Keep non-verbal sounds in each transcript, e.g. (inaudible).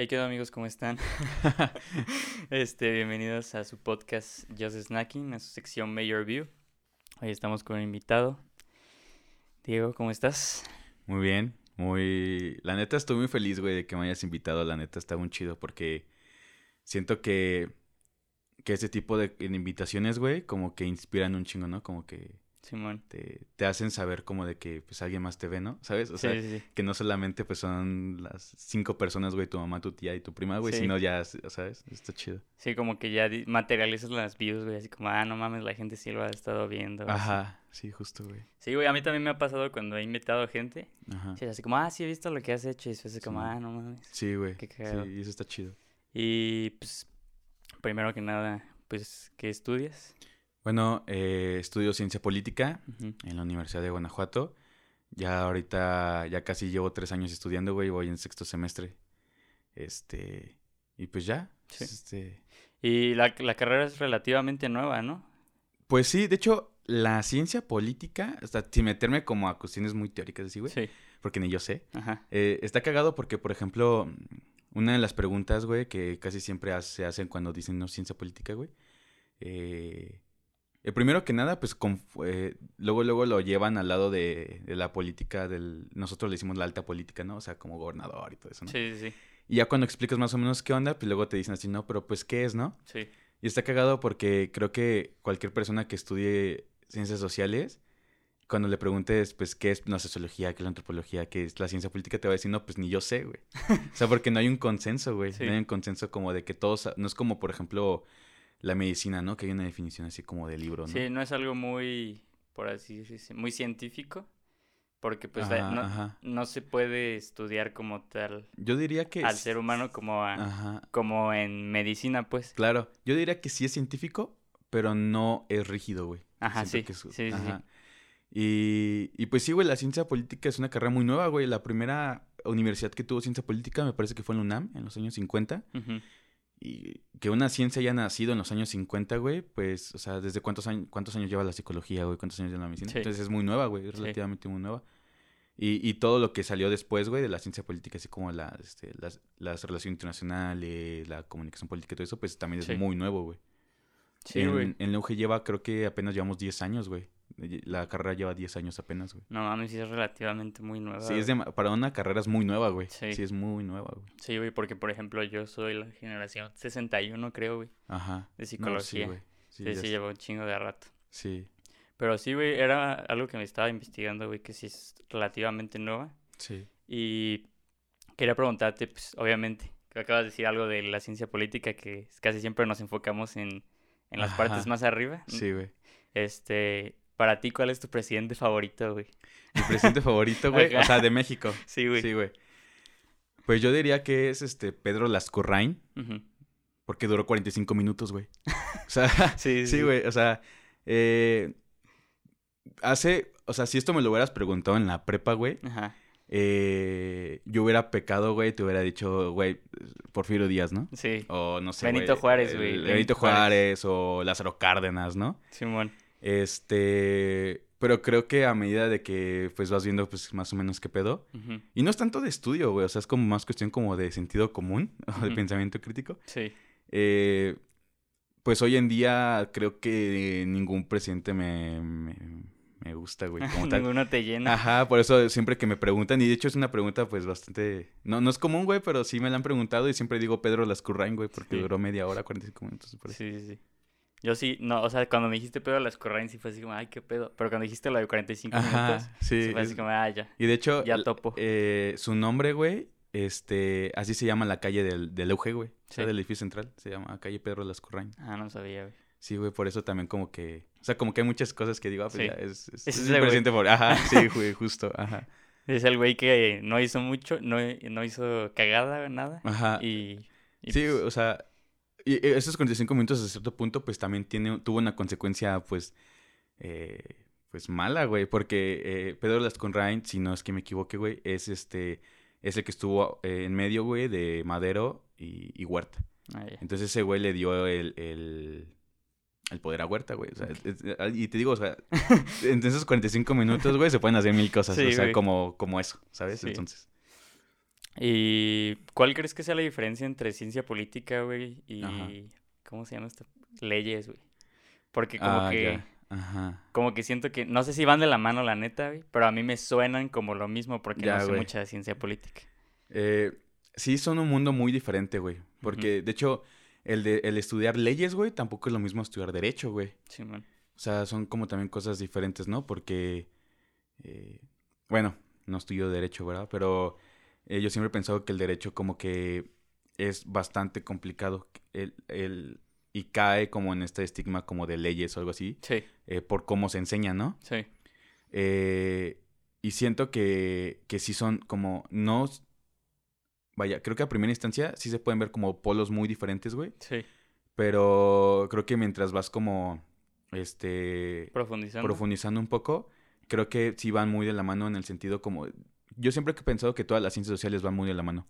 Hey, ¿qué amigos? ¿Cómo están? (laughs) este, bienvenidos a su podcast Just Snacking, a su sección Mayor View. Hoy estamos con un invitado. Diego, ¿cómo estás? Muy bien, muy... La neta estoy muy feliz, güey, de que me hayas invitado. La neta está muy chido porque siento que, que ese tipo de invitaciones, güey, como que inspiran un chingo, ¿no? Como que Simón. te, te hacen saber como de que pues alguien más te ve, ¿no? ¿Sabes? O sea, sí, sí, sí. que no solamente pues son las cinco personas, güey, tu mamá, tu tía y tu prima, güey, Sí. sino ya, ¿sabes? Está chido. Sí, como que ya materializas las views, güey, así como, ah, no mames, la gente sí lo ha estado viendo. así. Ajá, sí, justo, güey. Sí, güey, a mí también me ha pasado cuando he invitado gente. Ajá. Sí, así como, ah, sí he visto lo que has hecho. Y después es como, ah, no mames. Sí, güey. Qué Sí, y eso está chido. Y pues, primero que nada, pues, ¿qué estudias? Bueno, eh, estudio ciencia política en la Universidad de Guanajuato. Ya ahorita, ya casi llevo tres años estudiando, güey, voy en sexto semestre. Este, y pues ya, Sí. este... Y la, la carrera es relativamente nueva, ¿no? Pues sí, de hecho, la ciencia política, hasta sin meterme como a cuestiones muy teóricas así, güey, Sí. porque ni yo sé, Ajá. eh, está cagado porque, por ejemplo, una de las preguntas, güey, que casi siempre se hacen cuando dicen no ciencia política, güey, eh, eh, primero que nada, pues con- eh, luego, luego lo llevan al lado de, de la política del, nosotros le decimos la alta política, ¿no? O sea, como gobernador y todo eso, ¿no? Sí, sí, sí. Y ya cuando explicas más o menos qué onda, pues luego te dicen así, no, pero pues qué es, ¿no? Sí. Y está cagado porque creo que cualquier persona que estudie ciencias sociales, cuando le preguntes, pues, qué es la sociología, qué es la antropología, qué es la ciencia política, te va a decir, no, pues ni yo sé, güey. (laughs) o sea, porque no hay un consenso, güey. Sí. No hay un consenso como de que todos, no es como, por ejemplo, la medicina, ¿no? Que hay una definición así como de libro, ¿no? Sí, no es algo muy, por así decirlo, muy científico. Porque pues Ajá, no, ajá. no se puede estudiar como tal Yo diría que... al ser humano como, a- Ajá. como en medicina, pues. Claro, yo diría que sí es científico, pero no es rígido, güey. Ajá, sí, que es- sí, sí, sí. ajá. Y, y pues sí, güey, la ciencia política es una carrera muy nueva, güey. La primera universidad que tuvo ciencia política me parece que fue en la UNAM, en los años 50. Ujú. Y que una ciencia haya nacido en los años 50, güey, pues, o sea, ¿desde cuántos años, cuántos años lleva la psicología, güey? ¿Cuántos años lleva la medicina? Sí. Entonces es muy nueva, güey, es Sí. relativamente muy nueva. Y, y todo lo que salió después, güey, de la ciencia política, así como la, este, las, las relaciones internacionales, la comunicación política y todo eso, pues también es Sí. muy nuevo, güey. Sí, en, güey. en la UG lleva, creo que apenas llevamos 10 años, güey. La carrera lleva 10 años apenas, güey. No mames, sí es relativamente muy nueva. Sí, es de, para una carrera es muy nueva, güey. Sí. Sí. es muy nueva, güey. Sí, güey, porque por ejemplo yo soy la generación 61, creo, güey, Ajá. de No, psicología. güey. sí, Sí, sí, sé. llevo un chingo de rato. Sí, Pero sí, güey, era algo que me estaba investigando, güey, que sí es relativamente nueva. sí. Y quería preguntarte, pues, obviamente, que acabas de decir algo de la ciencia política, que casi siempre nos enfocamos en, en las partes más arriba. Sí, güey. Este, para ti, ¿cuál es tu presidente favorito, güey? Mi presidente favorito, güey. O sea, de México. (laughs) Sí, güey. Sí, güey. Pues yo diría que es este Pedro Lascorrain, Ujú. porque duró 45 minutos, güey. (laughs) O sea, Sí, sí, güey. O sea, eh, hace, o sea, si esto me lo hubieras preguntado en la prepa, güey, Ajá. eh, yo hubiera pecado, güey, te hubiera dicho, güey, Porfirio Díaz, ¿no? Sí, O no sé, Benito Juárez, güey, Benito, Benito Juárez. Juárez o Lázaro Cárdenas, ¿no? Simón. Este, pero creo que a medida de que pues vas viendo pues más o menos qué pedo, y no es tanto de estudio, güey, o sea, es como más cuestión como de sentido común (laughs) o de pensamiento crítico. Sí. Eh, pues hoy en día creo que ningún presidente me, me, me gusta, güey, como (laughs) tal. Ninguno te llena. Ajá, por eso siempre que me preguntan, y de hecho es una pregunta pues bastante, no, no es común, güey, pero sí me la han preguntado y siempre digo Pedro Lascurrain, güey, porque Sí. duró media hora, 45 minutos. por. Sí, sí, sí. Yo sí, no, o sea, cuando me dijiste pedo de las corrientes sí fue así como, ay, qué pedo. Pero cuando dijiste lo de 45 minutos, Ajá, sí. sí fue así como, ah, ya. Y de hecho, Ya topo. eh, su nombre, güey, este, así se llama la calle del, del UG, güey. O sea, Sí. del edificio central. Se llama calle Pedro Lascurrain. Ah, no sabía, güey. Sí, güey, por eso también como que... O sea, como que hay muchas cosas que digo, ah, pues Sí. ya, es, es, (laughs) el presidente por... Ajá, (laughs) sí, güey, justo, ajá. Es el güey que no hizo mucho, no, no hizo cagada, nada. Ajá. Y, y sí, pues, o sea... Y esos 45 minutos, a cierto punto, pues también tiene, tuvo una consecuencia, pues... eh, pues mala, güey, porque eh, Pedro Lascurrain, si no es que me equivoque, güey, es este... Es el que estuvo eh, en medio, güey, de Madero y, y Huerta. ah. Entonces ese güey le dio el, el, el poder a Huerta, güey. O sea, es- es- y te digo, o sea, (laughs) en esos 45 minutos, güey, se pueden hacer mil cosas. Sí, o sea, güey. como, como eso, ¿sabes? Sí. Entonces, ¿Y cuál crees que sea la diferencia entre ciencia política, güey, y... Ajá. ¿Cómo se llama esto? Leyes, güey. Porque como Ah, que... ya. Ajá. Como que siento que... No sé si van de la mano, la neta, güey. Pero a mí me suenan como lo mismo porque Ya, no sé mucha ciencia política. Eh, sí, son un mundo muy diferente, güey. Porque, de hecho, el, de, el estudiar leyes, güey, tampoco es lo mismo estudiar derecho, güey. Simón. O sea, son como también cosas diferentes, ¿no? Porque, eh, bueno, no estudio derecho, ¿verdad? Pero eh, yo siempre he pensado que el derecho como que es bastante complicado el, el- y cae como en este estigma como de leyes o algo así, Sí, eh, por cómo se enseña, ¿no? sí. Eh, y siento que, que sí son como, no, vaya, creo que a primera instancia sí se pueden ver como polos muy diferentes, güey. Sí. Pero creo que mientras vas como, este, Profundizando. profundizando un poco, creo que sí van muy de la mano en el sentido como... Yo siempre he pensado que todas las ciencias sociales van muy de la mano.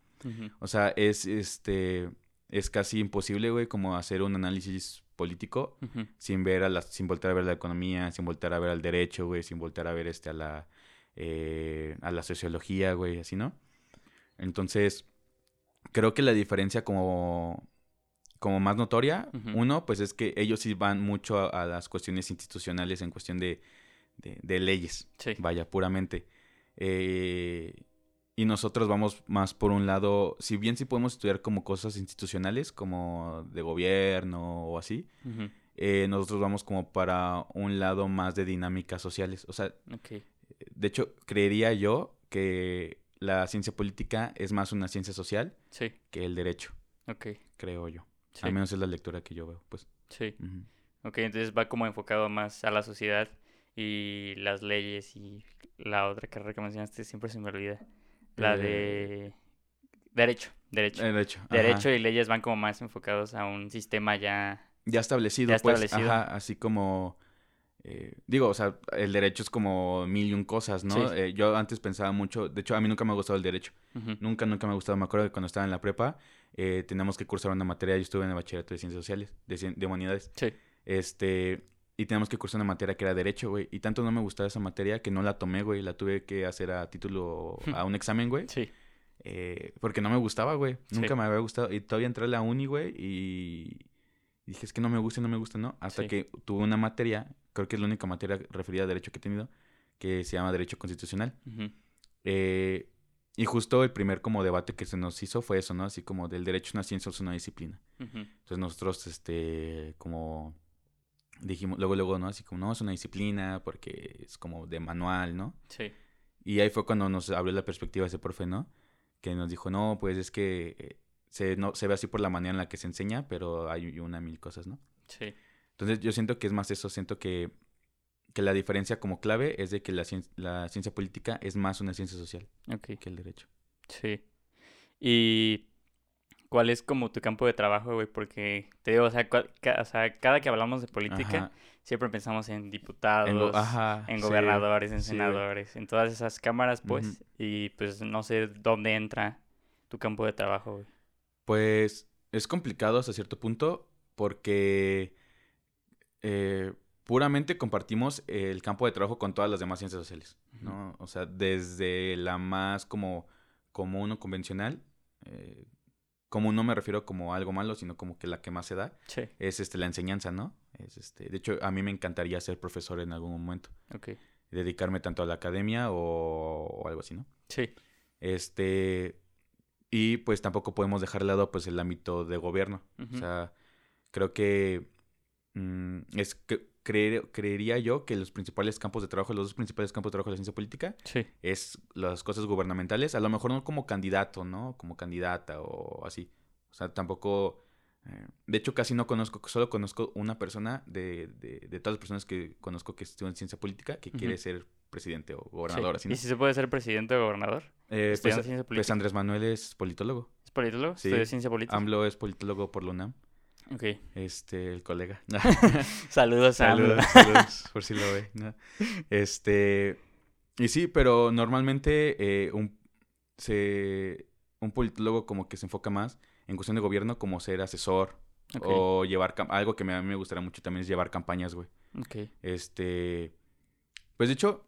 O sea, es este es casi imposible, güey, como hacer un análisis político sin ver a la, sin voltear a ver la economía, sin voltear a ver al derecho, güey, sin voltear a ver este a la eh, a la sociología, güey, así, ¿no? Entonces, creo que la diferencia como como más notoria, uno, pues es que ellos sí van mucho a, a las cuestiones institucionales en cuestión de, de, de leyes, Sí. vaya, puramente. Eh, y nosotros vamos más por un lado, si bien sí podemos estudiar como cosas institucionales, como de gobierno o así, eh, nosotros vamos como para un lado más de dinámicas sociales. O sea, de hecho, creería yo que la ciencia política es más una ciencia social Sí. que el derecho, Ok. creo yo. Sí. Al menos es la lectura que yo veo, pues. Sí. Ujú. Ok, entonces va como enfocado más a la sociedad y las leyes y la otra carrera que mencionaste siempre se me olvida. La Eh, de derecho, derecho. Derecho. ajá. Derecho y leyes van como más enfocados a un sistema ya... Ya establecido, Ya pues. establecido. Ajá, así como. eh, digo, o sea, el derecho es como mil y un cosas, ¿no? Sí. Eh, yo antes pensaba mucho. De hecho, a mí nunca me ha gustado el derecho. Nunca, nunca me ha gustado. Me acuerdo que cuando estaba en la prepa, eh, teníamos que cursar una materia. Yo estuve en el bachillerato de ciencias sociales, de, cien- de humanidades. Sí. Este. Y teníamos que cursar una materia que era derecho, güey. Y tanto no me gustaba esa materia que no la tomé, güey. La tuve que hacer a título, a un examen, güey. Sí. Eh, porque no me gustaba, güey. Nunca Sí. me había gustado. Y todavía entré a la uni, güey, y dije, es que no me gusta, no me gusta, ¿no? Hasta Sí. que tuve una materia, creo que es la única materia referida a derecho que he tenido, que se llama Derecho Constitucional. Eh, y justo el primer como debate que se nos hizo fue eso, ¿no? Así como del derecho es una ciencia o es una disciplina. Entonces nosotros, este, como dijimos, luego, luego, ¿no? Así como, no, es una disciplina porque es como de manual, ¿no? Sí. Y ahí fue cuando nos abrió la perspectiva ese profe, ¿no? Que nos dijo, no, pues es que eh, se, no, se ve así por la manera en la que se enseña, pero hay una mil cosas, ¿no? Sí. Entonces yo siento que es más eso, siento que, que la diferencia como clave es de que la, cien- la ciencia política es más una ciencia social que el derecho. Sí. ¿Y cuál es como tu campo de trabajo, güey? Porque te digo, o sea, cua- ca- o sea, cada que hablamos de política, Ajá. siempre pensamos en diputados, En go- ajá, gobernadores, en sí, senadores, en todas esas cámaras, pues. Y pues no sé dónde entra tu campo de trabajo, güey. Pues es complicado hasta cierto punto porque eh, puramente compartimos el campo de trabajo con todas las demás ciencias sociales, ¿no? O sea, desde la más como común o convencional, eh, común no me refiero como algo malo, sino como que la que más se da, Sí. es este la enseñanza, ¿no? Es este, de hecho, a mí me encantaría ser profesor en algún momento, Ok. dedicarme tanto a la academia o, o algo así, ¿no? Sí. Este, y pues tampoco podemos dejar de lado pues el ámbito de gobierno. O sea, creo que mm, es que creer- creería yo que los principales campos de trabajo, los dos principales campos de trabajo de la ciencia política Sí. es las cosas gubernamentales, a lo mejor no como candidato, ¿no? Como candidata o así. O sea, tampoco... eh, de hecho, casi no conozco, solo conozco una persona de, de, de todas las personas que conozco que estudian ciencia política que quiere ser presidente o gobernador, sí. así, ¿no? ¿Y si se puede ser presidente o gobernador? Eh, ¿Estudiando pues, ciencia pues política? Andrés Manuel es politólogo. ¿Es politólogo? Sí. ¿Estudia ciencia política? AMLO es politólogo por la UNAM. Ok. Este, el colega. (laughs) Saludos saludos, saludos, por si lo ve. ¿no? Este, y sí, pero normalmente eh, un, se, un politólogo como que se enfoca más en cuestión de gobierno como ser asesor Ok. o llevar, algo que me- a mí me gustaría mucho también es llevar campañas, güey. Ok. Este, pues de hecho,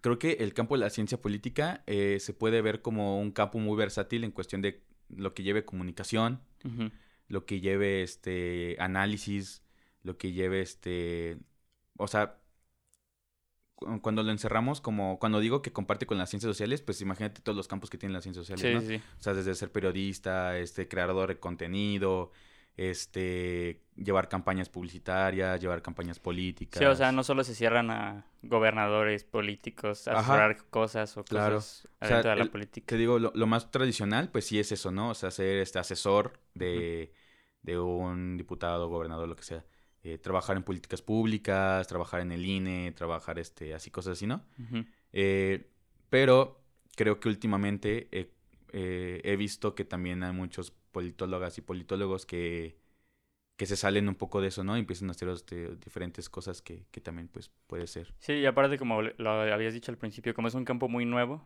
creo que el campo de la ciencia política eh, se puede ver como un campo muy versátil en cuestión de lo que lleve comunicación, Ujú. Lo que lleve este análisis, lo que lleve este, o sea, cu- cuando lo encerramos como cuando digo que comparte con las ciencias sociales, pues imagínate todos los campos que tienen las ciencias sociales, Sí, ¿no? sí. O sea, desde ser periodista, este, creador de contenido, este, llevar campañas publicitarias, llevar campañas políticas. Sí, o sea, no solo se cierran a gobernadores, políticos, a asesorar cosas o Claro. cosas O sea, adentro de la el- política. Te digo, lo, lo más tradicional, pues sí es eso, ¿no? O sea, ser este asesor de, de un diputado, gobernador, lo que sea. Eh, trabajar en políticas públicas, trabajar en el INE, trabajar este, así, cosas así, ¿no? Eh, pero creo que últimamente eh, eh, he visto que también hay muchos politólogas y politólogos que, que se salen un poco de eso, ¿no? Y empiezan a hacer este, diferentes cosas que, que también, pues, puede ser. Sí, y aparte, como lo habías dicho al principio, como es un campo muy nuevo,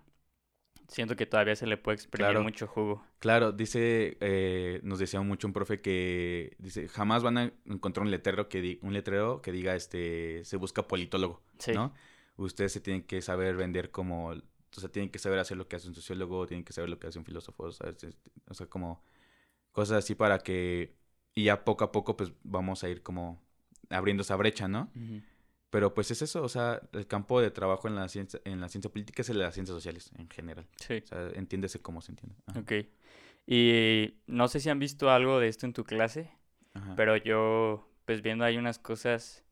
siento que todavía se le puede exprimir Claro. mucho jugo. Claro, dice, eh, nos decía mucho un profe que dice, jamás van a encontrar un letrero que di- un letrero que diga este se busca politólogo, Sí. ¿no? Ustedes se tienen que saber vender como, o sea, tienen que saber hacer lo que hace un sociólogo, tienen que saber lo que hace un filósofo, ¿sabes? O sea, como cosas así para que y ya poco a poco pues vamos a ir como abriendo esa brecha, ¿no? Pero pues es eso, o sea, el campo de trabajo en la ciencia en la ciencia política es el de las ciencias sociales en general. Sí. O sea, entiéndese cómo se entiende. Ajá, Ok. Y no sé si han visto algo de esto en tu clase, ajá. pero yo, pues viendo ahí unas cosas,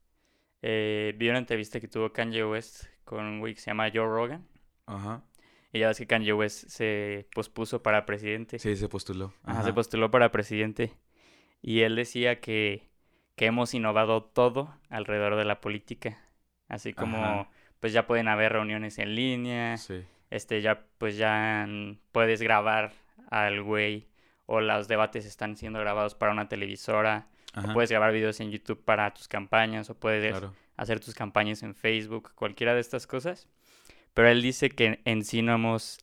eh, vi una entrevista que tuvo Kanye West con un güey que se llama Joe Rogan. Ajá. Y ya ves que Kanye West se pospuso para presidente. Sí, se postuló. Ajá, se postuló para presidente. Y él decía que, que hemos innovado todo alrededor de la política. Así como, Ajá. pues ya pueden haber reuniones en línea, Sí. este, ya, pues ya puedes grabar al güey, o los debates están siendo grabados para una televisora, Ajá. o puedes grabar videos en YouTube para tus campañas, o puedes Claro. hacer tus campañas en Facebook, cualquiera de estas cosas. Pero él dice que en sí no hemos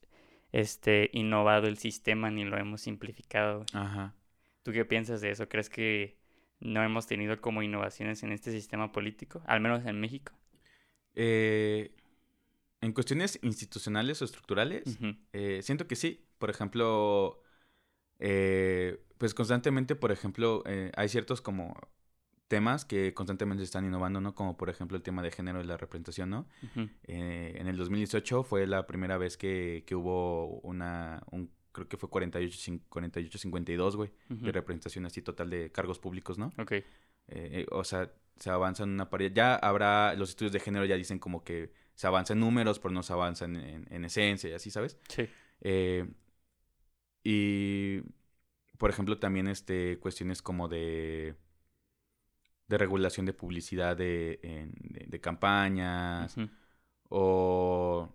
este, innovado el sistema ni lo hemos simplificado. Ajá. ¿Tú qué piensas de eso? ¿Crees que no hemos tenido como innovaciones en este sistema político? Al menos en México. Eh, en cuestiones institucionales o estructurales, eh, siento que sí. Por ejemplo, eh, pues constantemente, por ejemplo, hay ciertos como temas que constantemente están innovando, ¿no? Como por ejemplo el tema de género y la representación, ¿no? Eh, en el 2018 fue la primera vez que, que hubo una, un, creo que fue 48, cin- 48-52, güey, de representación así total de cargos públicos, ¿no? Ok, Eh, eh, o sea, se avanza en una pared. Ya habrá, los estudios de género ya dicen como que se avanza en números, pero no se avanza en, en- en esencia y así, ¿sabes? sí. Y, por ejemplo, también este, cuestiones como de, de regulación de publicidad de, en- de, de campañas o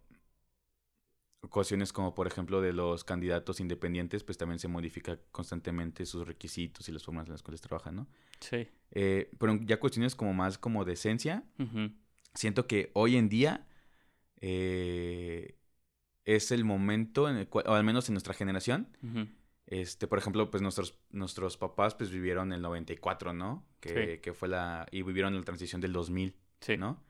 cuestiones como, por ejemplo, de los candidatos independientes, pues también se modifica constantemente sus requisitos y las formas en las cuales trabajan, ¿no? Sí. Eh, pero ya cuestiones como más como de esencia, siento que hoy en día eh, es el momento, en el cual, o al menos en nuestra generación, este, por ejemplo, pues nuestros, nuestros papás pues vivieron el 94, ¿no? Que, Sí. que fue la, y vivieron la transición del 2000, Sí. ¿no?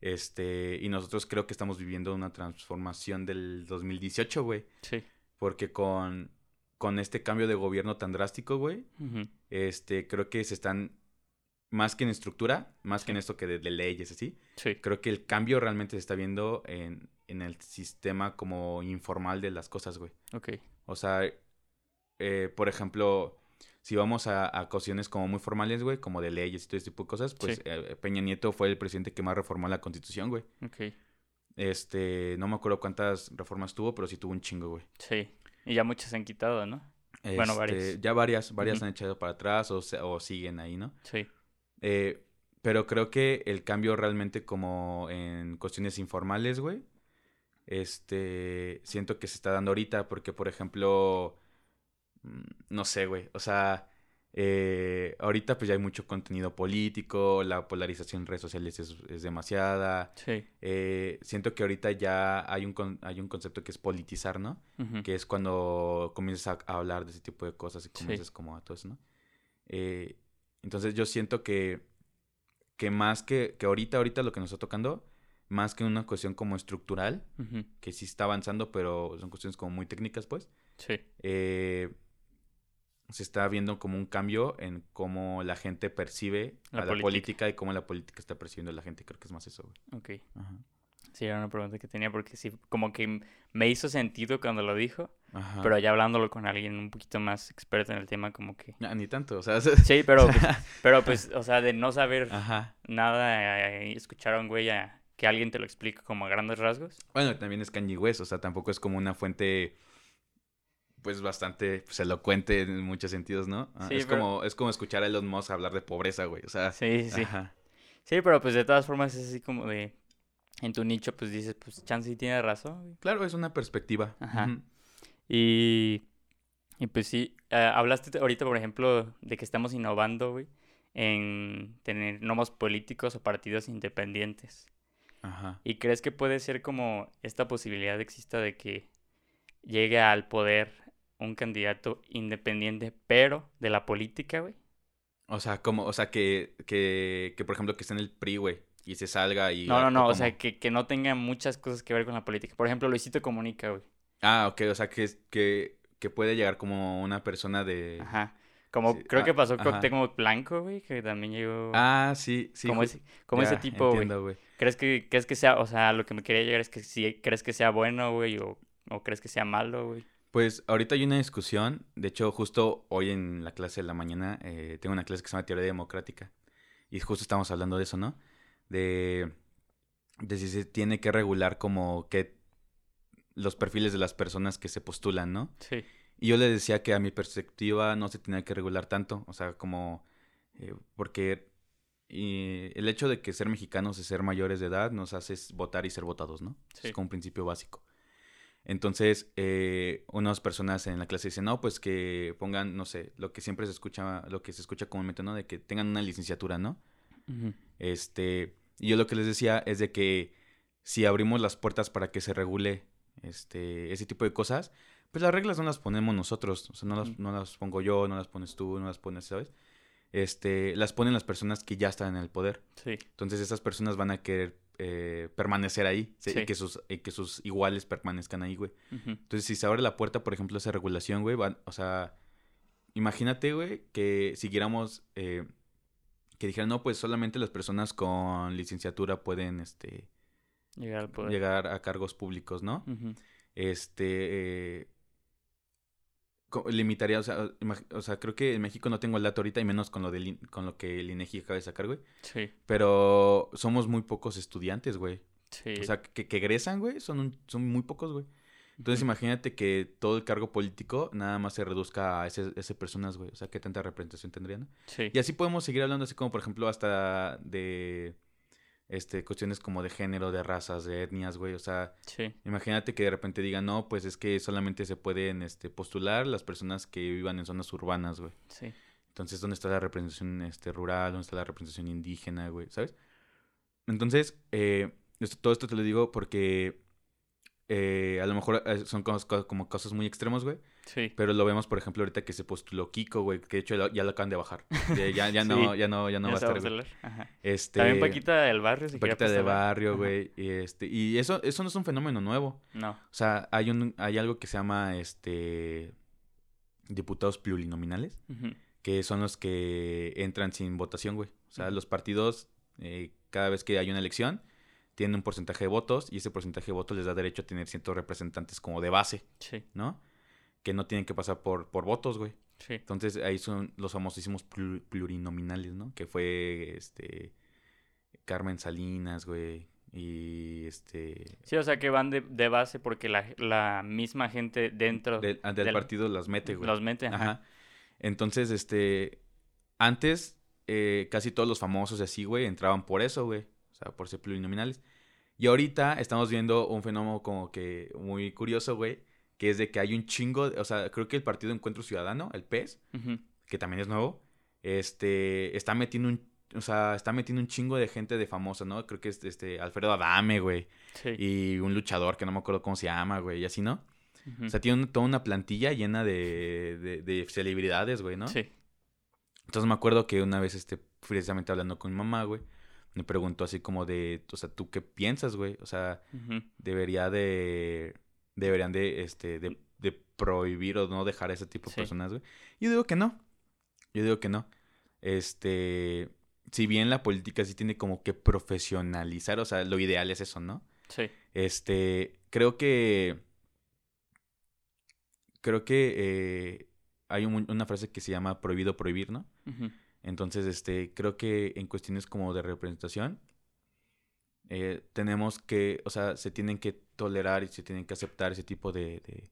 Este, y nosotros creo que estamos viviendo una transformación del 2018, güey, Sí. porque con, con este cambio de gobierno tan drástico, güey, este, creo que se están, más que en estructura, más que en esto que de, de leyes, así, Sí. creo que el cambio realmente se está viendo en, en el sistema como informal de las cosas, güey. Ok. O sea, eh, por ejemplo, si vamos a, a cuestiones como muy formales, güey, como de leyes y todo ese tipo de cosas, pues Sí. eh, Peña Nieto fue el presidente que más reformó la constitución, güey. Ok. Este, no me acuerdo cuántas reformas tuvo, pero sí tuvo un chingo, güey. Sí. Y ya muchas se han quitado, ¿no? Bueno, Este, varias. Ya varias, varias han echado para atrás o, o siguen ahí, ¿no? Sí. Eh, pero creo que el cambio realmente como en cuestiones informales, güey, este, siento que se está dando ahorita porque, por ejemplo, no sé, güey, o sea, eh, ahorita pues ya hay mucho contenido político, la polarización en redes sociales es, es demasiada, Sí. eh, siento que ahorita ya hay un, con- hay un concepto que es politizar, ¿no? que es cuando comienzas a, a hablar de ese tipo de cosas y Sí. comienzas como a todo eso, ¿no? Eh, entonces yo siento que, que más que, que ahorita, ahorita lo que nos está tocando, más que una cuestión como estructural, que sí está avanzando, pero son cuestiones como muy técnicas, pues. Sí. eh, se está viendo como un cambio en cómo la gente percibe La a la política. y cómo la política está percibiendo a la gente. Creo que es más eso, güey. Ok. Ajá. Sí, era una pregunta que tenía porque sí, como que me hizo sentido cuando lo dijo, Ajá. pero ya hablándolo con alguien un poquito más experto en el tema, como que... Ah, ni tanto, o sea, (laughs) Sí, pero pues, (laughs) pero pues, o sea, de no saber Ajá. nada eh, escuchar a un güey a que alguien te lo explique como a grandes rasgos. Bueno, también es Kanye West, o sea, tampoco es como una fuente, pues, bastante pues, elocuente en muchos sentidos, ¿no? Ah, Sí, es, pero- como, es como escuchar a Elon Musk hablar de pobreza, güey, o sea... Sí, sí, sí. Ajá. Sí, pero pues de todas formas es así como de... En tu nicho, pues dices, pues chance sí tiene razón. güey. Claro, es una perspectiva. Ajá. Y, y pues sí, eh, hablaste ahorita, por ejemplo, de que estamos innovando, güey, en tener nuevos políticos o partidos independientes. Ajá. ¿Y crees que puede ser como esta posibilidad exista de que llegue al poder un candidato independiente, pero de la política, güey? O sea, como, o sea, que, que, que por ejemplo, que esté en el PRI, güey, y se salga y... No, no, no, o sea, que, que no tenga muchas cosas que ver con la política. Por ejemplo, Luisito Comunica, güey. Ah, ok, o sea, que, que, que puede llegar como una persona de... Ajá. Como Sí, creo que ah, pasó con Tengo Blanco, güey, que también llegó Ah, sí, sí. como, ese, como ese tipo, güey. ¿Crees que, crees que sea, o sea, lo que me quería llegar es que si crees que sea bueno, güey, o, o crees que sea malo, güey? Pues ahorita hay una discusión, de hecho justo hoy en la clase de la mañana eh, tengo una clase que se llama Teoría Democrática y justo estamos hablando de eso, ¿no? De, de si se tiene que regular como que los perfiles de las personas que se postulan, ¿no? Sí. Y yo le decía que a mi perspectiva no se tenía que regular tanto, o sea, como eh, porque y el hecho de que ser mexicanos y ser mayores de edad nos hace votar y ser votados, ¿no? Sí. Es como un principio básico. Entonces, eh, unas personas en la clase dicen, no, pues que pongan, no sé, lo que siempre se escucha, lo que se escucha comúnmente, ¿no? De que tengan una licenciatura, ¿no? Este, y yo lo que les decía es de que si abrimos las puertas para que se regule este, ese tipo de cosas, pues las reglas no las ponemos nosotros, o sea, no las, Ujú. no las pongo yo, no las pones tú, no las pones, ¿sabes? Este, las ponen las personas que ya están en el poder. Sí. Entonces esas personas van a querer eh, permanecer ahí sí, Sí. y, que sus, y que sus iguales permanezcan ahí, güey. Entonces si se abre la puerta, por ejemplo, a esa regulación, güey, van- o sea, imagínate, güey, que siguiéramos, eh, que dijeran, no, pues solamente las personas con licenciatura pueden, este, Llegar al poder. llegar a cargos públicos, ¿no? Este, eh, limitaría, o sea, o sea, creo que en México no tengo el dato ahorita y menos con lo, in- con lo que el INEGI acaba de sacar, güey. Sí. Pero somos muy pocos estudiantes, güey. Sí. O sea, que, que egresan, güey, son, un- son muy pocos, güey. Entonces imagínate que todo el cargo político nada más se reduzca a ese, ese personas, güey. O sea, qué tanta representación tendrían. Sí. Y así podemos seguir hablando, así como, por ejemplo, hasta de este cuestiones como de género, de razas, de etnias, güey. O sea, Sí. imagínate que de repente digan, no, pues es que solamente se pueden este, postular las personas que vivan en zonas urbanas, güey. Sí. Entonces, ¿dónde está la representación este, rural? ¿Dónde está la representación indígena, güey? ¿Sabes? Entonces, eh, esto- todo esto te lo digo porque eh, a lo mejor eh, son cosas, cosas- como casos muy extremos, güey. Sí. Pero lo vemos, por ejemplo, ahorita que se postuló Kiko, güey. Que de hecho ya, lo acaban de bajar. Ya, ya, ya (laughs) no, Sí. ya no, ya no Ya va a estar, güey. Ajá. Este, También Paquita del barrio, si Paquita de postular. barrio, Ajá. güey. Y, este, y eso, eso no es un fenómeno nuevo. No. O sea, hay un, hay algo que se llama este diputados plurinominales Ujú. que son los que entran sin votación, güey. O sea, los partidos, eh, cada vez que hay una elección, tienen un porcentaje de votos y ese porcentaje de votos les da derecho a tener ciertos representantes como de base, Sí. ¿no? Que no tienen que pasar por, por votos, güey. Sí. Entonces ahí son los famosísimos plu- plurinominales, ¿no? Que fue, este, Carmen Salinas, güey. Y, este, Sí, o sea que van de, de base porque la, la misma gente dentro del, ah, del del- partido las mete, güey. los mete. Ajá. Ajá. Entonces, este, antes eh, casi todos los famosos y así, güey, entraban por eso, güey. O sea, por ser plurinominales. Y ahorita estamos viendo un fenómeno como que muy curioso, güey, que es de que hay un chingo, de- o sea, creo que el Partido Encuentro Ciudadano, el PES, que también es nuevo, este, está metiendo un, o sea, está metiendo un chingo de gente de famosa, ¿no? Creo que es este Alfredo Adame, güey, Sí. y un luchador que no me acuerdo cómo se llama, güey, y así, ¿no? O sea, tiene un- toda una plantilla llena de, de, de celebridades, güey, ¿no? Sí. Entonces me acuerdo que una vez, este, precisamente hablando con mi mamá, güey, me preguntó así como de, o sea, ¿tú qué piensas, güey? O sea, debería de, deberían de, este, de, de, prohibir o no dejar a ese tipo de personas, güey. Yo digo que no. Yo digo que no. Este, si bien la política sí tiene como que profesionalizar, o sea, lo ideal es eso, ¿no? Sí. Este, creo que, creo que eh, hay una frase que se llama prohibido prohibir, ¿no? Entonces, este, creo que en cuestiones como de representación, eh, tenemos que, o sea, se tienen que tolerar y se tienen que aceptar ese tipo de...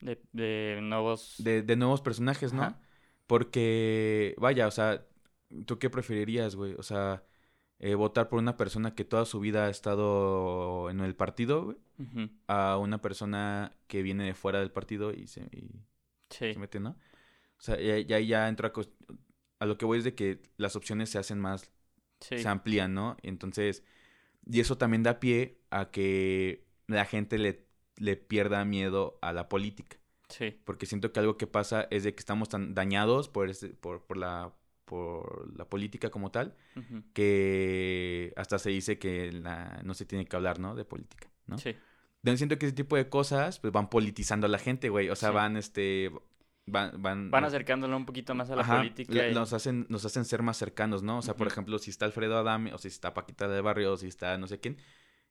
De, de, nuevos... De, de, nuevos personajes, ¿no? Porque, vaya, o sea, ¿tú qué preferirías, güey? O sea, eh, votar por una persona que toda su vida ha estado en el partido, güey, a una persona que viene de fuera del partido y se, se mete, ¿no? O sea, ya, ya, ya entra a lo que voy es de que las opciones se hacen más, se amplían, ¿no? Entonces, y eso también da pie a que la gente le, le pierda miedo a la política. Sí. Porque siento que algo que pasa es de que estamos tan dañados por, ese, por, por, la, por la política como tal, que hasta se dice que la, no se tiene que hablar, ¿no? De política, ¿no? Sí. Entonces siento que ese tipo de cosas pues van politizando a la gente, güey. O sea, van, este, van, van, van acercándolo un poquito más a la política. Y... Nos, hacen, nos hacen ser más cercanos, ¿no? O sea, por ejemplo, si está Alfredo Adame, o si está Paquita de Barrio, o si está no sé quién,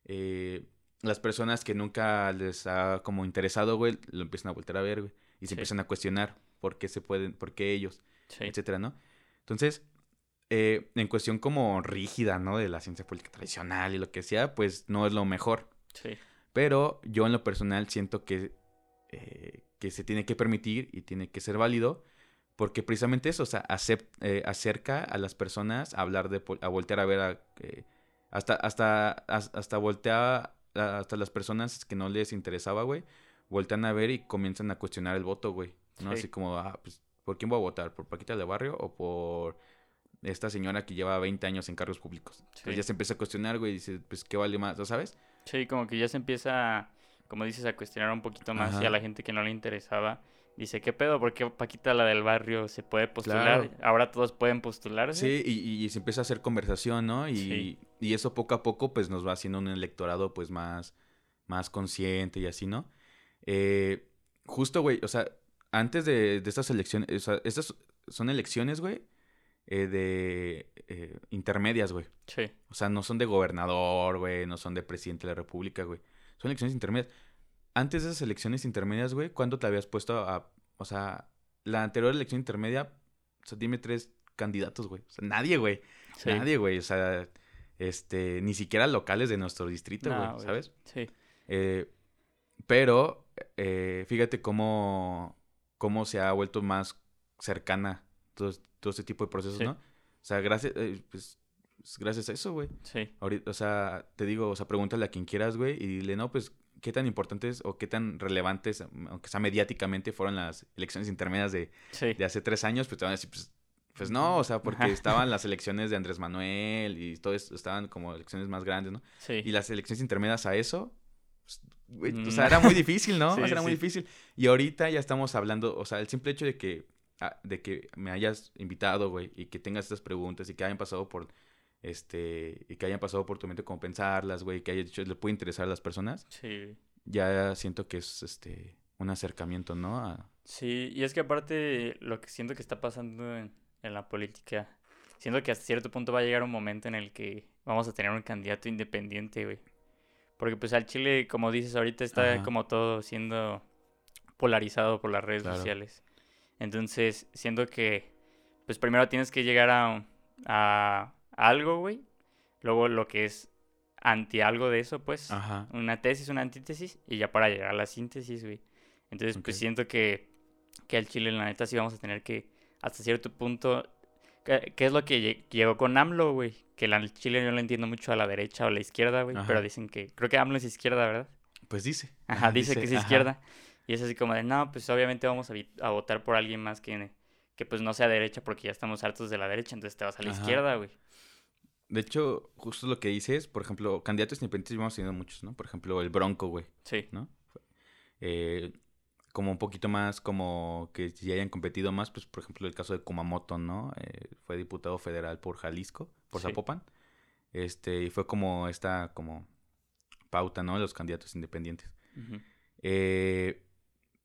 eh, las personas que nunca les ha como interesado, güey, lo empiezan a volver a ver, güey. Y se empiezan a cuestionar por qué se pueden, por qué ellos, etcétera, ¿no? Entonces, eh, en cuestión como rígida, ¿no? De la ciencia política tradicional y lo que sea, pues no es lo mejor. Sí. Pero yo en lo personal siento que, eh, que se tiene que permitir y tiene que ser válido porque precisamente eso, o sea, eh, acerca a las personas a hablar de, a voltear a ver a, hasta, hasta, hasta voltear hasta las personas que no les interesaba, güey, voltean a ver y comienzan a cuestionar el voto, güey, ¿no? Así como, ah, pues, ¿por quién voy a votar? ¿Por Paquita de Barrio o por esta señora que lleva 20 años en cargos públicos? Entonces ya se empieza a cuestionar, güey, y dice, pues, ¿qué vale más? ¿Sabes? Sí, como que ya se empieza, como dices, a cuestionar un poquito más y a la gente que no le interesaba dice, ¿qué pedo? ¿Por qué Paquita, la del barrio, se puede postular? Ahora todos pueden postularse. Sí, y, se empieza a hacer conversación, ¿no? Y, y, eso poco a poco, pues, nos va haciendo un electorado, pues, más, más consciente y así, ¿no? Eh, justo, güey, o sea, antes de, de estas elecciones, o sea, estas son elecciones, güey, eh, de eh, intermedias, güey. Sí. O sea, no son de gobernador, güey, no son de presidente de la república, güey. Son elecciones intermedias. Antes de esas elecciones intermedias, güey, ¿cuándo te habías puesto a, o sea, la anterior elección intermedia, o sea, dime tres candidatos, güey. O sea, nadie, güey. Nadie, güey. O sea, este, ni siquiera locales de nuestro distrito, güey, ¿sabes? Sí. Eh, pero, eh, fíjate cómo, cómo se ha vuelto más cercana todo, todo este tipo de procesos, ¿no? O sea, gracias, eh, pues, gracias a eso, güey. Sí. Ahorita, o sea, te digo, o sea, pregúntale a quien quieras, güey, y dile, no, pues, qué tan importantes o qué tan relevantes, aunque sea mediáticamente, fueron las elecciones intermedias de, de hace tres años, pues te van a decir, pues, pues no, o sea, porque estaban las elecciones de Andrés Manuel y todo eso, estaban como elecciones más grandes, ¿no? Sí. Y las elecciones intermedias a eso, pues, o sea, mm. era muy difícil, ¿no? (laughs) era muy difícil. Y ahorita ya estamos hablando, o sea, el simple hecho de que, ah, de que me hayas invitado, güey, y que tengas estas preguntas y que hayan pasado por este, y que hayan pasado por tu mente como pensarlas, güey, que haya dicho, le puede interesar a las personas. Sí. Ya siento que es, este, un acercamiento, ¿no? Sí, y es que aparte lo que siento que está pasando en, la política, siento que hasta cierto punto va a llegar un momento en el que vamos a tener un candidato independiente, güey. Porque pues al Chile, como dices ahorita, está como todo siendo polarizado por las redes sociales. Entonces, siento que, pues primero tienes que llegar a, a algo, güey. Luego lo que es anti algo de eso, pues. Ajá. Una tesis, una antítesis. Y ya para llegar a la síntesis, güey. Entonces, pues siento que, que al Chile, la neta, sí vamos a tener que, hasta cierto punto. ¿Qué, es lo que llegó con AMLO, güey? Que el Chile yo no lo entiendo mucho a la derecha o a la izquierda, güey. Pero dicen que. Creo que AMLO es izquierda, ¿verdad? Pues dice. Ajá, dice, que es izquierda. Y es así como de, no, pues obviamente vamos a, a votar por alguien más que, que pues no sea derecha porque ya estamos hartos de la derecha, entonces te vas a la izquierda, güey. De hecho, justo lo que dices, por ejemplo, candidatos independientes vamos teniendo muchos, ¿no? Por ejemplo, el Bronco, güey. Sí. ¿No? Eh, como un poquito más, como que si hayan competido más, pues por ejemplo el caso de Kumamoto, ¿no? Eh, fue diputado federal por Jalisco, por Zapopan. Este, y fue como esta, como pauta, ¿no? Los candidatos independientes. Eh,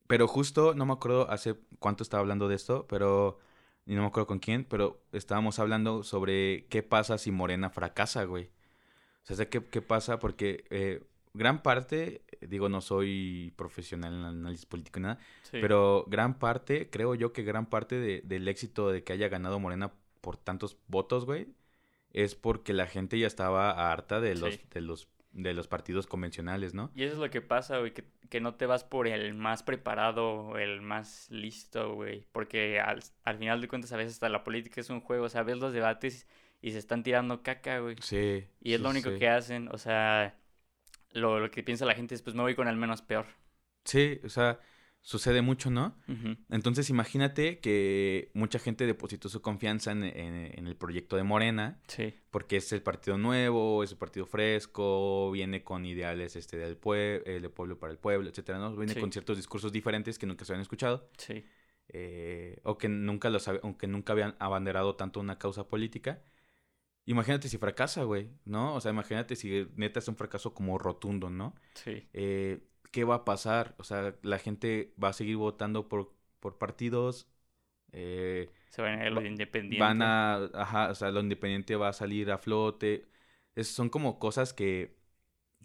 pero justo, no me acuerdo hace cuánto estaba hablando de esto, pero, y no me acuerdo con quién, pero estábamos hablando sobre qué pasa si Morena fracasa, güey. O sea, qué, qué pasa porque eh, gran parte, digo, no soy profesional en análisis político ni nada, Sí. pero gran parte, creo yo que gran parte de- del éxito de que haya ganado Morena por tantos votos, güey, es porque la gente ya estaba harta de los, Sí. de los, de los partidos convencionales, ¿no? Y eso es lo que pasa, güey, que, que no te vas por el más preparado el más listo, güey. Porque al, al final de cuentas a veces hasta la política es un juego, o sea, ves los debates y se están tirando caca, güey. Sí. Y es sí, lo único sí. que hacen, o sea, lo, lo que piensa la gente es, pues me voy con el menos peor. Sí, o sea, sucede mucho, ¿no? Entonces imagínate que mucha gente depositó su confianza en, en- en el proyecto de Morena, Sí, porque es el partido nuevo, es un partido fresco, viene con ideales este del pue- eh, del pueblo para el pueblo, etcétera, ¿no? Viene Sí. con ciertos discursos diferentes que nunca se habían escuchado, sí, eh, o que nunca los aunque nunca habían abanderado tanto una causa política. Imagínate si fracasa, güey, ¿no? O sea, imagínate si neta es un fracaso como rotundo, ¿no? sí, eh, ¿qué va a pasar? O sea, la gente va a seguir votando por, por partidos. eh, se van a ir a lo Va- independiente. van a, ajá, o sea, lo independiente va a salir a flote. Es- son como cosas que,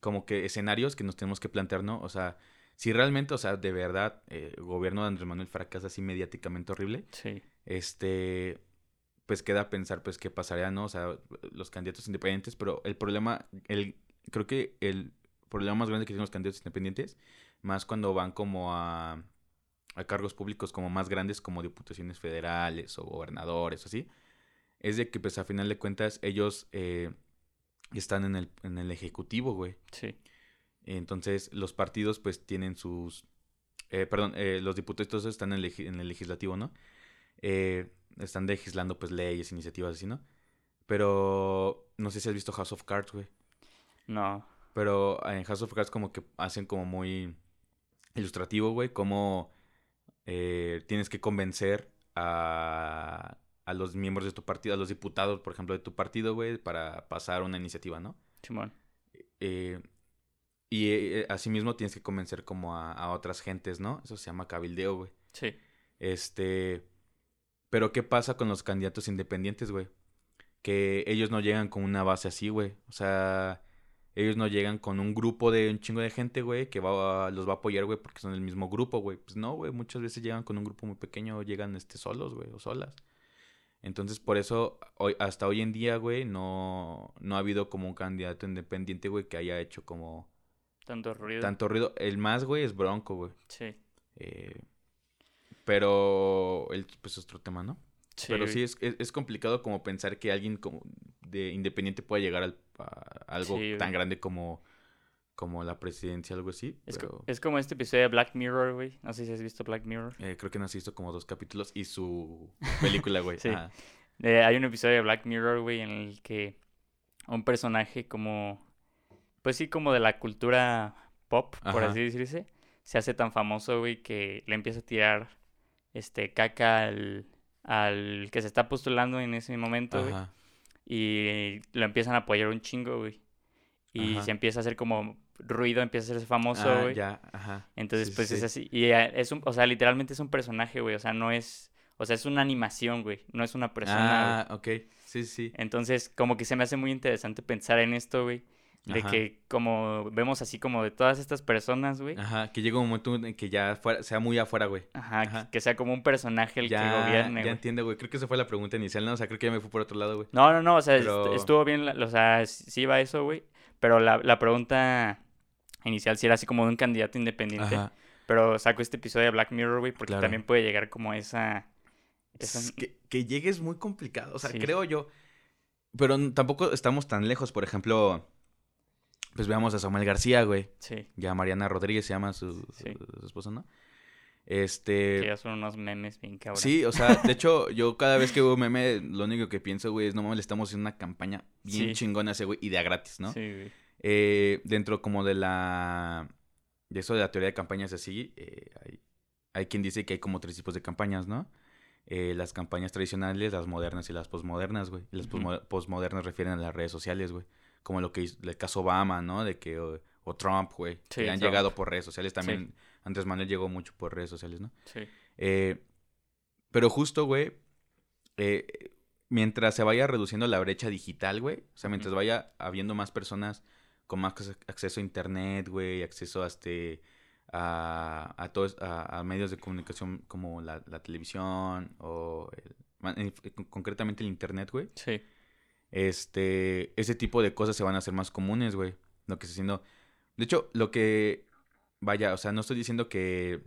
como que escenarios que nos tenemos que plantear, ¿no? O sea, si realmente, o sea, de verdad, eh, el gobierno de Andrés Manuel fracasa así mediáticamente horrible, Sí, este, pues queda pensar, pues, qué pasaría, ¿no? O sea, los candidatos independientes, pero el problema, el, creo que el problema más grande que tienen los candidatos independientes, más cuando van como a, a cargos públicos como más grandes, como diputaciones federales o gobernadores o así, es de que, pues, a final de cuentas, ellos eh, están en el, en el ejecutivo, güey. sí, Entonces, los partidos, pues, tienen sus... eh, perdón, eh, los diputados están en el, en el legislativo, ¿no? Eh, están legislando, pues, leyes, iniciativas así, ¿no? Pero no sé si has visto House of Cards, güey. no, Pero en House of Cards como que hacen como muy ilustrativo, güey, cómo eh, tienes que convencer a, a los miembros de tu partido, a los diputados, por ejemplo, de tu partido, güey, para pasar una iniciativa, ¿no? Simón, Eh, y eh, asimismo tienes que convencer como a, a otras gentes, ¿no? Eso se llama cabildeo, güey. sí, Este. Pero ¿qué pasa con los candidatos independientes, güey? Que ellos no llegan con una base así, güey. O sea, ellos no llegan con un grupo de un chingo de gente, güey, que va a- los va a apoyar, güey, porque son el mismo grupo, güey. Pues no, güey, muchas veces llegan con un grupo muy pequeño o llegan este solos, güey, o solas. Entonces, por eso, hoy, hasta hoy en día, güey, no, no ha habido como un candidato independiente, güey, que haya hecho como tanto ruido. tanto ruido. El más, güey, es Bronco, güey. Sí, Eh, pero, el, pues es otro tema, ¿no? Sí, Pero sí es, es, es complicado como pensar que alguien como de independiente pueda llegar al, a algo Sí, tan grande como, como la presidencia, algo así. Es, co- pero, es como este episodio de Black Mirror, güey. No sé si has visto Black Mirror. eh, creo que no has visto como dos capítulos y su película, güey. (laughs) Sí. Eh, hay un episodio de Black Mirror, güey, en el que un personaje como, pues sí, como de la cultura pop, por Ajá. así decirse, se hace tan famoso, güey, que le empieza a tirar, este, caca al, al que se está postulando en ese momento, güey, y lo empiezan a apoyar un chingo, güey, y Ajá. se empieza a hacer como ruido, empieza a hacerse famoso, Ah, güey. ya, ajá. Entonces, Sí, pues sí, es sí. así. Y eh, es un, o sea, literalmente es un personaje, güey. O sea, no es, o sea, es una animación, güey. No es una persona. Ah, ok. Sí, sí. Entonces, como que se me hace muy interesante pensar en esto, güey. De Ajá. que como vemos así como de todas estas personas, güey. Ajá, que llega un momento en que ya fuera, sea muy afuera, güey. Ajá, que- Ajá. que sea como un personaje el Ya, que gobierne, ya güey. entiendo, güey. Creo que esa fue la pregunta inicial, ¿no? O sea, creo que ya me fui por otro lado, güey. No, no, no, o sea, Pero- estuvo bien, o sea, sí iba eso, güey. Pero la, la pregunta inicial sí era así como de un candidato independiente. Ajá. Pero saco este episodio de Black Mirror, güey, porque Claro. también puede llegar como esa... esa- Es que, que llegue es muy complicado, o sea, Sí. creo yo. Pero tampoco estamos tan lejos, por ejemplo, pues veamos a Samuel García, güey. Sí, Ya Mariana Rodríguez se llama su, su- Sí. su esposa, ¿no? que Este... ya son unos memes bien cabrones. Sí, o sea, de hecho, yo cada vez que veo meme, lo único que pienso, güey, es no mames, le estamos haciendo una campaña bien Sí. chingona a ese güey y de a gratis, ¿no? Sí, güey. Eh, dentro como de la... De eso de la teoría de campañas así, eh, hay, hay quien dice que hay como tres tipos de campañas, ¿no? eh, las campañas tradicionales, las modernas y las posmodernas, güey. Y las posmodernas refieren a las redes sociales, güey. Como lo que hizo el caso Obama, ¿no? De que, o, o Trump, güey. Sí, que han Trump. llegado por redes sociales también. Andrés Manuel llegó mucho por redes sociales, ¿no? Sí. Eh, pero justo, güey, eh, mientras se vaya reduciendo la brecha digital, güey, o sea, mientras vaya habiendo más personas con más ac- acceso a internet, güey, acceso a este a, a todos a, a medios de comunicación como la, la televisión o el- concretamente el internet, güey. Sí. Este, ese tipo de cosas se van a hacer más comunes, güey. Lo que está haciendo. De hecho, lo que. Vaya, o sea, no estoy diciendo que.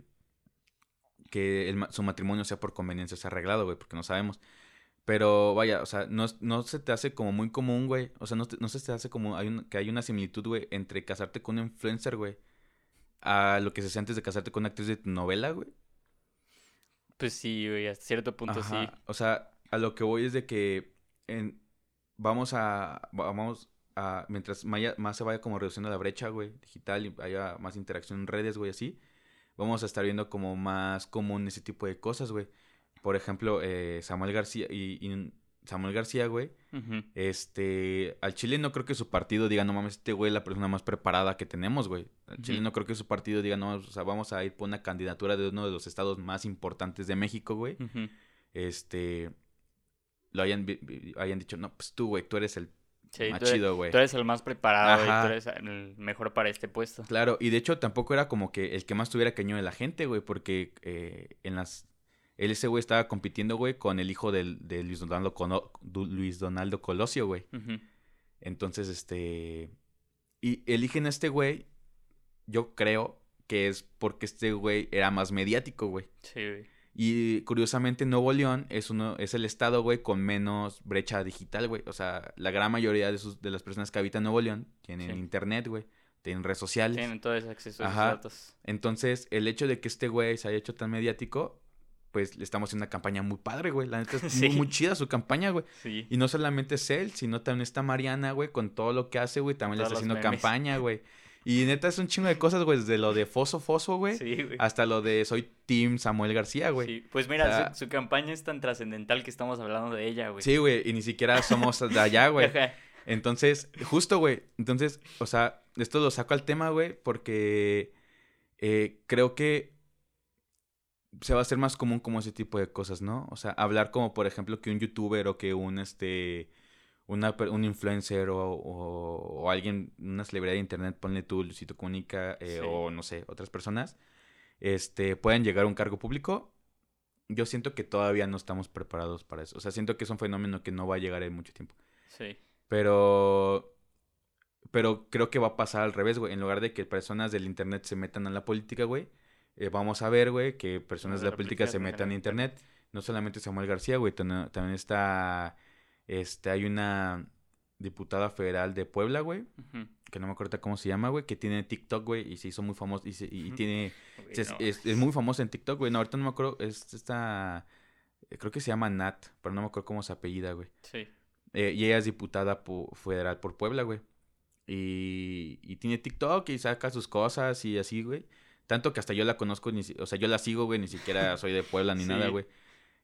Que el su matrimonio sea por conveniencia, sea arreglado, güey, porque no sabemos. Pero vaya, o sea, no, no se te hace como muy común, güey. O sea, no, no se te hace como hay un- que hay una similitud, güey, entre casarte con un influencer, güey, a lo que se hace antes de casarte con una actriz de tu novela, güey. Pues sí, güey, hasta cierto punto sí. O sea, a lo que voy es de que en- vamos a, vamos a, mientras maya- más se vaya como reduciendo la brecha, güey, digital y haya más interacción en redes, güey, así, vamos a estar viendo como más común ese tipo de cosas, güey. Por ejemplo, eh, Samuel García y, y Samuel García, güey, este, al Chile no creo que su partido diga, no mames, este güey es la persona más preparada que tenemos, güey. Al Chile no creo que su partido diga, no, o sea, vamos a ir por una candidatura de uno de los estados más importantes de México, güey este lo hayan, hayan dicho, no, pues tú, güey, tú eres el Sí, más tú eres, chido, güey. tú eres el más preparado y Ajá. tú eres el mejor para este puesto. Claro, y de hecho tampoco era como que el que más tuviera cañón de la gente, güey, porque eh, en las... Él, ese güey, estaba compitiendo, güey, con el hijo del, de Luis Donaldo, Cono- Luis Donaldo Colosio, güey. Entonces, este... Y eligen a este güey, yo creo que es porque este güey era más mediático, güey. Sí, güey. Y curiosamente Nuevo León es uno es el estado, güey, con menos brecha digital, güey. O sea, la gran mayoría de sus de las personas que habitan Nuevo León tienen Sí. internet, güey, tienen redes sociales. Tienen todo ese acceso a esos datos. Entonces, el hecho de que este güey se haya hecho tan mediático, pues le estamos haciendo una campaña muy padre, güey. La neta (laughs) es Sí. muy, muy chida su campaña, güey. Sí. Y no solamente es él, sino también está Mariana, güey, con todo lo que hace, güey, también le está haciendo memes. campaña, güey. Y neta es un chingo de cosas, güey, desde lo de Foso Foso, güey, Sí, güey. hasta lo de soy Team Samuel García, güey. Sí. Pues mira, O sea- su, su campaña es tan trascendental que estamos hablando de ella, güey. Sí, güey, y ni siquiera somos de allá, güey. Ajá. Entonces, justo, güey. Entonces, o sea, esto lo saco al tema, güey, porque eh, creo que se va a hacer más común como ese tipo de cosas, ¿no? O sea, hablar como, por ejemplo, que un youtuber o que un, este, una, un influencer o, o, o alguien, una celebridad de internet, ponle tú, Luisito Comunica, eh, Sí. o no sé, otras personas, este, pueden llegar a un cargo público. Yo siento que todavía no estamos preparados para eso. O sea, siento que es un fenómeno que no va a llegar en mucho tiempo. Sí. Pero. Pero creo que va a pasar al revés, güey. En lugar de que personas del internet se metan a la política, güey. eh, vamos a ver, güey, que personas de la política se metan a internet. No solamente Samuel García, güey. También está. Este, hay una diputada federal de Puebla, güey. Que no me acuerdo cómo se llama, güey. Que tiene TikTok, güey. Y se hizo muy famoso. Y, se- y tiene. Es, no. es- es muy famosa en TikTok, güey. No, ahorita no me acuerdo. Es esta. eh, Creo que se llama Nat. Pero no me acuerdo cómo se apellida, güey. Sí. Eh, y ella es diputada pu- federal por Puebla, güey. Y, y tiene TikTok y saca sus cosas y así, güey. Tanto que hasta yo la conozco, ni si- o sea, yo la sigo, güey, ni siquiera (laughs) soy de Puebla ni Sí. nada, güey.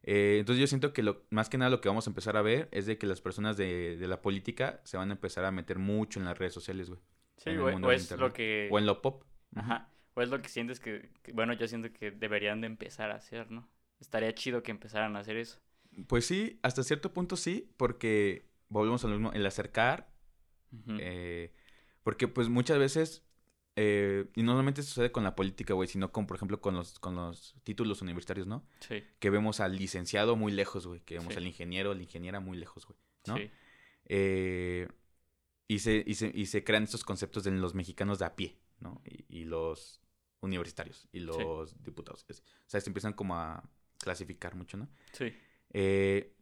Eh, entonces yo siento que lo, más que nada lo que vamos a empezar a ver es de que las personas de, de la política se van a empezar a meter mucho en las redes sociales, güey. Sí, güey. O es lo que... O en lo pop. Ajá. O es lo que sientes que, que- Bueno, yo siento que deberían de empezar a hacer, ¿no? Estaría chido que empezaran a hacer eso. Pues sí, hasta cierto punto sí, porque volvemos a lo mismo, el acercar. Eh, porque pues muchas veces, eh, y no solamente sucede con la política, güey, sino con, por ejemplo, con los, con los títulos universitarios, ¿no? Sí. Que vemos al licenciado muy lejos, güey, que vemos Sí. al ingeniero, la ingeniera muy lejos, güey, ¿no? Sí. Eh, y, se, y, se, y se crean estos conceptos de los mexicanos de a pie, ¿no? Y, y los universitarios y los diputados. O sea, se empiezan como a clasificar mucho, ¿no? Sí. Eh,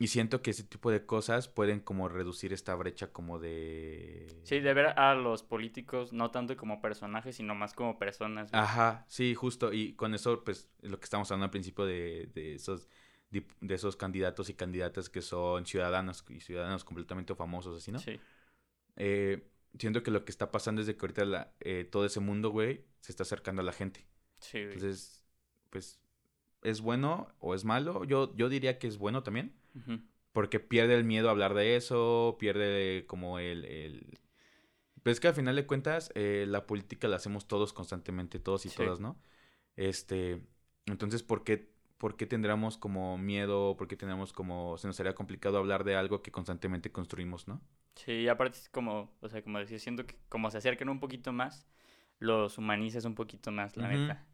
y siento que ese tipo de cosas pueden como reducir esta brecha como de... Sí, de ver a los políticos no tanto como personajes, sino más como personas. Ajá, sí, justo. Y con eso, pues, lo que estamos hablando al principio de, de esos de esos candidatos y candidatas que son ciudadanos y ciudadanos completamente famosos, así, ¿no? Sí. Eh, siento que lo que está pasando es de que ahorita la- eh, todo ese mundo, güey, se está acercando a la gente. Sí, güey. Entonces, pues, es bueno o es malo. Yo, yo diría que es bueno también. Porque pierde el miedo a hablar de eso, pierde como el... el... Pero es que al final de cuentas, eh, la política la hacemos todos constantemente, todos y Sí. todas, ¿no? Este, entonces, ¿por qué, ¿por qué tendríamos como miedo? ¿Por qué tendríamos como... Se nos haría complicado hablar de algo que constantemente construimos, ¿no? Sí, aparte es como, o sea, como decía, siento que como se acercan un poquito más, los humanizas un poquito más, la Ujú. neta.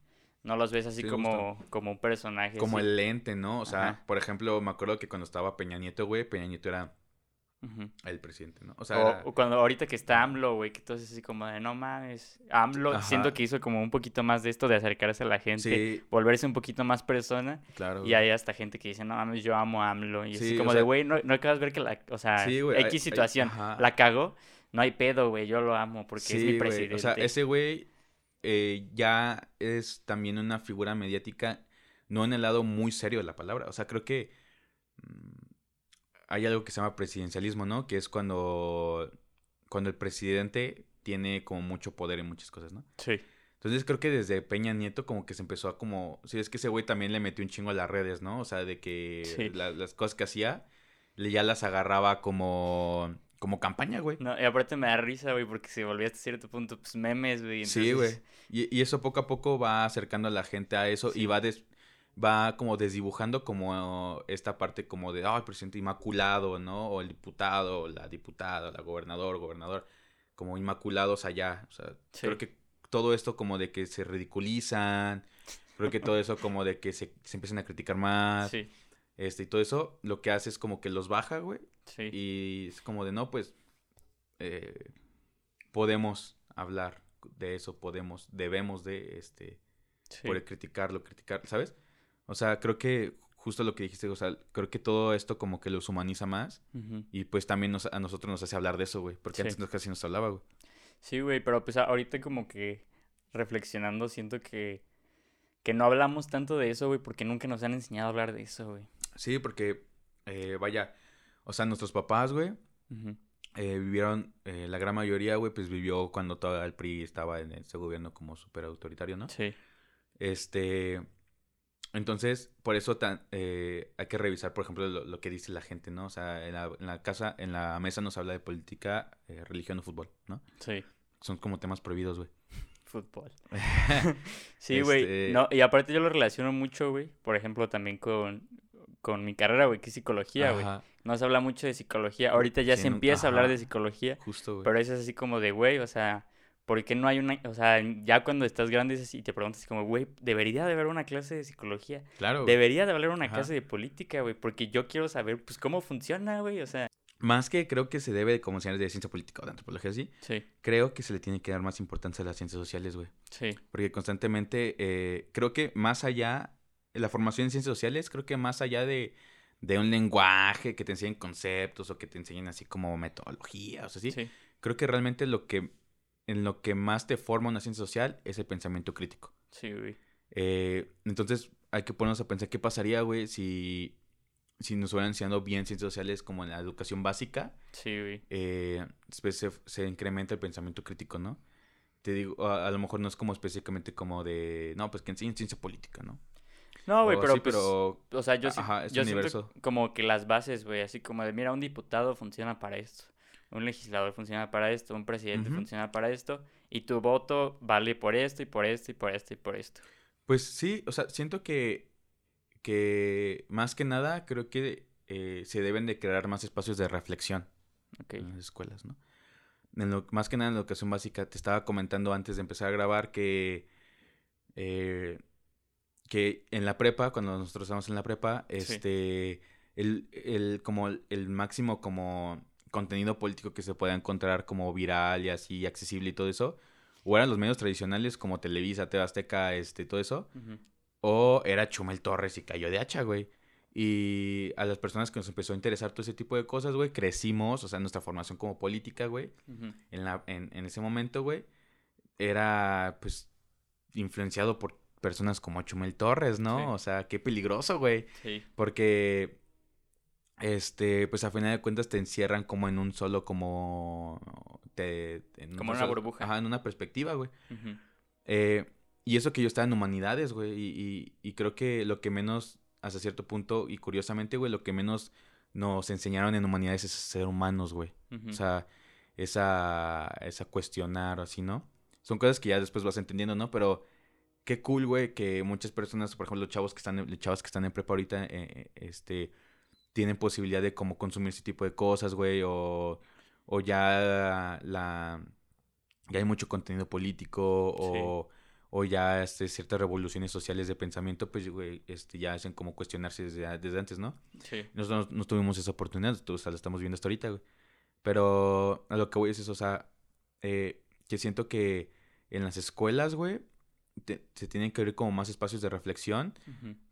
No los ves así Sí, como, como un personaje. Como así. el lente, ¿no? O sea, Ajá. por ejemplo, me acuerdo que cuando estaba Peña Nieto, güey, Peña Nieto era el presidente, ¿no? O sea, O, era- o cuando ahorita que está AMLO, güey, que todo es así como de no mames. AMLO, Ajá. siento que hizo como un poquito más de esto de acercarse a la gente, sí, volverse un poquito más persona. claro. Y hay hasta gente que dice, no mames, yo amo a AMLO. Y Sí, así como de, sea- güey, no, no acabas de ver que la, o sea, hay- X hay- situación, la cagó, no hay pedo, güey, yo lo amo porque es mi presidente. O sea, ese güey eh, ya es también una figura mediática, no en el lado muy serio de la palabra. O sea, creo que mm, hay algo que se llama presidencialismo, ¿no? Que es cuando, cuando el presidente tiene como mucho poder en muchas cosas, ¿no? Sí, Entonces creo que desde Peña Nieto como que se empezó a como... Sí, es que ese güey también le metió un chingo a las redes, ¿no? O sea, de que Sí. la- las cosas que hacía, ya las agarraba como, como campaña, güey. no, y aparte me da risa, güey, porque se volvió hasta cierto punto, pues, memes, güey. Sí, güey. Y, y eso poco a poco va acercando a la gente a eso Sí. y va des- va como desdibujando como esta parte como de, ah, el presidente inmaculado, ¿no? O el diputado, o la diputada, la gobernador, gobernador, como inmaculados allá. O sea, Sí. creo que todo esto como de que se ridiculizan, creo que todo eso como de que se, se empiezan a criticar más, Sí, este, y todo eso, lo que hace es como que los baja, güey, sí. y es como de, no, pues, eh, podemos hablar de eso, podemos, debemos de, este, sí. por criticarlo, criticar, ¿sabes? O sea, creo que justo lo que dijiste, o sea, creo que todo esto como que los humaniza más y pues también nos- a nosotros nos hace hablar de eso, güey, porque Sí. antes casi nos hablaba, güey. Sí, güey, pero pues ahorita como que reflexionando siento que, que no hablamos tanto de eso, güey, porque nunca nos han enseñado a hablar de eso, güey. Sí, porque, eh, vaya, o sea, nuestros papás, güey, eh, vivieron, eh, la gran mayoría, güey, pues vivió cuando todo el PRI estaba en ese gobierno como súper autoritario, ¿no? Sí, Este. Entonces, por eso tan, eh, hay que revisar, por ejemplo, lo, lo que dice la gente, ¿no? O sea, en la, en la casa, en la mesa nos habla de política, religión o fútbol, ¿no? sí, Son como temas prohibidos, güey. (laughs) fútbol. (laughs) Sí, güey. Este- No, y aparte yo lo relaciono mucho, güey. Por ejemplo, también con, con mi carrera, güey, que es psicología, güey. No se habla mucho de psicología. Ahorita ya Sí, se empieza a hablar de psicología, justo, güey. pero eso es así como de, güey, o sea, ¿por qué no hay una, o sea, ya cuando estás grande así, y te preguntas así como, güey, debería de haber una clase de psicología, Claro, güey. debería de haber una Ajá. clase de política, güey, porque yo quiero saber, pues, cómo funciona, güey, o sea, Más que creo que se debe de como de ciencia política o de antropología, sí. sí, Creo que se le tiene que dar más importancia a las ciencias sociales, güey. sí, Porque constantemente, eh, creo que más allá, la formación en ciencias sociales, creo que más allá de, de un lenguaje que te enseñen conceptos o que te enseñen así como metodología, o sea, sí, sí, creo que realmente lo que, en lo que más te forma una ciencia social es el pensamiento crítico. sí, güey, Eh, entonces, hay que ponernos a pensar qué pasaría, güey, si, si nos hubieran enseñado bien ciencias sociales como en la educación básica, sí, güey, eh, después se, se incrementa el pensamiento crítico, ¿no? Te digo, a, a lo mejor no es como específicamente como de, no, pues que enseñen ciencia política, ¿no? No, güey, pero, sí, pues, pero o sea, yo, sí- Ajá, es yo siento como que las bases, güey, así como de, mira, un diputado funciona para esto, un legislador funciona para esto, un presidente funciona para esto, y tu voto vale por esto y por esto y por esto y por esto. Pues sí, o sea, siento que, que más que nada creo que eh, se deben de crear más espacios de reflexión Ok, en las escuelas, ¿no? En lo, más que nada en la educación básica, te estaba comentando antes de empezar a grabar que, eh, que en la prepa, cuando nosotros estábamos en la prepa, Sí. este, el, el, como el, máximo como contenido político que se pueda encontrar como viral y así accesible y todo eso, o eran los medios tradicionales como Televisa, TV Azteca, este, todo eso, o era Chumel Torres y cayó de hacha, güey. Y a las personas que nos empezó a interesar todo ese tipo de cosas, güey, crecimos, o sea, nuestra formación como política, güey, en, la, en, en ese momento, güey, era, pues, influenciado por personas como Chumel Torres, ¿no? Sí. O sea, qué peligroso, güey. Sí, Porque, este, pues, a final de cuentas te encierran como en un solo, como... Te, en Como un una burbuja. Ajá, en una perspectiva, güey. Eh, y eso que yo estaba en humanidades, güey. Y, y, y creo que lo que menos, hasta cierto punto, y curiosamente, güey, lo que menos nos enseñaron en humanidades es ser humanos, güey. O sea, esa, esa cuestionar o así, ¿no? Son cosas que ya después vas entendiendo, ¿no? Pero qué cool, güey, que muchas personas, por ejemplo, los chavos que están, los chavos que están en prepa ahorita, eh, este, tienen posibilidad de como consumir ese tipo de cosas, güey, o, o ya la, ya hay mucho contenido político, o, o ya, este, ciertas revoluciones sociales de pensamiento, pues, güey, este, ya hacen como cuestionarse desde, desde antes, ¿no? Sí. Nosotros no, no tuvimos esa oportunidad, o sea, la estamos viendo hasta ahorita, güey. Pero a lo que voy es eso, o sea, eh, que siento que en las escuelas, güey, te- se tienen que abrir como más espacios de reflexión,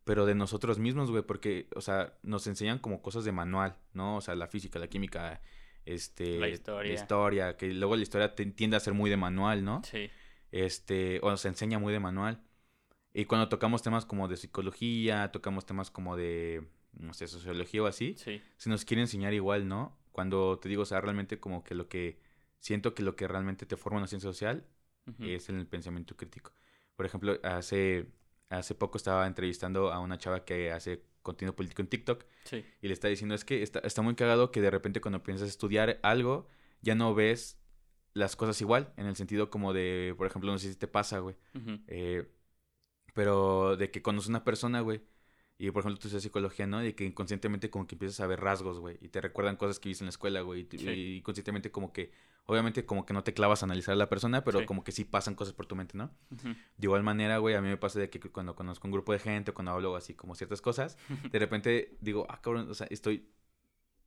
pero de nosotros mismos, güey, porque, o sea, nos enseñan como cosas de manual, ¿no? O sea, la física, la química, este... La historia. La historia, que luego la historia te- tiende a ser muy de manual, ¿no? Sí. este, o se enseña muy de manual. Y cuando tocamos temas como de psicología, tocamos temas como de, no sé, sociología o así, Sí. se nos quiere enseñar igual, ¿no? Cuando te digo, o sea, realmente como que lo que, siento que lo que realmente te forma en la ciencia social es en el pensamiento crítico. Por ejemplo, hace, hace poco estaba entrevistando a una chava que hace contenido político en TikTok Sí. y le está diciendo, es que está, está muy cagado que de repente cuando piensas estudiar algo, ya no ves las cosas igual, en el sentido como de, por ejemplo, no sé si te pasa, güey, eh, pero de que conoces una persona, güey, y por ejemplo tú estudias psicología, ¿no? Y que inconscientemente como que empiezas a ver rasgos, güey, y te recuerdan cosas que viste en la escuela, güey, y, Sí. y conscientemente como que, obviamente como que no te clavas a analizar a la persona, pero Sí. como que sí pasan cosas por tu mente, ¿no? De igual manera, güey, a mí me pasa de que cuando conozco un grupo de gente o cuando hablo así como ciertas cosas, (laughs) de repente digo, ah, cabrón, o sea, estoy,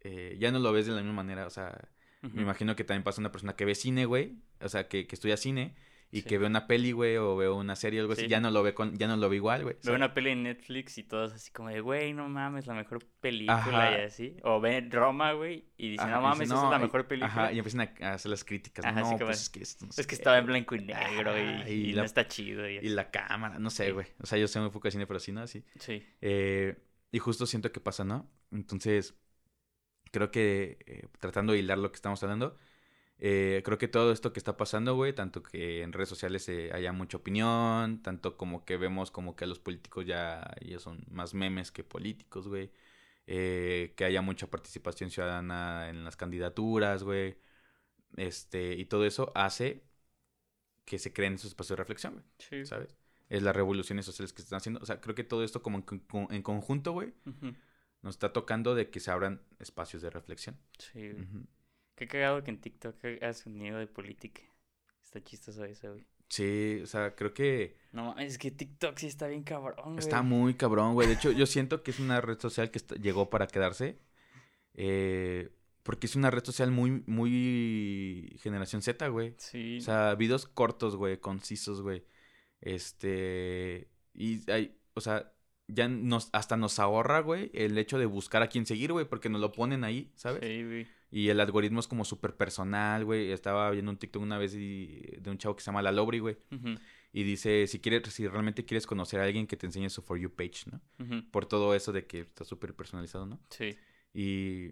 eh, ya no lo ves de la misma manera, o sea, me imagino que también pasa una persona que ve cine, güey, o sea, que, que estudia cine y Sí. que ve una peli, güey, o ve una serie o algo así, Sí. ya no lo ve con, ya no lo ve igual, güey. Veo una peli en Netflix y todos así como de, güey, no mames, la mejor película Ajá. y así. O ven Roma, güey, y dicen, ajá, no mames, dice, esa es la mejor película. Ajá, y empiezan a, hacer las críticas, ¿no? Ajá, así no, pues es que esto no Es que estaba en blanco y negro y, y no la- está chido. Y, Y así. la cámara, no sé, güey. O sea, yo sé muy poco de cine, pero sí, ¿no? Así. Sí. Eh, y justo siento que pasa, ¿no? Entonces, creo que eh, tratando de hilar lo que estamos hablando, eh, creo que todo esto que está pasando, güey, tanto que en redes sociales eh, haya mucha opinión, tanto como que vemos como que a los políticos ya, ya son más memes que políticos, güey, eh, que haya mucha participación ciudadana en las candidaturas, güey, este, y todo eso hace que se creen esos espacios de reflexión, güey. Sí. ¿sabes? Es las revoluciones sociales que se están haciendo. O sea, creo que todo esto como en, con- en conjunto, güey, nos está tocando de que se abran espacios de reflexión. Sí. Qué cagado que en TikTok hagas sonido de política. Está chistoso eso, güey. Sí, o sea, creo que No es que TikTok sí está bien cabrón, está güey. muy cabrón, güey. De hecho, yo siento que es una red social que está- llegó para quedarse. eh, porque es una red social muy, muy generación Z, güey. Sí. O sea, videos cortos, güey, concisos, güey. Este. Y hay, o sea, ya nos, hasta nos ahorra, güey, el hecho de buscar a quién seguir, güey, porque nos lo ponen ahí, ¿sabes? Sí, güey. Y el algoritmo es como súper personal, güey. Estaba viendo un TikTok una vez y- de un chavo que se llama La Lobri, güey. Ujú, Y dice, si quieres, si realmente quieres conocer a alguien que te enseñe su For You page, ¿no? ujú. Por todo eso de que está súper personalizado, ¿no? Sí. Y,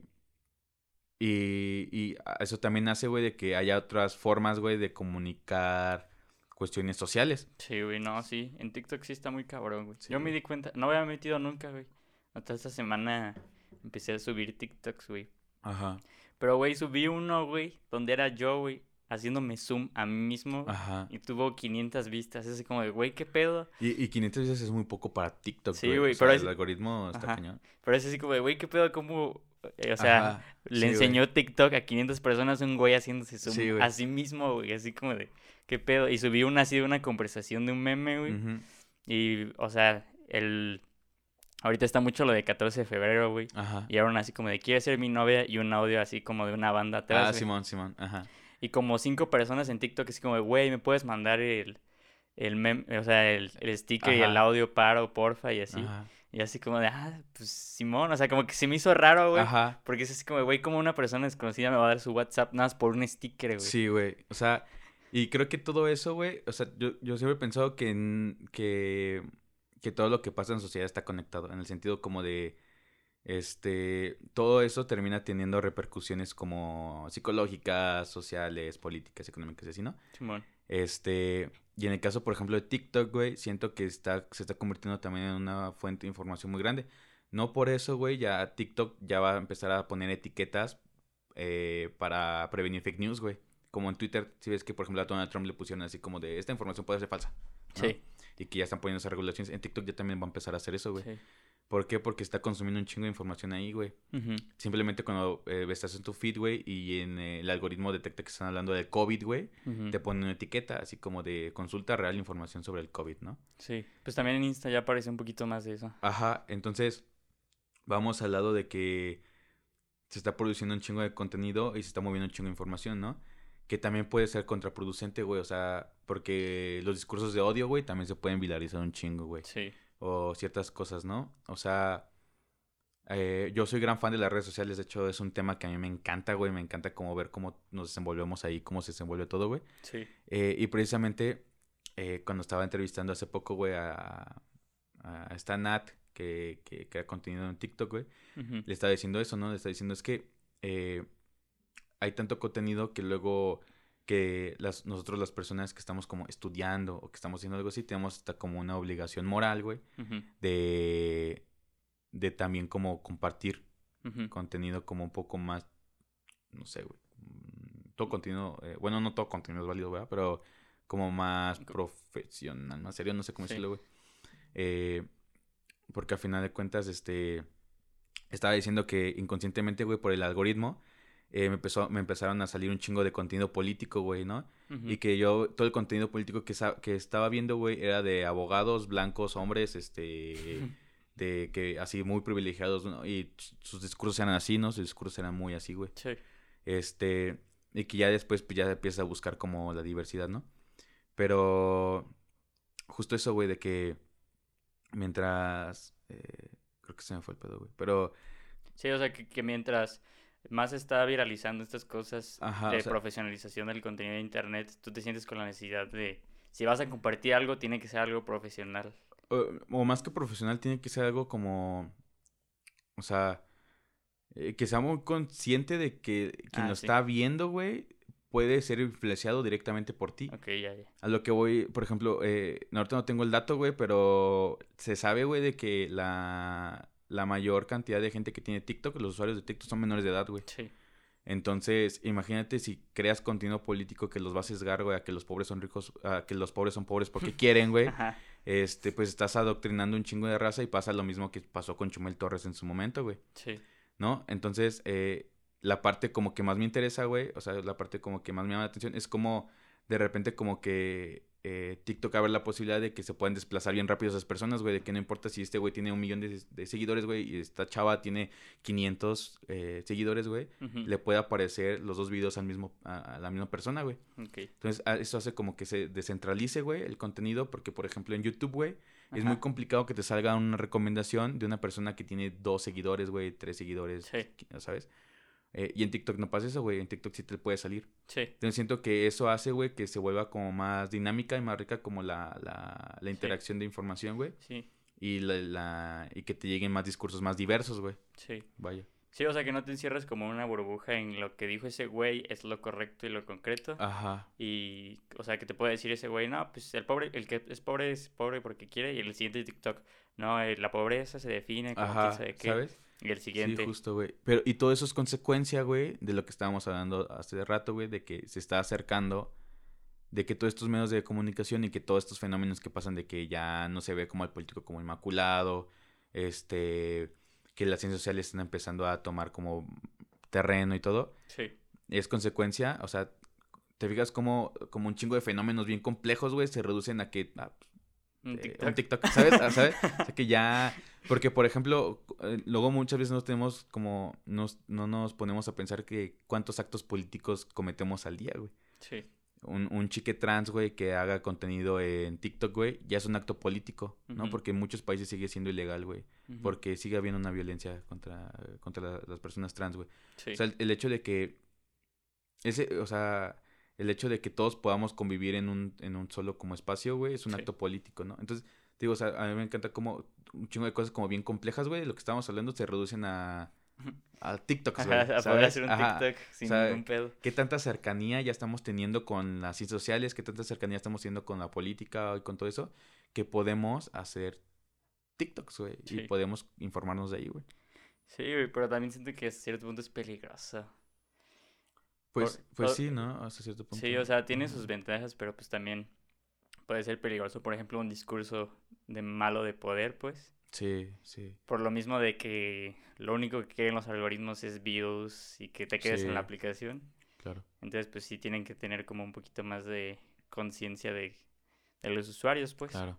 y, y eso también hace, güey, de que haya otras formas, güey, de comunicar cuestiones sociales. Sí, güey, no, sí. En TikTok sí está muy cabrón, güey. Sí, Yo me di cuenta, no había metido nunca, güey. Hasta esta semana empecé a subir TikToks, güey. Ajá. Pero, güey, subí uno, güey, donde era yo, güey, haciéndome zoom a mí mismo. Ajá. Y tuvo 500 vistas. Es así como de, güey, ¿qué pedo? Y, y 500 veces es muy poco para TikTok, Sí, güey. sea, pero es- el algoritmo está Ajá. cañón. Pero es así como de, güey, ¿qué pedo? ¿Cómo? eh, o sea, Ajá. le Sí, enseñó TikTok a 500 personas un güey haciéndose zoom Sí, a sí mismo, güey. Así como de, ¿qué pedo? Y subí una así de una conversación de un meme, güey. Y, o sea, el... Ahorita está mucho lo de 14 de febrero, güey. Ajá. Y ahora así como de, ¿quieres ser mi novia? Y un audio así como de una banda atrás, Ah, güey. Simón, Simón. Ajá. Y como cinco personas en TikTok así como, de, güey, ¿me puedes mandar el... El mem o sea, el, el sticker y el audio paro, porfa, y así. Ajá. Y así como de, ah, pues Simón, o sea, como que se me hizo raro, güey. Ajá. Porque es así como, güey, como una persona desconocida me va a dar su WhatsApp nada más por un sticker, güey. Sí, güey. O sea, y creo que todo eso, güey, o sea, yo, yo siempre he pensado que, en- que, que todo lo que pasa en sociedad está conectado, en el sentido como de, este, todo eso termina teniendo repercusiones como psicológicas, sociales, políticas, económicas, y así, ¿no? Simón. Este, y en el caso, por ejemplo, de TikTok, güey, siento que está, se está convirtiendo también en una fuente de información muy grande. No por eso, güey, ya TikTok ya va a empezar a poner etiquetas eh, para prevenir fake news, güey. Como en Twitter, si ves que, por ejemplo, a Donald Trump le pusieron así como de, esta información puede ser falsa. Sí. Y que ya están poniendo esas regulaciones. En TikTok ya también va a empezar a hacer eso, güey. Sí. ¿Por qué? Porque está consumiendo un chingo de información ahí, güey. Simplemente cuando eh, estás en tu feed, güey, y en eh, el algoritmo detecta que están hablando de COVID, güey, te pone una etiqueta así como de consulta real información sobre el COVID, ¿no? Sí, pues también en Insta ya aparece un poquito más de eso. Ajá, entonces vamos al lado de que se está produciendo un chingo de contenido y se está moviendo un chingo de información, ¿no? Que también puede ser contraproducente, güey, o sea, porque los discursos de odio, güey, también se pueden viralizar un chingo, güey. Sí o ciertas cosas, ¿no? O sea, eh, yo soy gran fan de las redes sociales, de hecho es un tema que a mí me encanta, güey, me encanta como ver cómo nos desenvolvemos ahí, cómo se desenvuelve todo, güey. Sí. Eh, y precisamente eh, cuando estaba entrevistando hace poco, güey, a, a esta Nat, que, que, que ha contenido en TikTok, güey, le estaba diciendo eso, ¿no? Le estaba diciendo es que hay tanto contenido que luego que las, nosotros las personas que estamos como estudiando o que estamos haciendo algo así, tenemos hasta como una obligación moral, güey, de, de también como compartir contenido como un poco más, no sé, güey, mm, todo contenido, eh, bueno, no todo contenido es válido, ¿verdad? Pero como más profesional, más serio, no sé cómo decirlo, güey. Eh, porque al final de cuentas, este, estaba diciendo que inconscientemente, güey, por el algoritmo, eh, me, empezó, me empezaron a salir un chingo de contenido político, güey, ¿no? Y que yo, todo el contenido político que, que estaba viendo, güey, era de abogados blancos, hombres, este, (laughs) de que así muy privilegiados, ¿no? Y sus discursos eran así, ¿no? Sus discursos eran muy así, güey. Sí. Este, y que ya después, pues ya empieza a buscar como la diversidad, ¿no? Pero, justo eso, güey, de que mientras, eh, creo que se me fue el pedo, güey, pero... Sí, o sea, que, que mientras más está viralizando estas cosas de profesionalización del contenido de internet, tú te sientes con la necesidad de, si vas a compartir algo, tiene que ser algo profesional. O, más que profesional, tiene que ser algo como, o sea, eh, que sea muy consciente de que quien ah, lo está viendo, güey, puede ser influenciado directamente por ti. Ok, ya, ya. A lo que voy, por ejemplo, eh, ahorita no tengo el dato, güey, pero se sabe, güey, de que la la mayor cantidad de gente que tiene TikTok, los usuarios de TikTok son menores de edad, güey. Sí. Entonces, imagínate si creas contenido político que los va a sesgar, güey, a que los pobres son ricos, a que los pobres son pobres porque (laughs) quieren, güey. Este, pues estás adoctrinando un chingo de raza y pasa lo mismo que pasó con Chumel Torres en su momento, güey. Sí. ¿No? Entonces, eh, la parte como que más me interesa, güey, o sea, la parte como que más me llama la atención es como de repente como que eh, TikTok abre la posibilidad de que se puedan desplazar bien rápido esas personas, güey, de que no importa si este güey tiene un millón de, seguidores, güey, y esta chava tiene 500 eh, seguidores, güey, le puede aparecer los dos videos al mismo, a, la misma persona, güey. Entonces, eso hace como que se descentralice, güey, el contenido, porque, por ejemplo, en YouTube, güey, es muy complicado que te salga una recomendación de una persona que tiene dos seguidores, güey, tres seguidores, ¿sabes? Eh, y en TikTok no pasa eso, güey. En TikTok sí te puede salir. Sí. Entonces siento que eso hace, güey, que se vuelva como más dinámica y más rica como la, la, la interacción de información, güey. Sí. Y, la, la, y que te lleguen más discursos más diversos, güey. Sí. Vaya. Sí, o sea, que no te encierres como una burbuja en lo que dijo ese güey es lo correcto y lo concreto. Ajá. Y, o sea, que te puede decir ese güey, no, pues el pobre, el que es pobre es pobre porque quiere y el siguiente TikTok, no, eh, la pobreza se define como Ajá, qué. ¿sabes? Y el siguiente. Sí, justo, güey. Pero, y todo eso es consecuencia, güey, de lo que estábamos hablando hace rato, güey, de que se está acercando, de que todos estos medios de comunicación y que todos estos fenómenos que pasan de que ya no se ve como al político como inmaculado, este, que las ciencias sociales están empezando a tomar como terreno y todo. Sí. Es consecuencia, o sea, te fijas como, como un chingo de fenómenos bien complejos, güey, se reducen a que... Ah, un eh, TikTok. ¿sabes? Ah, ¿sabes? (laughs) O sea, que ya porque, por ejemplo, eh, luego muchas veces nos tenemos como, nos, no nos ponemos a pensar que cuántos actos políticos cometemos al día, güey. Sí. Un, un chique trans, güey, que haga contenido en TikTok, güey, ya es un acto político, ¿no? Porque en muchos países sigue siendo ilegal, güey. Porque sigue habiendo una violencia contra, contra las personas trans, güey. Sí. O sea, el, hecho de que, ese, o sea, el hecho de que todos podamos convivir en un, en un solo como espacio, güey, es un acto político, ¿no? Entonces, digo, o sea, a mí me encanta cómo un chingo de cosas como bien complejas, güey, lo que estábamos hablando se reducen a, a TikTok, güey, a poder hacer un Ajá. TikTok sin ningún pedo. ¿Qué tanta cercanía ya estamos teniendo con las ciencias sociales? ¿Qué tanta cercanía estamos teniendo con la política y con todo eso? Que podemos hacer TikToks, güey. Sí. Y podemos informarnos de ahí, güey. Sí, güey, pero también siento que a cierto punto es peligroso. Pues, Por- pues sí, ¿no? Hasta cierto punto. Sí, o sea, tiene sus ventajas, pero pues también puede ser peligroso. Por ejemplo, un discurso de malo de poder, pues. Sí, sí. Por lo mismo de que lo único que quieren los algoritmos es views y que te quedes en la aplicación. Claro. Entonces, pues sí tienen que tener como un poquito más de conciencia de, de los usuarios, pues. Claro.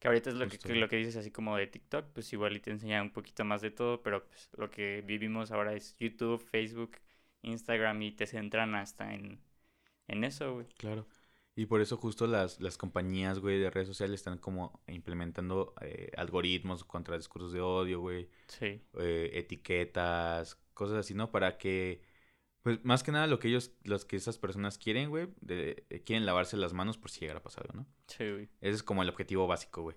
Que ahorita es lo que, Justo. que lo que dices así como de TikTok, pues igual y te enseña un poquito más de todo, pero pues lo que vivimos ahora es YouTube, Facebook, Instagram y te centran hasta en, en eso, güey. Claro. Y por eso justo las, las compañías, güey, de redes sociales están como implementando eh, algoritmos contra discursos de odio, güey. Sí, eh, etiquetas, cosas así, ¿no? Para que, pues más que nada lo que ellos, los que esas personas quieren, güey, de- eh, quieren lavarse las manos por si llegara a pasar ¿no? sí, güey. Ese es como el objetivo básico, güey.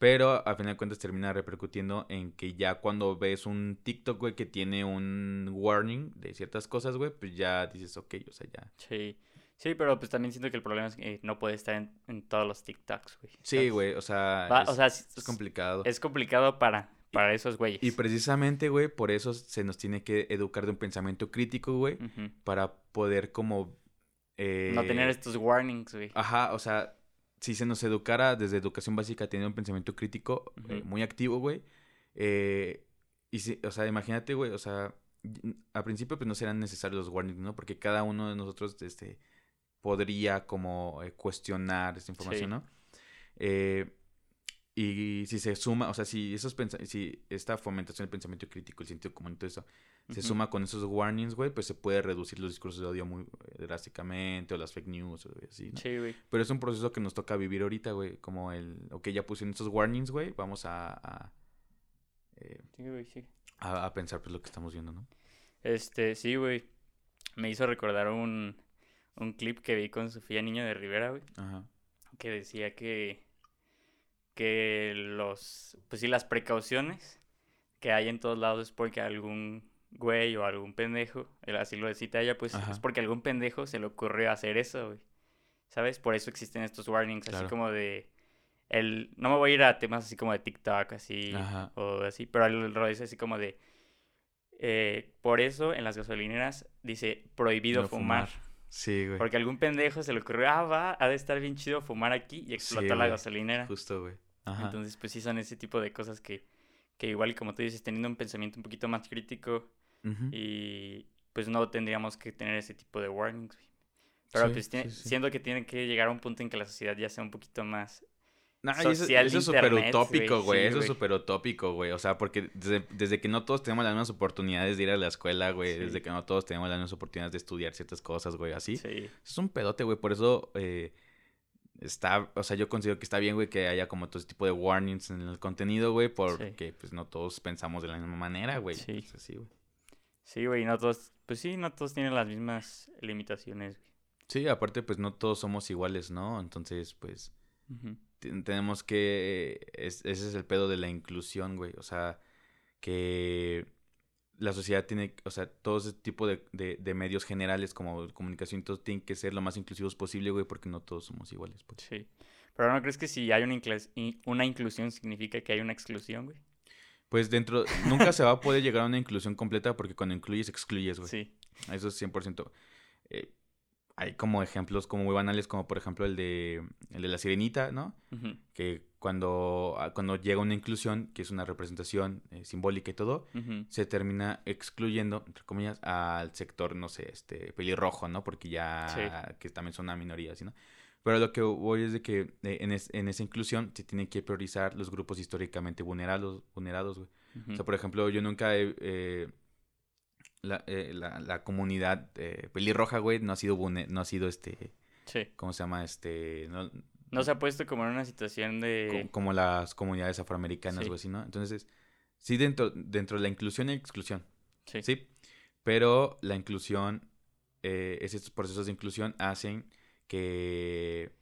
Pero a final de cuentas termina repercutiendo en que ya cuando ves un TikTok, güey, que tiene un warning de ciertas cosas, güey, pues ya dices, ok, o sea, ya. Sí. Sí, pero pues también siento que el problema es que no puede estar en, en todos los TikToks, güey. Sí, güey, o sea, Va- es, o sea, es, es complicado. es complicado para, para esos güeyes. Y precisamente, güey, por eso se nos tiene que educar de un pensamiento crítico, güey, para poder como... eh, No tener estos warnings, güey. Ajá, o sea, si se nos educara desde educación básica a tener un pensamiento crítico eh, muy activo, güey. eh, y si, o sea, imagínate, güey, o sea, al principio pues no serán necesarios los warnings, ¿no? Porque cada uno de nosotros, este, podría como eh, cuestionar esta información, Sí. ¿no? Eh, y si se suma, o sea, si esos si esta fomentación del pensamiento crítico, el sentido común y todo eso, se suma con esos warnings, güey, pues se puede reducir los discursos de odio muy eh, drásticamente o las fake news o así, ¿no? Sí, güey. Pero es un proceso que nos toca vivir ahorita, güey. Como el, ok, ya pusieron estos warnings, güey. Vamos a, a, eh, Sí, güey, sí. a, a pensar pues lo que estamos viendo, ¿no? Este, sí, güey. Me hizo recordar un, un clip que vi con Sofía Niño de Rivera, güey. Ajá. Que decía que, que los, pues sí, las precauciones que hay en todos lados es porque algún güey o algún pendejo, él así lo cita ella, pues Ajá. es porque algún pendejo se le ocurrió hacer eso, güey. ¿Sabes? Por eso existen estos warnings, así como de... El, no me voy a ir a temas así como de TikTok, así, Ajá. o así, pero el rollo es así como de... eh, por eso en las gasolineras dice prohibido No fumar. Sí, güey. Porque algún pendejo se le ocurrió, ah, va, ha de estar bien chido fumar aquí y explotó la gasolinera. Justo, güey. Ajá. Entonces, pues sí son ese tipo de cosas que, que igual como tú dices, teniendo un pensamiento un poquito más crítico Y pues no tendríamos que tener ese tipo de warnings. Pero Sí, pues tiene- sí, sí. siento que tiene que llegar a un punto en que la sociedad ya sea un poquito más... Nah, eso, social eso es súper utópico, güey, eso es súper utópico, güey. O sea, porque desde, desde que no todos tenemos las mismas oportunidades de ir a la escuela, güey. Desde que no todos tenemos las mismas oportunidades de estudiar ciertas cosas, güey. Así. Sí, Es un pedote, güey. Por eso eh, está, o sea, yo considero que está bien, güey, que haya como todo ese tipo de warnings en el contenido, güey, porque pues no todos pensamos de la misma manera, güey. Sí. Es así, güey. Sí, güey, no todos, pues sí, no todos tienen las mismas limitaciones, güey. Sí, aparte, pues no todos somos iguales, ¿no? Entonces, pues tenemos que, es- ese es el pedo de la inclusión, güey. O sea, que la sociedad tiene, o sea, todo ese tipo de, de, de medios generales como comunicación, todos tienen que ser lo más inclusivos posible, güey, porque no todos somos iguales, pues. Sí. Pero ¿no crees que si hay una, inclus- in- una inclusión significa que hay una exclusión, güey? Pues dentro, nunca se va a poder llegar a una inclusión completa porque cuando incluyes, excluyes, güey. Sí. Eso es 100%. Eh, hay como ejemplos como muy banales, como por ejemplo el de, el de la sirenita, ¿no? Que cuando, ah, cuando llega una inclusión, que es una representación eh, simbólica y todo, se termina excluyendo, entre comillas, al sector, no sé, este, pelirrojo, ¿no? Porque ya, que también son una minoría, ¿sí, no? Pero lo que voy es de que eh, en, es- en esa inclusión se tienen que priorizar los grupos históricamente vulnerados, vulnerados, güey. O sea, por ejemplo, yo nunca he... eh, la, eh, la, la comunidad eh, pelirroja, güey, no ha sido, no ha sido, este, Sí. ¿cómo se llama? Este, no, No se ha puesto como en una situación de... como las comunidades afroamericanas, Sí. güey, ¿sí, no? Entonces, sí, dentro, dentro de la inclusión y exclusión, Sí. Sí, pero la inclusión, eh, es estos procesos de inclusión hacen que,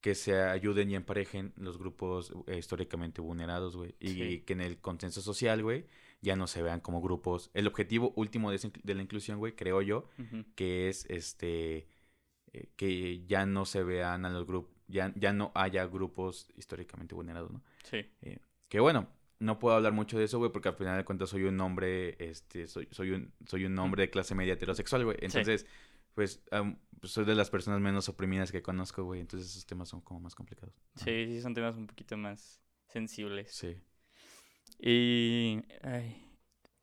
que se ayuden y emparejen los grupos eh, históricamente vulnerados, güey. Y Sí. que en el consenso social, güey, ya no se vean como grupos. El objetivo último de, de la inclusión, güey, creo yo, que es este eh, que ya no se vean a los grupos, ya, ya no haya grupos históricamente vulnerados, ¿no? Sí. Que bueno, no puedo hablar mucho de eso, güey, porque al final de cuentas soy un hombre, este, soy, soy un, soy un hombre de clase media heterosexual, güey. Entonces, pues, pues, soy de las personas menos oprimidas que conozco, güey. Entonces esos temas son como más complicados. Sí, sí, son temas un poquito más sensibles. Sí. Y. ay,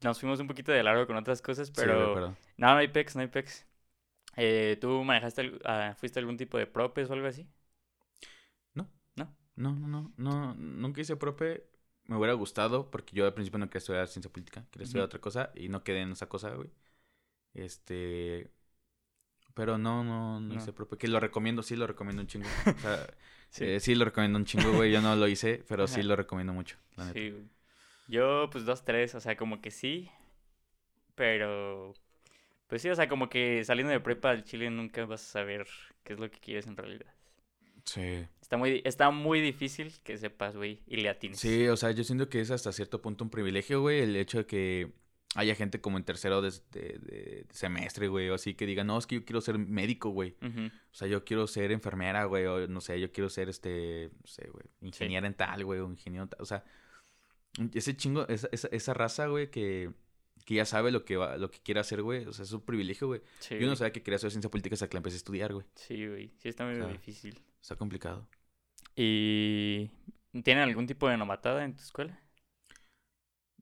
nos fuimos un poquito de largo con otras cosas, Sí, pero. perdón. no, no hay pex, no hay pex. Eh, ¿Tú manejaste, ah, fuiste algún tipo de propes o algo así? No, no, no, no, nunca hice prope. Me hubiera gustado porque yo al principio no quería estudiar ciencia política, quería estudiar otra cosa y no quedé en esa cosa, güey. Este, pero no, no, no, No. hice prope, que lo recomiendo, sí lo recomiendo un chingo. O sea, (laughs) Sí. sí, sí lo recomiendo un chingo, güey. Yo no lo hice, pero sí lo recomiendo mucho, la neta. Sí, güey. Yo, pues dos, tres, o sea, como que sí, pero. Pues sí, o sea, como que saliendo de prepa al Chile nunca vas a saber qué es lo que quieres en realidad. Sí. Está muy, está muy difícil que sepas, güey, y le atines. Sí, o sea, yo siento que es hasta cierto punto un privilegio, güey, el hecho de que haya gente como en tercero de, de- de semestre, güey, o así que diga, no, es que yo quiero ser médico, güey. O sea, yo quiero ser enfermera, güey, o no sé, yo quiero ser este, no sé, güey, ingeniera en tal, güey, o ingeniero en tal. O sea, ese chingo, esa, esa, esa raza, güey, que, que ya sabe lo que va, lo que quiere hacer, güey. O sea, es un privilegio, güey. Sí, Yo no sabía que quería hacer ciencia política hasta que la empecé a estudiar, güey. Sí, güey. Sí, está muy sea, difícil. Está complicado. ¿Y tienen algún tipo de novatada en tu escuela?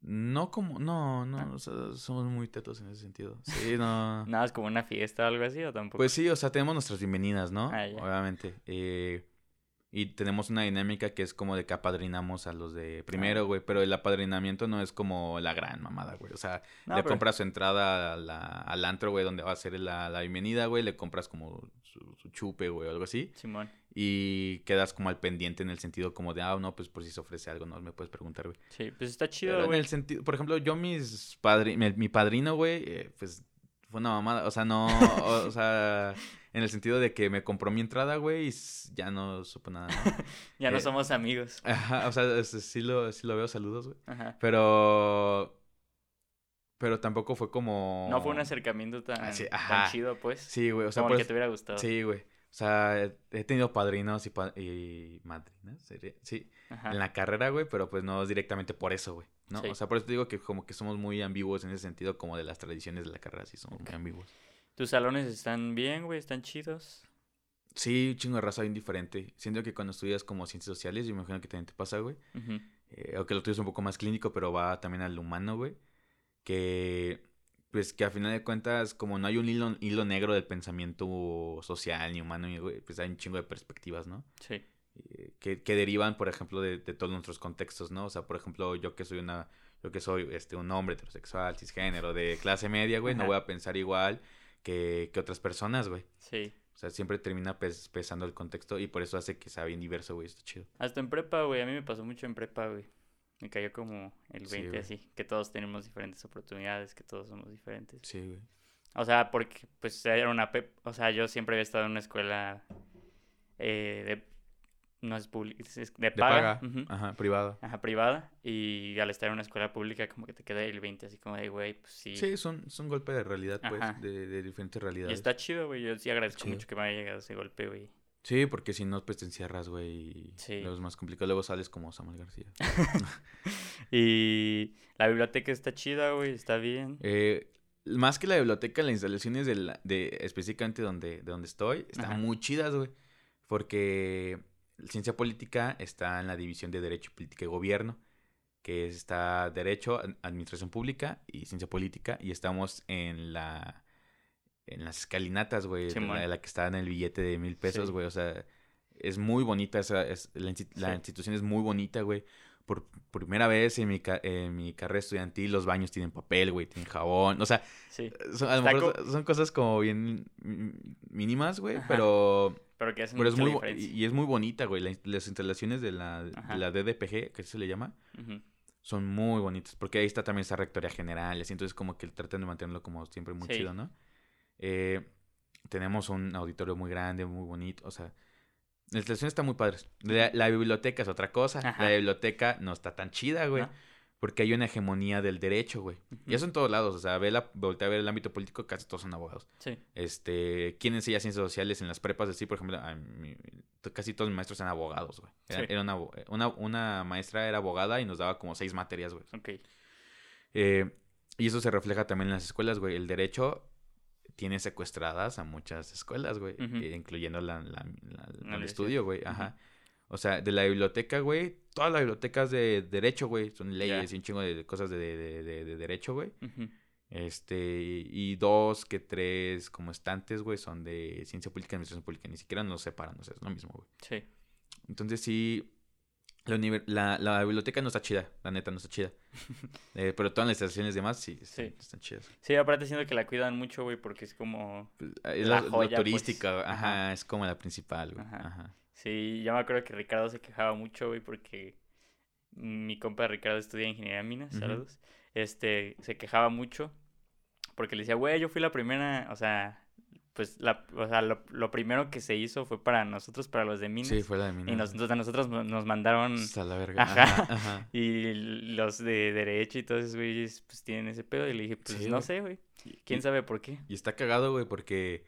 No como, no, no, Ah. o sea, somos muy tetos en ese sentido. Sí, no. (laughs) Nada, es como una fiesta o algo así, o tampoco. Pues sí, o sea, tenemos nuestras bienvenidas, ¿no? Ah, ya. Obviamente. Eh, y tenemos una dinámica que es como de que apadrinamos a los de primero, Ah. güey. Pero el apadrinamiento no es como la gran mamada, güey. O sea, No, le pero- compras su entrada a la- al antro, güey, donde va a ser la, la bienvenida, güey. Le compras como su, su chupe, güey, o algo así. Simón. Y quedas como al pendiente en el sentido como de, ah, no, pues por si se ofrece algo, no me puedes preguntar, güey. Sí, pues está chido, Pero en güey. el sentido, por ejemplo, yo mis padri mi, mi padrino, güey, eh, pues fue una mamada, o sea, no, o, o sea, en el sentido de que me compró mi entrada, güey, y ya no supo nada, ¿no? (laughs) Ya no eh, somos amigos. Ajá, o sea, sí lo, sí lo veo, saludos, güey. Ajá. Pero, pero tampoco fue como... No fue un acercamiento tan, Ah, tan chido, pues. Sí, güey, o sea, como el pues, que te hubiera gustado. sí, güey. O sea, he- tenido padrinos y, pa- y madrinas, sería- sí, Ajá. en la carrera, güey, pero pues no es directamente por eso, güey, ¿no? Sí. O sea, por eso te digo que como que somos muy ambiguos en ese sentido, como de las tradiciones de la carrera, sí somos muy ambiguos. ¿Tus salones están bien, güey? ¿Están chidos? Sí, un chingo de raza bien diferente. Siento que cuando estudias como ciencias sociales, yo me imagino que también te pasa, güey, eh, aunque lo tuyo es un poco más clínico, pero va también al humano, güey, que pues que a final de cuentas, como no hay un hilo, hilo negro del pensamiento social ni humano, pues hay un chingo de perspectivas, ¿no? Sí. eh, que, que derivan, por ejemplo, de, de todos nuestros contextos, ¿no? O sea, por ejemplo, yo que soy una, yo que soy este un hombre heterosexual, cisgénero, de clase media, güey, no Ajá. voy a pensar igual que, que otras personas, güey. Sí. O sea, siempre termina pes- pesando el contexto y por eso hace que sea bien diverso, güey, está chido. Hasta en prepa, güey. A mí me pasó mucho en prepa, güey. Me cayó como el Sí, 20 güey. así. Que todos tenemos diferentes oportunidades, que todos somos diferentes. Sí, güey. O sea, porque pues era una... O sea, yo siempre había estado en una escuela eh, de... No es pública, es de De paga. paga, ujú, ajá, privada. Ajá, privada. Y al estar en una escuela pública como que te queda el 20 así como de, güey, pues sí. Sí, son, son golpes de realidad, pues, de, de diferentes y realidades. está chido, güey. Yo sí agradezco mucho que me haya llegado ese golpe, güey. Sí, porque si no, pues te encierras, güey, y Sí. luego es más complicado. Luego sales como Samuel García. (laughs) Y la biblioteca está chida, güey. Está bien. Eh, más que la biblioteca, las instalaciones de, la- de específicamente donde, de donde estoy están Ajá. muy chidas, güey. Porque ciencia política está en la división de Derecho, Política y Gobierno, que está Derecho, Ad- Administración Pública y Ciencia Política, y estamos en la en las escalinatas, güey, Simón. la, la que está en el billete de mil pesos, Sí. güey. O sea, es muy bonita esa, es, la, la Sí. institución es muy bonita, güey. Por primera vez en mi, ca- en mi carrera estudiantil, los baños tienen papel, güey, tienen jabón. O sea, Sí. son, a lo mejor co- son- cosas como bien mínimas, güey, pero, Pero que hacen pero es muy, diferencia. y es muy bonita, güey. La- las instalaciones de la, de la DDPG, que se le llama, son muy bonitas, porque ahí está también esa rectoría general, así, entonces como que tratan de mantenerlo como siempre muy Sí. chido, ¿no? Eh, tenemos un auditorio muy grande, muy bonito, o sea, la instalación está muy padre. La, la biblioteca es otra cosa, Ajá. la biblioteca no está tan chida, güey. ¿No? porque hay una hegemonía del derecho, güey. Y eso en todos lados, o sea, ve la, voltea a ver el ámbito político, casi todos son abogados. Sí. Este, ¿quién enseña ciencias sociales en las prepas? De sí, por ejemplo, a casi todos mis maestros eran abogados, güey. Era, Sí. era una, abo- una, una maestra era abogada y nos daba como seis materias, güey. Ok. Eh, y eso se refleja también en las escuelas, güey. El derecho tiene secuestradas a muchas escuelas, güey, eh, incluyendo la, la- la- el estudio, güey. Ajá. O sea, de la biblioteca, güey, todas las bibliotecas de derecho, güey, son leyes y un chingo de cosas de, de- de- de derecho, güey. Este, y dos que tres como estantes, güey, son de ciencia política y administración pública. Ni siquiera nos separan, o sea, es lo mismo, güey. Sí. Entonces sí, la, la, la biblioteca no está chida, la neta no está chida. (laughs) Eh, pero todas las estaciones demás sí, Sí. están chidas. Sí, aparte siento que la cuidan mucho, güey, porque es como... Pues, Es La la, joya, pues. turística, ajá, Ajá. es como la principal, güey. Ajá. Ajá. Sí, yo me acuerdo que Ricardo se quejaba mucho, güey, porque mi compa Ricardo estudia ingeniería en minas, saludos. Este, se quejaba mucho porque le decía, güey, yo fui la primera, o sea, pues, la, o sea, lo, lo primero que se hizo fue para nosotros, para los de minas. Sí, fue la de Minas. y nos, entonces a nosotros no- nos mandaron, Hasta la verga. Ajá. Ajá, (laughs) ajá. y los de derecho y todos esos güeyes, pues, tienen ese pedo. Y le dije, pues, Sí, no güey. sé, güey, Y- quién sabe por qué. Y está cagado, güey, porque.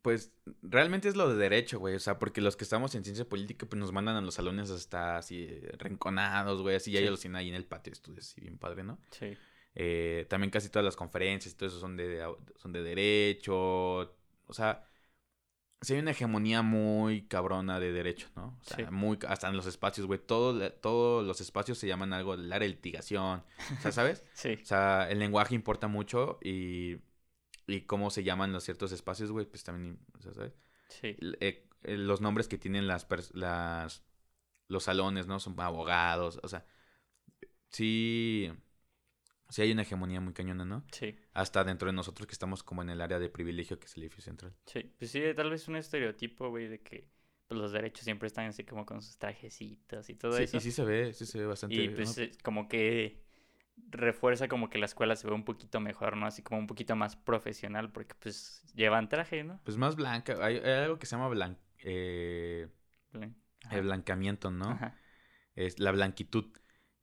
Pues realmente es lo de derecho, güey. O sea, porque los que estamos en ciencia política, pues nos mandan a los salones hasta así eh, rinconados, güey. Así ya Sí. ellos los tienen ahí en el patio de estudios, así bien padre, ¿no? Sí, Eh, también casi todas las conferencias y todo eso son de, son de derecho. O sea, sí hay una hegemonía muy cabrona de derecho, ¿no? O sea, Sí. muy, hasta en los espacios, güey. Todo, la- todos los espacios se llaman algo de litigación. O sea, ¿sabes? (laughs) sí, O sea, el lenguaje importa mucho y, y cómo se llaman los ciertos espacios, güey, pues también, o sea, ¿sabes? sí, eh, eh, los nombres que tienen las, las los salones, ¿no? Son abogados, o sea, sí, sí hay una hegemonía muy cañona, ¿no? sí. Hasta dentro de nosotros que estamos como en el área de privilegio que es el edificio central. Sí, pues sí, tal vez un estereotipo, güey, de que pues, los derechos siempre están así como con sus trajecitos y todo Sí, eso. y sí se ve, sí se ve bastante. Y pues ¿no? como que refuerza como que la escuela se ve un poquito mejor, ¿no? Así como un poquito más profesional porque pues llevan traje, ¿no? Pues más blanca, hay, hay algo que se llama blan- eh, Blan- el blancamiento, ¿no? Ajá. es la blanquitud,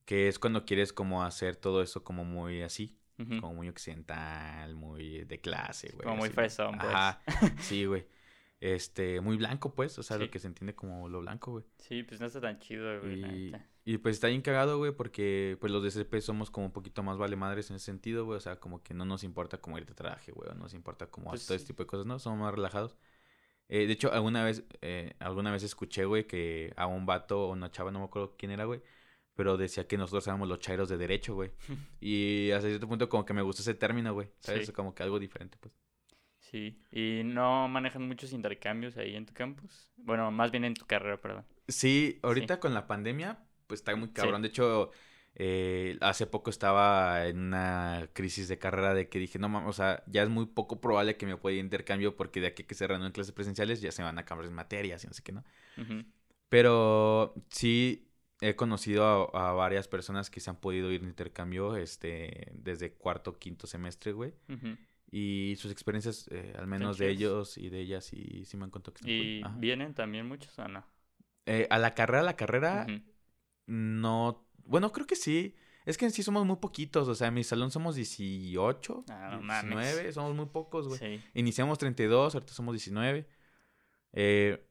que es cuando quieres como hacer todo eso como muy así, como muy occidental, muy de clase, güey. Como muy fresón, pues. Ajá, (laughs) sí, güey. Este, muy blanco, pues, o sea, Sí. lo que se entiende como lo blanco, güey. Sí, pues no está tan chido, güey, Y, y pues está bien cagado, güey, porque pues los de CP somos como un poquito más vale madres en ese sentido, güey. O sea, como que no nos importa como ir de traje, güey. o No nos importa como Pues todo sí. este tipo de cosas, ¿no? Somos más relajados. Eh, de hecho, alguna vez, eh, alguna vez escuché, güey, que a un vato o una chava, no me acuerdo quién era, güey, pero decía que nosotros éramos los chairos de derecho, güey. (laughs) y hasta cierto punto como que me gustó ese término, güey. ¿Sabes? Sí. Como que algo diferente, pues. Sí, y no manejan muchos intercambios ahí en tu campus. Bueno, más bien en tu carrera, perdón. Sí, ahorita con la pandemia, pues está muy Sí. cabrón. De hecho, eh, hace poco estaba en una crisis de carrera de que dije, no mames, o sea, ya es muy poco probable que me pueda ir a intercambio porque de aquí que se reanuden clases presenciales ya se van a cambiar materias y no sé qué, ¿no? Ujú. Pero sí he conocido a, a varias personas que se han podido ir de intercambio este, desde cuarto, quinto semestre, güey. Y sus experiencias, eh, al menos de ellos y de ellas, sí, sí me han contado que están ¿Y cool. Vienen también muchos o no? Eh, a la carrera, a la carrera. No, bueno, creo que sí. Es que en sí somos muy poquitos, o sea, en mi salón somos 18, Ah, no mames. 19, somos muy pocos, güey. Sí. Iniciamos 32, ahorita somos 19. Eh,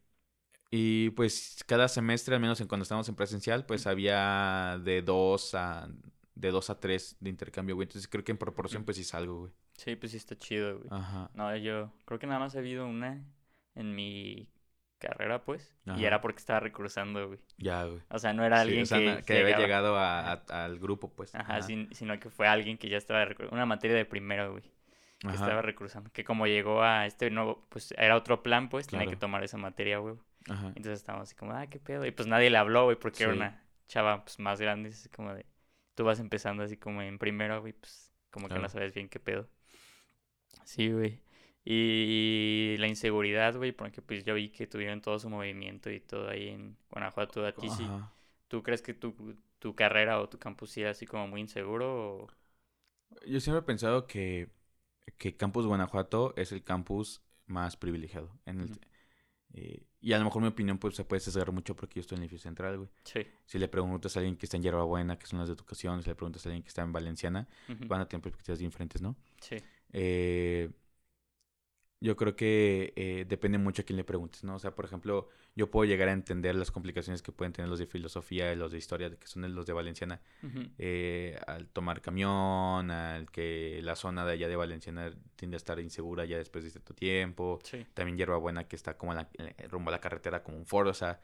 y pues cada semestre, al menos en cuando estábamos en presencial, pues había de 2 a de 2 a 3 de intercambio, güey. Entonces creo que en proporción pues sí salgo, güey. Sí, pues sí está chido, güey. Ajá. No, yo creo que nada más he habido una en mi carrera, pues. Y era porque estaba recursando, güey. Ya, güey. O sea, no era Sí, alguien o sea, que, había llegado a- a- al grupo, pues. Ajá, sin- sino que fue alguien que ya estaba recur- una materia de primero, güey. Que Ajá. estaba recursando. Que como llegó a este nuevo, pues era otro plan, pues tenía que Claro. tomar esa materia, güey. Ajá. Entonces estábamos así como, ah, qué pedo. Y pues nadie le habló, güey, porque era una chava pues más grande. Así como de, tú vas empezando así como en primero, güey, pues como que no sabes bien qué pedo. Sí, güey. Y la inseguridad, güey, porque pues yo vi que tuvieron todo su movimiento y todo ahí en Guanajuato. ¿A ti sí? ¿Tú crees que tu, tu carrera o tu campus era así como muy inseguro? O... Yo siempre he pensado que, que Campus Guanajuato es el campus más privilegiado. En el. Eh, y a lo mejor mi opinión pues se puede sesgar mucho porque yo estoy en el edificio central, güey. Sí. Si le preguntas a alguien que está en Buena, que son las de educación, si le preguntas a alguien que está en Valenciana, van a tener perspectivas diferentes, ¿no? Sí. Eh, yo creo que eh, depende mucho a quién le preguntes, ¿no? O sea, por ejemplo, yo puedo llegar a entender las complicaciones que pueden tener los de filosofía los de historia, que son los de Valenciana, eh, al tomar camión, al que la zona de allá de Valenciana tiende a estar insegura ya después de cierto tiempo, Sí. también Buena que está como en la- en- rumbo a la carretera como un foro, o sea,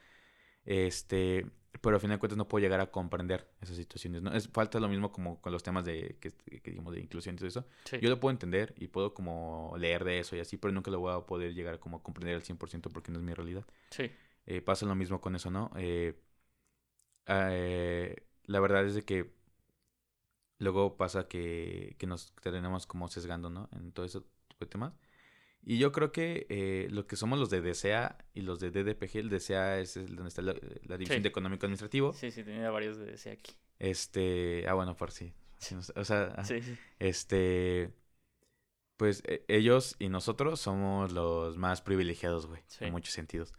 este, pero al final de cuentas no puedo llegar a comprender esas situaciones, ¿no? Es, falta lo mismo como con los temas de, que, que digamos, de inclusión y todo eso. Sí. Yo lo puedo entender y puedo como leer de eso y así, pero nunca lo voy a poder llegar como a comprender al 100% porque no es mi realidad. Sí. Eh, pasa lo mismo con eso, ¿no? Eh, eh, la verdad es de que luego pasa que, que nos tenemos como sesgando, ¿no? En todo ese tipo de temas. Y yo creo que eh, lo que somos los de DCA y los de DDPG, el DCA es el donde está la, la División Sí. de Económico Administrativo. Sí, sí, tenía varios de ese aquí. Este, ah, bueno, por sí. O sea, Sí, este, pues e- ellos y nosotros somos los más privilegiados, güey, en muchos sentidos.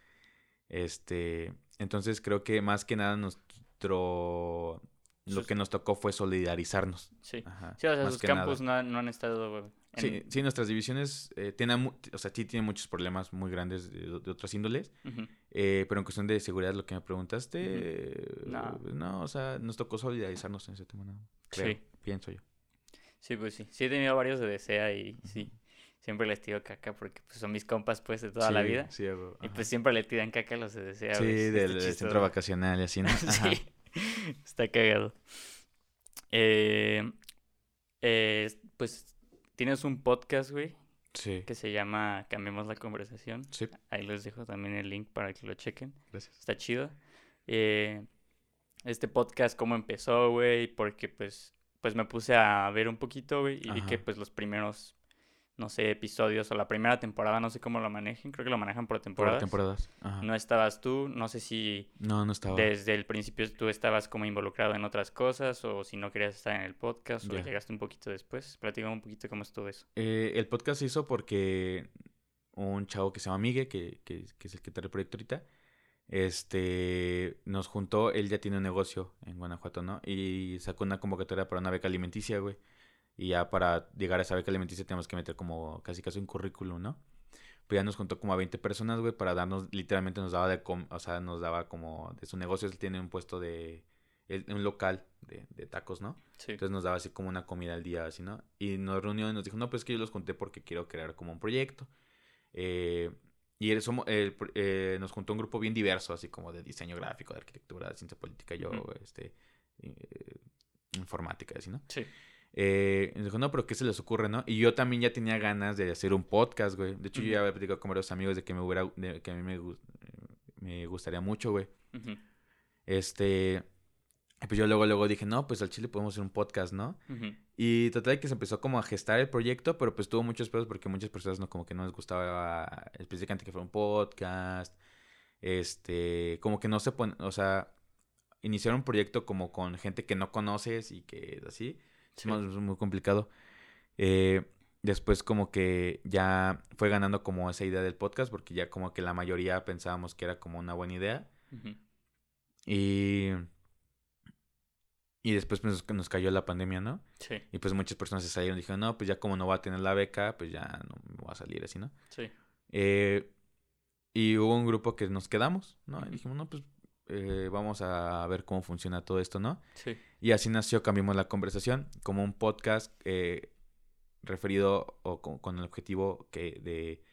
Este, entonces creo que más que nada nuestro, lo que nos tocó fue solidarizarnos. Sí. Ajá, Sí, o sea, más sus nada. no, no han estado güey, en- Sí, sí, nuestras divisiones eh, tienen, o sea, sí tienen muchos problemas muy grandes de, de otras índoles, eh, pero en cuestión de seguridad, lo que me preguntaste. No. eh, no, o sea, nos tocó solidarizarnos en ese tema, ¿no? Creo, Sí. pienso yo. Sí, pues sí. Sí he tenido varios de DCA y sí. Siempre les tiro caca porque pues, son mis compas pues de toda la vida. Sí, hago- Y pues siempre le tiran caca a los de. Sí, del chistoso. centro vacacional y así, ¿no? (laughs) Sí. Está cagado. Eh, pues tienes un podcast, güey, Sí, que se llama Cambiemos la conversación. sí, Ahí les dejo también el link para que lo chequen. gracias. Está chido. Eh, este podcast, cómo empezó, güey, porque pues, pues me puse a ver un poquito, güey, y vi que pues los primeros, no sé, episodios o la primera temporada, no sé cómo lo manejen, creo que lo manejan por Por temporadas. temporadas. Ajá. No estabas tú, no sé si No, no estaba. desde el principio tú estabas como involucrado en otras cosas o si no querías estar en el podcast o llegaste un poquito después. Platícame un poquito cómo estuvo eso. Eh, el podcast se hizo porque un chavo que se llama Migue, que, que, que es el que trae el proyecto ahorita, este, nos juntó, él ya tiene un negocio en Guanajuato, ¿no? Y sacó una convocatoria para una beca alimenticia, güey. Y ya para llegar a esa beca alimenticia tenemos que meter como casi casi un currículum, ¿no? Pues ya nos juntó como a 20 personas, güey, para darnos, literalmente nos daba de, com- o sea, nos daba como de su negocio, él tiene un puesto de, él- un local de, de tacos, ¿no? Sí. Entonces nos daba así como una comida al día, así, ¿no? Y nos reunió y nos dijo, no, pues es que yo los conté porque quiero crear como un proyecto. Eh, y él somos, pro- eh, nos juntó un grupo bien diverso, así como de diseño gráfico, de arquitectura, de ciencia política, yo, este, eh, informática, así, ¿no? Sí. Eh, y dijo, no, pero ¿qué se les ocurre, no? Y yo también ya tenía ganas de hacer un podcast, güey. De hecho, yo ya había platicado con varios amigos de que me hubiera, de que a mí me, me gustaría mucho, güey. Este, pues yo luego, luego dije, no, pues al chile podemos hacer un podcast, ¿no? ujú. Y total que se empezó como a gestar el proyecto, pero pues tuvo muchos pedos porque muchas personas no como que no les gustaba específicamente que fuera un podcast. Este, como que no se pone, o sea, iniciar un proyecto como con gente que no conoces y que así, Sí. es muy, complicado. Eh, después como que ya fue ganando como esa idea del podcast porque ya como que la mayoría pensábamos que era como una buena idea. Y... Y después pues, nos- nos cayó la pandemia, ¿no? Sí. Y pues muchas personas se salieron y dijeron, no, pues ya como no va a tener la beca, pues ya no me voy a salir así, ¿no? Sí. Eh, y hubo un grupo que nos quedamos, ¿no? Y dijimos, no, pues eh, vamos a ver cómo funciona todo esto, ¿no? Sí. Y así nació Cambiemos la Conversación, como un podcast eh, referido o con, con el objetivo que de,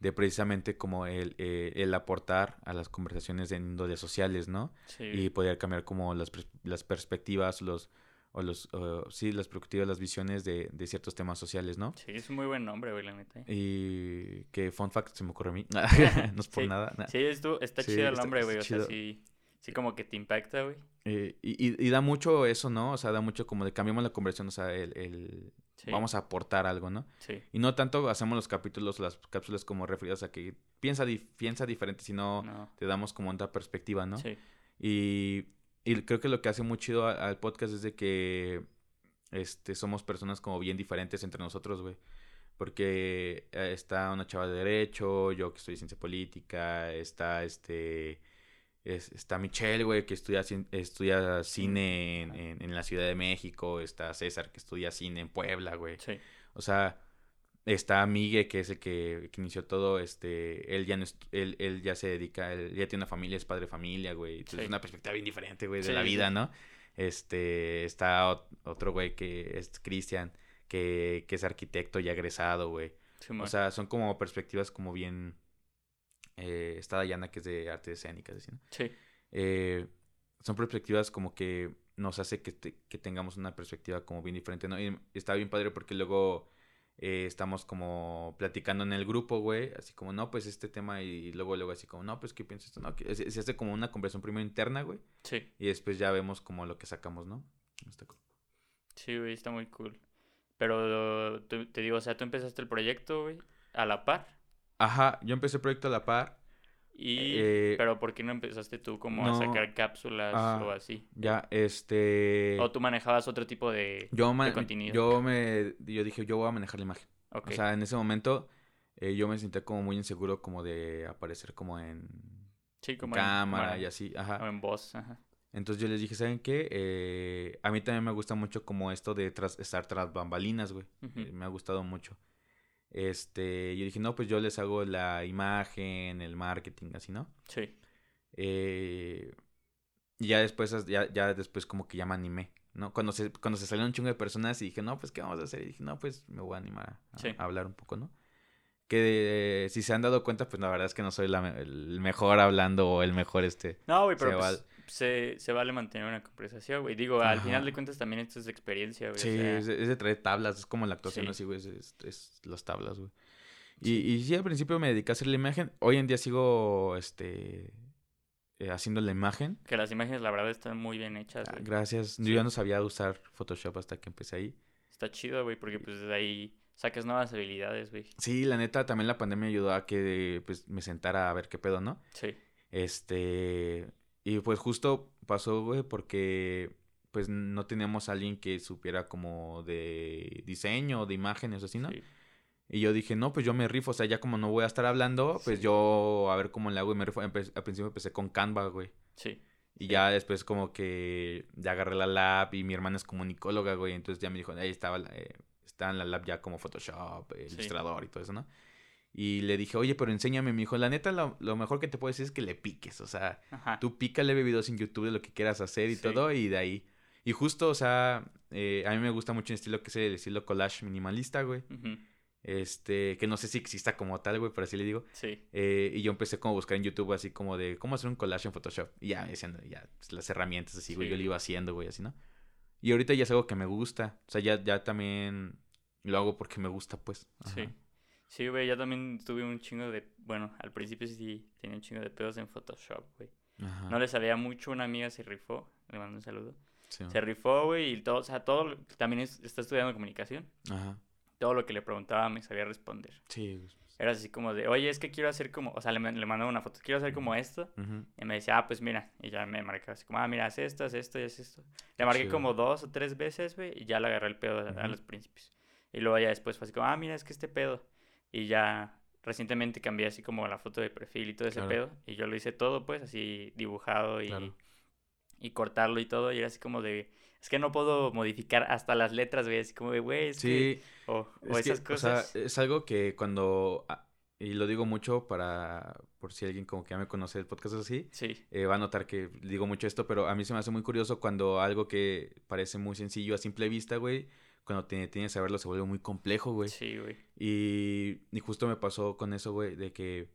de precisamente como el, eh, el aportar a las conversaciones en índoles sociales, ¿no? Sí. y poder cambiar como las, las perspectivas, los, o los, o, sí, las perspectivas, las visiones de, de ciertos temas sociales, ¿no? Sí, es un muy buen nombre, güey, la neta. ¿eh? Y que fun fact se me ocurre a mí, (laughs) no es por Sí. nada. na- Sí, estu- está Sí, chido el nombre, güey. O sea, sí, sí como que te impacta, güey. Eh, y, y, y da mucho eso, ¿no? O sea, da mucho como de cambiamos la conversión, o sea, el, el Sí. vamos a aportar algo, ¿no? Sí. Y no tanto hacemos los capítulos, las cápsulas como referidas a que piensa, di- piensa diferente, sino No. te damos como otra perspectiva, ¿no? Sí. Y, y creo que lo que hace muy chido al podcast es de que este, somos personas como bien diferentes entre nosotros, güey. Porque eh, está una chava de Derecho, yo que estudio Ciencia Política, está este... es- está Michelle, güey, que estudia, estudia cine en, en- en la Ciudad de México. Está César, que estudia cine en Puebla, güey. Sí. O sea, está Migue, que es el que, que inició todo, este, él ya no él, él ya se dedica, él ya tiene una familia, es padre de familia, güey. Sí. es una perspectiva bien diferente, güey, de Sí, la sí, vida, sí. ¿no? Este, está ot- otro güey que es Cristian, que, que es arquitecto y egresado, güey. Simón. O sea, son como perspectivas como bien... Eh, está Dayana, que es de artes escénicas, así, ¿no? sí. eh, son perspectivas como que nos hace que, te- que tengamos una perspectiva como bien diferente, ¿no? Y está bien padre porque luego eh, estamos como platicando en el grupo, güey, así como, no, pues este tema y luego, luego así como, no, pues qué piensas esto, no, que se, se hace como una conversación primero interna, güey, Sí. y después ya vemos como lo que sacamos, ¿no? Está cool. Sí, güey, está muy cool. Pero te digo, o sea, tú empezaste el proyecto, güey, a la par. Ajá, yo empecé el proyecto a la par, Y... Eh, pero ¿por qué no empezaste tú como a sacar cápsulas Ah, o así? ya, este... O tú manejabas otro tipo de... Yo, ma- contenido. yo me, yo dije, yo voy a manejar la imagen. Ok. O sea, en ese momento eh, yo me sentía como muy inseguro como de aparecer como en sí, como en cámara y así, O ajá. en voz, ajá. Entonces yo les dije, ¿saben qué? Eh, a mí también me gusta mucho como esto de tras- estar tras bambalinas, güey. Eh, me ha gustado mucho. Este, yo dije, no, pues yo les hago la imagen, el marketing, así, ¿no? Sí. Eh, y ya después, ya, ya después como que ya me animé, ¿no? Cuando se, cuando se salieron un chingo de personas y dije, no, pues, ¿qué vamos a hacer? Y dije, no, pues, me voy a animar a, Sí. a hablar un poco, ¿no? Que eh, si se han dado cuenta, pues la verdad es que no soy la el mejor hablando o el mejor este. No, güey, pero se, se vale mantener una conversación, güey. Digo, al Ajá. final de cuentas también esto es experiencia, güey. o Sí, sea, es, de, es de traer tablas, es como la actuación Sí. así, güey, es, es, es las tablas, güey. Y, y sí, al principio me dediqué a hacer la imagen. Hoy en día sigo, este, eh, haciendo la imagen. que las imágenes, la verdad, están muy bien hechas, Ah. Gracias. Yo ya no sabía usar Photoshop hasta que empecé ahí. Está chido, güey, porque pues de ahí sacas nuevas habilidades, güey. Sí, la neta, también la pandemia ayudó a que pues me sentara a ver qué pedo, ¿no? Sí. Este, y pues justo pasó, güey, porque pues no teníamos a alguien que supiera como de diseño, de imágenes, así, ¿no? sí. Y yo dije, no, pues yo me rifo, o sea, ya como no voy a estar hablando, pues Sí. yo a ver cómo le hago y me rifo. Empe- al principio empecé con Canva, güey. Sí. Y Sí. ya después como que ya agarré la lab y mi hermana es comunicóloga, güey. Entonces ya me dijo, ahí estaba, eh, está en la lab ya como Photoshop, eh, Sí. Illustrator y todo eso, ¿no? Y le dije, oye, pero enséñame. Me dijo, la neta, lo, lo mejor que te puedo decir es que le piques. O sea, Ajá. tú pícale videos en YouTube de lo que quieras hacer y Sí. todo y de ahí. Y justo, o sea, eh, a mí me gusta mucho el estilo que es el estilo collage minimalista, güey. Este, que no sé si exista como tal, güey, pero así le digo. Sí. Eh, y yo empecé como a buscar en YouTube así como de cómo hacer un collage en Photoshop. Y ya decían, ya, pues, las herramientas así, güey, Sí. yo lo iba haciendo, güey, así, ¿no? Y ahorita ya es algo que me gusta. O sea, ya, ya también lo hago porque me gusta, pues. Ajá. Sí, güey, yo también tuve un chingo de... Bueno, al principio sí tenía un chingo de pedos en Photoshop, güey. Ajá. No le sabía mucho, una amiga se rifó, le mando un saludo. Sí, Se rifó, güey, y todo, o sea, todo, también es- está estudiando comunicación. Ajá. Todo lo que le preguntaba me sabía responder. Sí. pues, Era así como de, oye, es que quiero hacer como, o sea, le, le mandaba una foto, quiero hacer como esto. Y me decía, ah, pues mira, y ya me marcaba así como, ah, mira, haz esto, haz esto y haz esto. Le marqué como dos o tres veces, güey, y ya le agarré el pedo a, a Ujú. los principios. Y luego ya después fue así como, ah, mira, es que este pedo. Y ya recientemente cambié así como la foto de perfil y todo ese Claro. pedo. Y yo lo hice todo, pues, así dibujado y, Claro. y cortarlo y todo. Y era así como de, es que no puedo modificar hasta las letras, güey, así como de, güey, es que... Sí. O, o Es que, esas cosas. O sea, es algo que cuando... ah, Y lo digo mucho para... Por si alguien como que ya me conoce el podcast así. Sí, eh, va a notar que digo mucho esto, pero a mí se me hace muy curioso cuando algo que parece muy sencillo a simple vista, güey, cuando te, tienes que saberlo se vuelve muy complejo, güey. sí, güey. Y, y justo me pasó con eso, güey, de que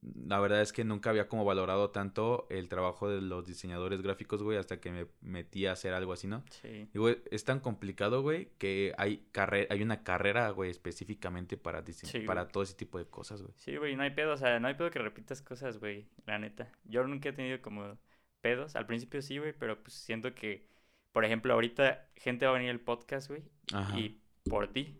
la verdad es que nunca había como valorado tanto el trabajo de los diseñadores gráficos, güey, hasta que me metí a hacer algo así, ¿no? Sí, Y, güey, es tan complicado, güey, que hay, carre hay una carrera, güey, específicamente para, Sí, para güey. todo ese tipo de cosas, güey. sí, güey, no hay pedo, o sea, no hay pedo que repitas cosas, güey, la neta. Yo nunca he tenido como pedos, al principio sí, güey, pero pues siento que, por ejemplo, ahorita gente va a venir al podcast, güey, Ajá. y por ti,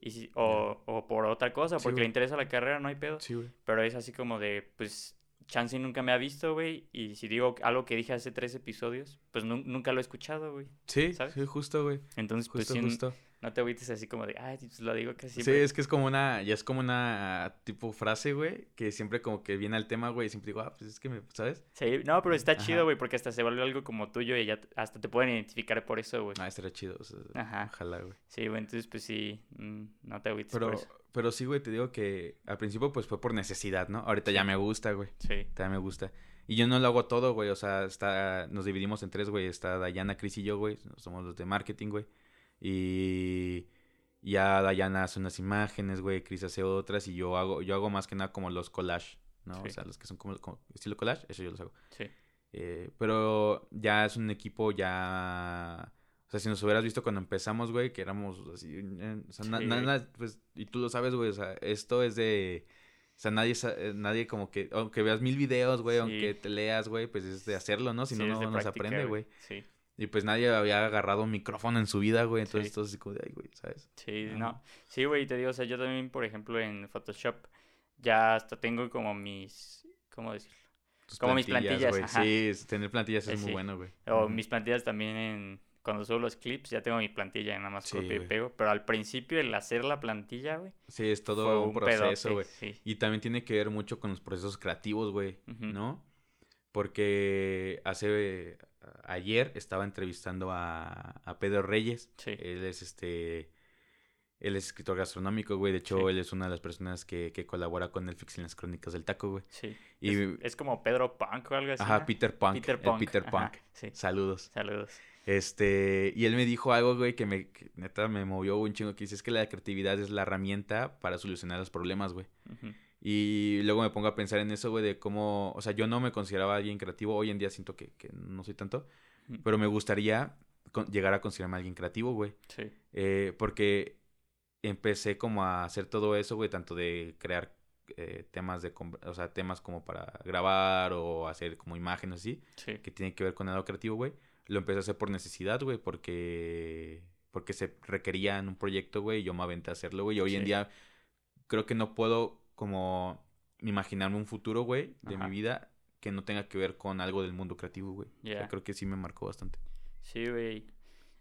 y si, o, o por otra cosa, porque le interesa la carrera, no hay pedo. Sí, güey. Pero es así como de, pues, Chansey nunca me ha visto, güey, y si digo algo que dije hace tres episodios, pues nun- nunca lo he escuchado, güey. Sí, ¿Sabes? sí, justo, güey. Entonces, pues Justo, sí, justo. No te agüites así como de, ay, pues lo digo casi Sí, siempre. es que es como una, ya es como una tipo frase, güey, que siempre como que viene al tema, güey, y siempre digo, ah, pues es que me, ¿sabes? Sí, no, pero está Ajá. chido, güey, porque hasta se vuelve algo como tuyo y ya hasta te pueden identificar por eso, güey. Ah, estaría chido, o sea, Ajá. ojalá, güey. Sí, güey, entonces pues sí, mm, no te agüites Pero, por eso. pero sí, güey, te digo que al principio pues fue por necesidad, ¿no? Ahorita ya me gusta, güey, Sí, también me gusta. Y yo no lo hago todo, güey, o sea, está, nos dividimos en tres, güey, está Dayana, Cris y yo, güey, somos los de marketing, güey. Y ya Dayana hace unas imágenes, güey, Cris hace otras y yo hago, yo hago más que nada como los collage, ¿no? O sea, los que son como, como estilo collage, eso yo los hago. sí, Eh, pero ya es un equipo ya... O sea, si nos hubieras visto cuando empezamos, güey, que éramos así... eh, o sea, Sí, na- na- pues, y tú lo sabes, güey, o sea, esto es de... O sea, nadie, eh, nadie como que... Aunque veas mil videos, güey, Sí. aunque te leas, güey, pues es de hacerlo, ¿no? Si no, no, no se práctica, aprende, güey. Sí, Y pues nadie había agarrado un micrófono en su vida, güey, entonces Sí. todo así como de, ay, güey, ¿sabes? sí, no. Sí, güey, te digo, o sea, yo también, por ejemplo, en Photoshop ya hasta tengo como mis, ¿cómo decirlo? Tus Como mis plantillas, güey. ajá. Sí, tener plantillas Eh, es muy bueno, güey. O mis plantillas también en... Cuando subo los clips ya tengo mi plantilla, nada más Sí, copio y pego. Pero al principio el hacer la plantilla, güey, Sí, es todo un un proceso, pedote, güey. Sí. Y también tiene que ver mucho con los procesos creativos, güey. ¿no? Porque hace ayer estaba entrevistando a, a Pedro Reyes. Sí. Él es este él es escritor gastronómico, güey. De hecho, Sí. él es una de las personas que, que colabora con Netflix en las crónicas del taco, güey. Sí. Y es, es como Pedro Punk o algo así. ajá, ¿no? Peter Punk, Peter el Punk. Peter ajá, Punk. Sí. Saludos. Saludos. Este, y él me dijo algo, güey, que me que neta me movió un chingo que dice, es que la creatividad es la herramienta para solucionar los problemas, güey. Y luego me pongo a pensar en eso, güey, de cómo, o sea, yo no me consideraba alguien creativo, hoy en día siento que, que no soy tanto, pero me gustaría con- llegar a considerarme alguien creativo, güey. Sí. Eh, porque empecé como a hacer todo eso, güey, tanto de crear eh, temas de, o sea, temas como para grabar o hacer como imágenes así, Sí. que tienen que ver con algo creativo, güey. Lo empecé a hacer por necesidad, güey, porque porque se requería en un proyecto, güey, y yo me aventé a hacerlo, güey. Y hoy en día creo que no puedo como imaginarme un futuro, güey, de Ajá. mi vida que no tenga que ver con algo del mundo creativo, güey. O sea, Ya. creo que sí me marcó bastante. Sí, güey.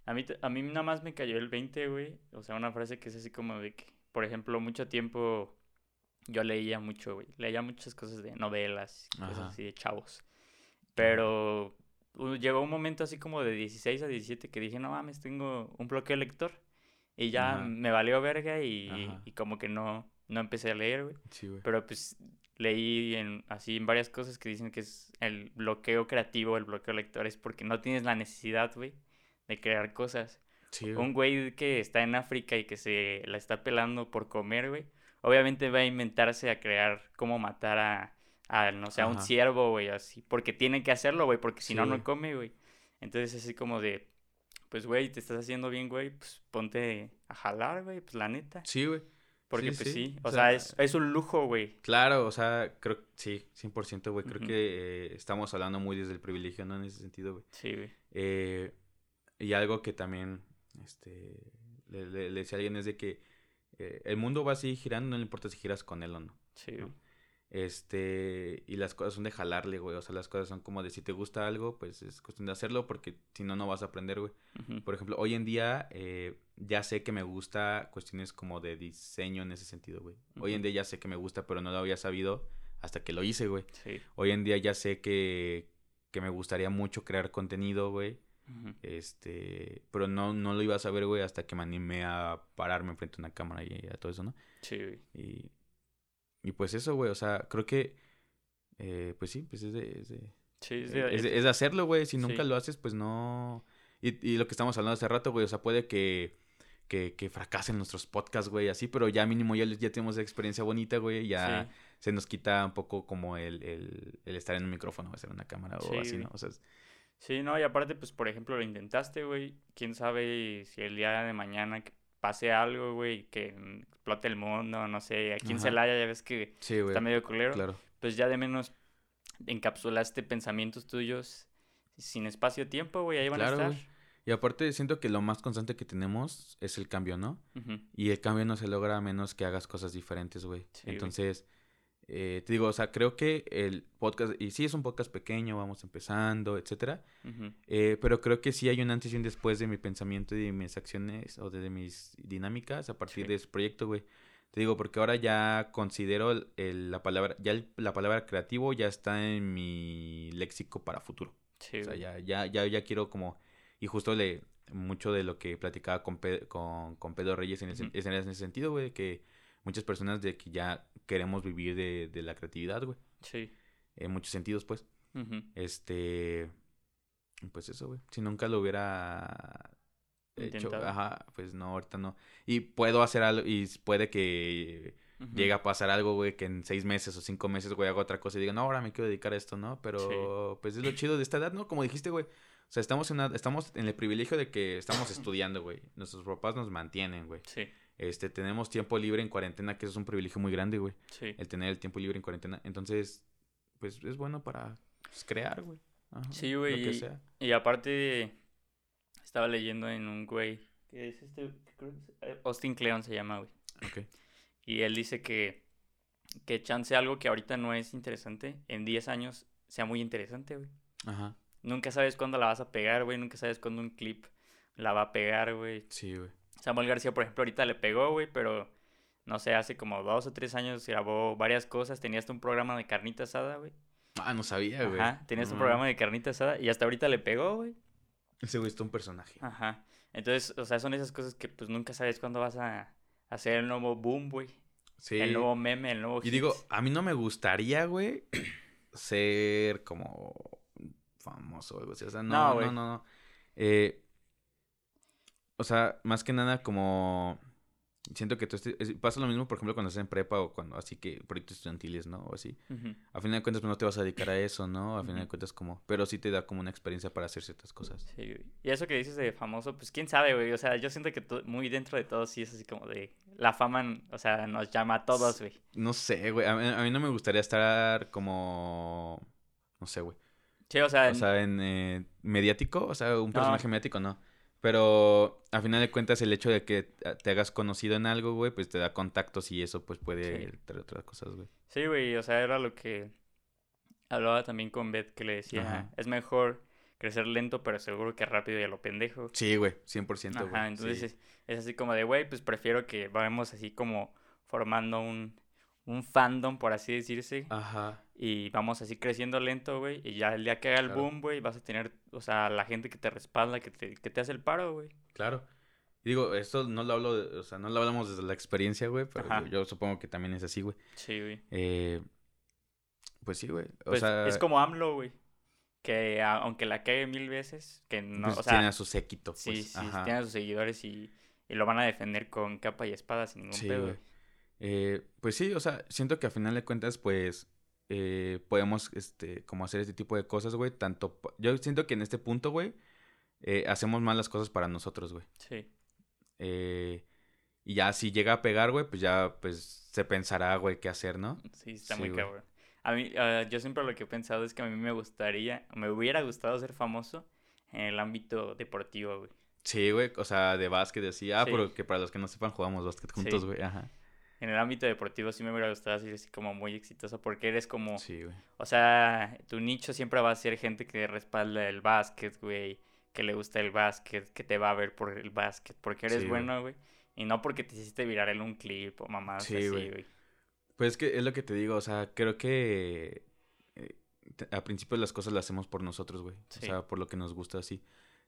A mí, a mí nada más me cayó el 20, güey. O sea, una frase que es así como de que, por ejemplo, mucho tiempo yo leía mucho, güey. Leía muchas cosas de novelas, cosas Ajá. así de chavos. Pero llegó un momento así como de 16 a 17 que dije, no mames, tengo un bloqueo lector. Y ya Ajá. me valió verga y como que no, no empecé a leer, güey. Sí, güey. Pero pues leí en, así en varias cosas que dicen que es el bloqueo creativo, el bloqueo lector, es porque no tienes la necesidad, güey, de crear cosas. Sí, Un güey que está en África y que se la está pelando por comer, güey, obviamente va a inventarse a crear cómo matar a, a no sé, a un ciervo, güey, así, porque tiene que hacerlo, güey, porque si Sí, no, no come, güey. Entonces así como de, pues, güey, te estás haciendo bien, güey, pues ponte a jalar, güey, pues la neta. Sí, güey. Porque Sí, pues sí, o o sea, sea, es, es un lujo, güey. Claro, o sea, creo, sí, 100%, güey. Creo que eh, estamos hablando muy desde el privilegio, ¿no? En ese sentido, güey. Sí, güey. Eh, y algo que también, este, le, le- le decía a alguien es de que eh, el mundo va a seguir girando, no le importa si giras con él o no. Sí. Este, y las cosas son de jalarle, güey. O sea, las cosas son como de si te gusta algo, pues es cuestión de hacerlo, porque si no, no vas a aprender, güey. Por ejemplo, hoy en día eh, ya sé que me gusta cuestiones como de diseño en ese sentido, güey. Hoy en día ya sé que me gusta, pero no lo había sabido hasta que lo hice, güey. Sí. Hoy en día ya sé que, que me gustaría mucho crear contenido, güey. Este, pero no, no lo iba a saber, güey, hasta que me animé a pararme enfrente de una cámara y a todo eso, ¿no? Sí, güey. Y, y pues eso, güey, o sea, creo que, eh, pues sí, pues es de, es de, Sí, es es de- de- es de hacerlo, güey, si nunca Sí. lo haces, pues no... Y, y lo que estamos hablando hace rato, güey, o sea, puede que, que, que fracasen nuestros podcasts, güey, así, pero ya mínimo ya, ya tenemos experiencia bonita, güey, ya Sí. se nos quita un poco como el, el, el estar en un micrófono o estar en una cámara Sí, o así. ¿no? O sea, es- Sí, no, y aparte, pues, por ejemplo, lo intentaste, güey. Quién sabe si el día de mañana que pase algo, güey, que explote el mundo, no sé. Aquí en Ajá. Celaya ya ves que sí, está medio culero. claro. Pues ya de menos encapsulaste pensamientos tuyos sin espacio-tiempo, güey, ahí van Claro, a estar. Y aparte siento que lo más constante que tenemos es el cambio, ¿no? Y el cambio no se logra a menos que hagas cosas diferentes, güey. Sí. Entonces, eh, te digo, o sea, creo que el podcast, y sí es un podcast pequeño, vamos empezando, etcétera, eh, pero creo que sí hay un antes y un después de mi pensamiento y de mis acciones o de, de mis dinámicas a partir Sí. de ese proyecto, güey. Te digo, porque ahora ya considero el- el- la palabra, ya el- la palabra creativo ya está en mi léxico para futuro. Sí, O sea, ya, ya, ya quiero como, y justo le, mucho de lo que platicaba con, Pe- con, con Pedro Reyes en, el es en ese sentido, güey, que muchas personas de que ya queremos vivir de, de la creatividad, güey, Sí. en muchos sentidos, pues. Este. Pues eso, güey. Si nunca lo hubiera hecho, ajá, pues no, ahorita no. Y puedo hacer algo, y puede que Ujú. llegue a pasar algo, güey, que en seis meses o cinco meses, güey, hago otra cosa y diga, no, ahora me quiero dedicar a esto, ¿no? Pero, pues es lo chido de esta edad, ¿no? Como dijiste, güey. O sea, estamos en, una- estamos en el privilegio de que estamos estudiando, güey. Nuestros papás nos mantienen, güey. Sí, Este, tenemos tiempo libre en cuarentena, que eso es un privilegio muy grande, güey sí. el tener el tiempo libre en cuarentena. Entonces, pues es bueno para pues, crear, güey. Ajá, Sí, Lo güey, que y- sea. Y aparte, estaba leyendo en un güey, que es este, creo que es- eh, Austin Cleon se llama, güey. Ok. Y él dice que, que chance algo que ahorita no es interesante, en 10 años sea muy interesante, güey. Ajá. Nunca sabes cuándo la vas a pegar, güey. Nunca sabes cuándo un clip la va a pegar, güey. Sí, güey. Samuel García, por ejemplo, ahorita le pegó, güey, pero no sé, hace como dos o tres años grabó varias cosas. Tenía hasta un programa de carnita asada, güey. Ah, no sabía, güey. Ajá, tenía hasta un No programa de carnita asada y hasta ahorita le pegó, güey. Ese güey está un personaje. Ajá. Entonces, o sea, son esas cosas que pues nunca sabes cuándo vas a hacer el nuevo boom, güey. Sí. El nuevo meme, el nuevo Y hit. digo, a mí no me gustaría, güey, (clears throat) ser como famoso o algo así. O sea, no, No, no, no, no. Eh, o sea, más que nada como... Siento que tú estés- es- pasa lo mismo, por ejemplo, cuando estás en prepa o cuando así que proyectos estudiantiles, ¿no? O así. A final de cuentas, pues no te vas a dedicar a eso, ¿no? A final de cuentas, como... Pero sí te da como una experiencia para hacer ciertas cosas. Sí, güey. Y eso que dices de famoso, pues quién sabe, güey. O sea, yo siento que muy dentro de todo sí es así como de la fama, o sea, nos llama a todos, güey. No sé, güey. A mí, a mí no me gustaría estar como... No sé, güey. Sí, o sea, O sea, en eh, mediático, o sea, un No. personaje mediático, no. Pero a final de cuentas, el hecho de que te hagas conocido en algo, güey, pues te da contactos y eso, pues puede Sí. traer otras cosas, güey. sí, güey, o sea, era lo que hablaba también con Beth que le decía, Ajá. es mejor crecer lento pero seguro que rápido y a lo pendejo. Sí, güey, 100%, güey. Ajá, entonces sí. es, es así como de, güey, pues prefiero que vayamos así como formando un, un fandom, por así decirse, Ajá. y vamos así creciendo lento, güey, y ya el día que haga el Claro. boom, güey, vas a tener, o sea, la gente que te respalda, que te, que te hace el paro, güey. Claro. Digo, esto no lo hablo, de- o sea, no lo hablamos desde la experiencia, güey, pero yo, yo supongo que también es así, güey. Sí, güey. Eh, pues sí, güey. O Pues sea, es como AMLO, güey, que a- aunque la cague mil veces, que no, pues o sea, tiene a su séquito, sí, pues. sí, Ajá. tiene a sus seguidores y, y lo van a defender con capa y espada sin ningún Sí, pedo, güey. Eh, pues sí, o sea, siento que a final de cuentas, pues, eh, podemos, este, como hacer este tipo de cosas, güey, tanto, yo siento que en este punto, güey, eh, hacemos mal las cosas para nosotros, güey. Sí, Eh, y ya si llega a pegar, güey, pues ya, pues, se pensará, güey, qué hacer, ¿no? sí, está Sí, muy güey. cabrón. A mí, ah, yo siempre lo que he pensado es que a mí me gustaría, me hubiera gustado ser famoso en el ámbito deportivo, güey. Sí, güey, o sea, de básquet, así, ah, Sí. pero que para los que no sepan, jugamos básquet juntos, Sí. güey, ajá. En el ámbito deportivo sí me hubiera gustado ser así como muy exitoso porque eres como, Sí, güey. o sea, tu nicho siempre va a ser gente que respalda el básquet, güey, que le gusta el básquet, que te va a ver por el básquet, porque eres Sí, bueno, güey, y no porque te hiciste viral en un clip o mamás Sí, así, güey. Pues es que es lo que te digo, o sea, creo que eh, a principio las cosas las hacemos por nosotros, güey. Sí. O sea, por lo que nos gusta así.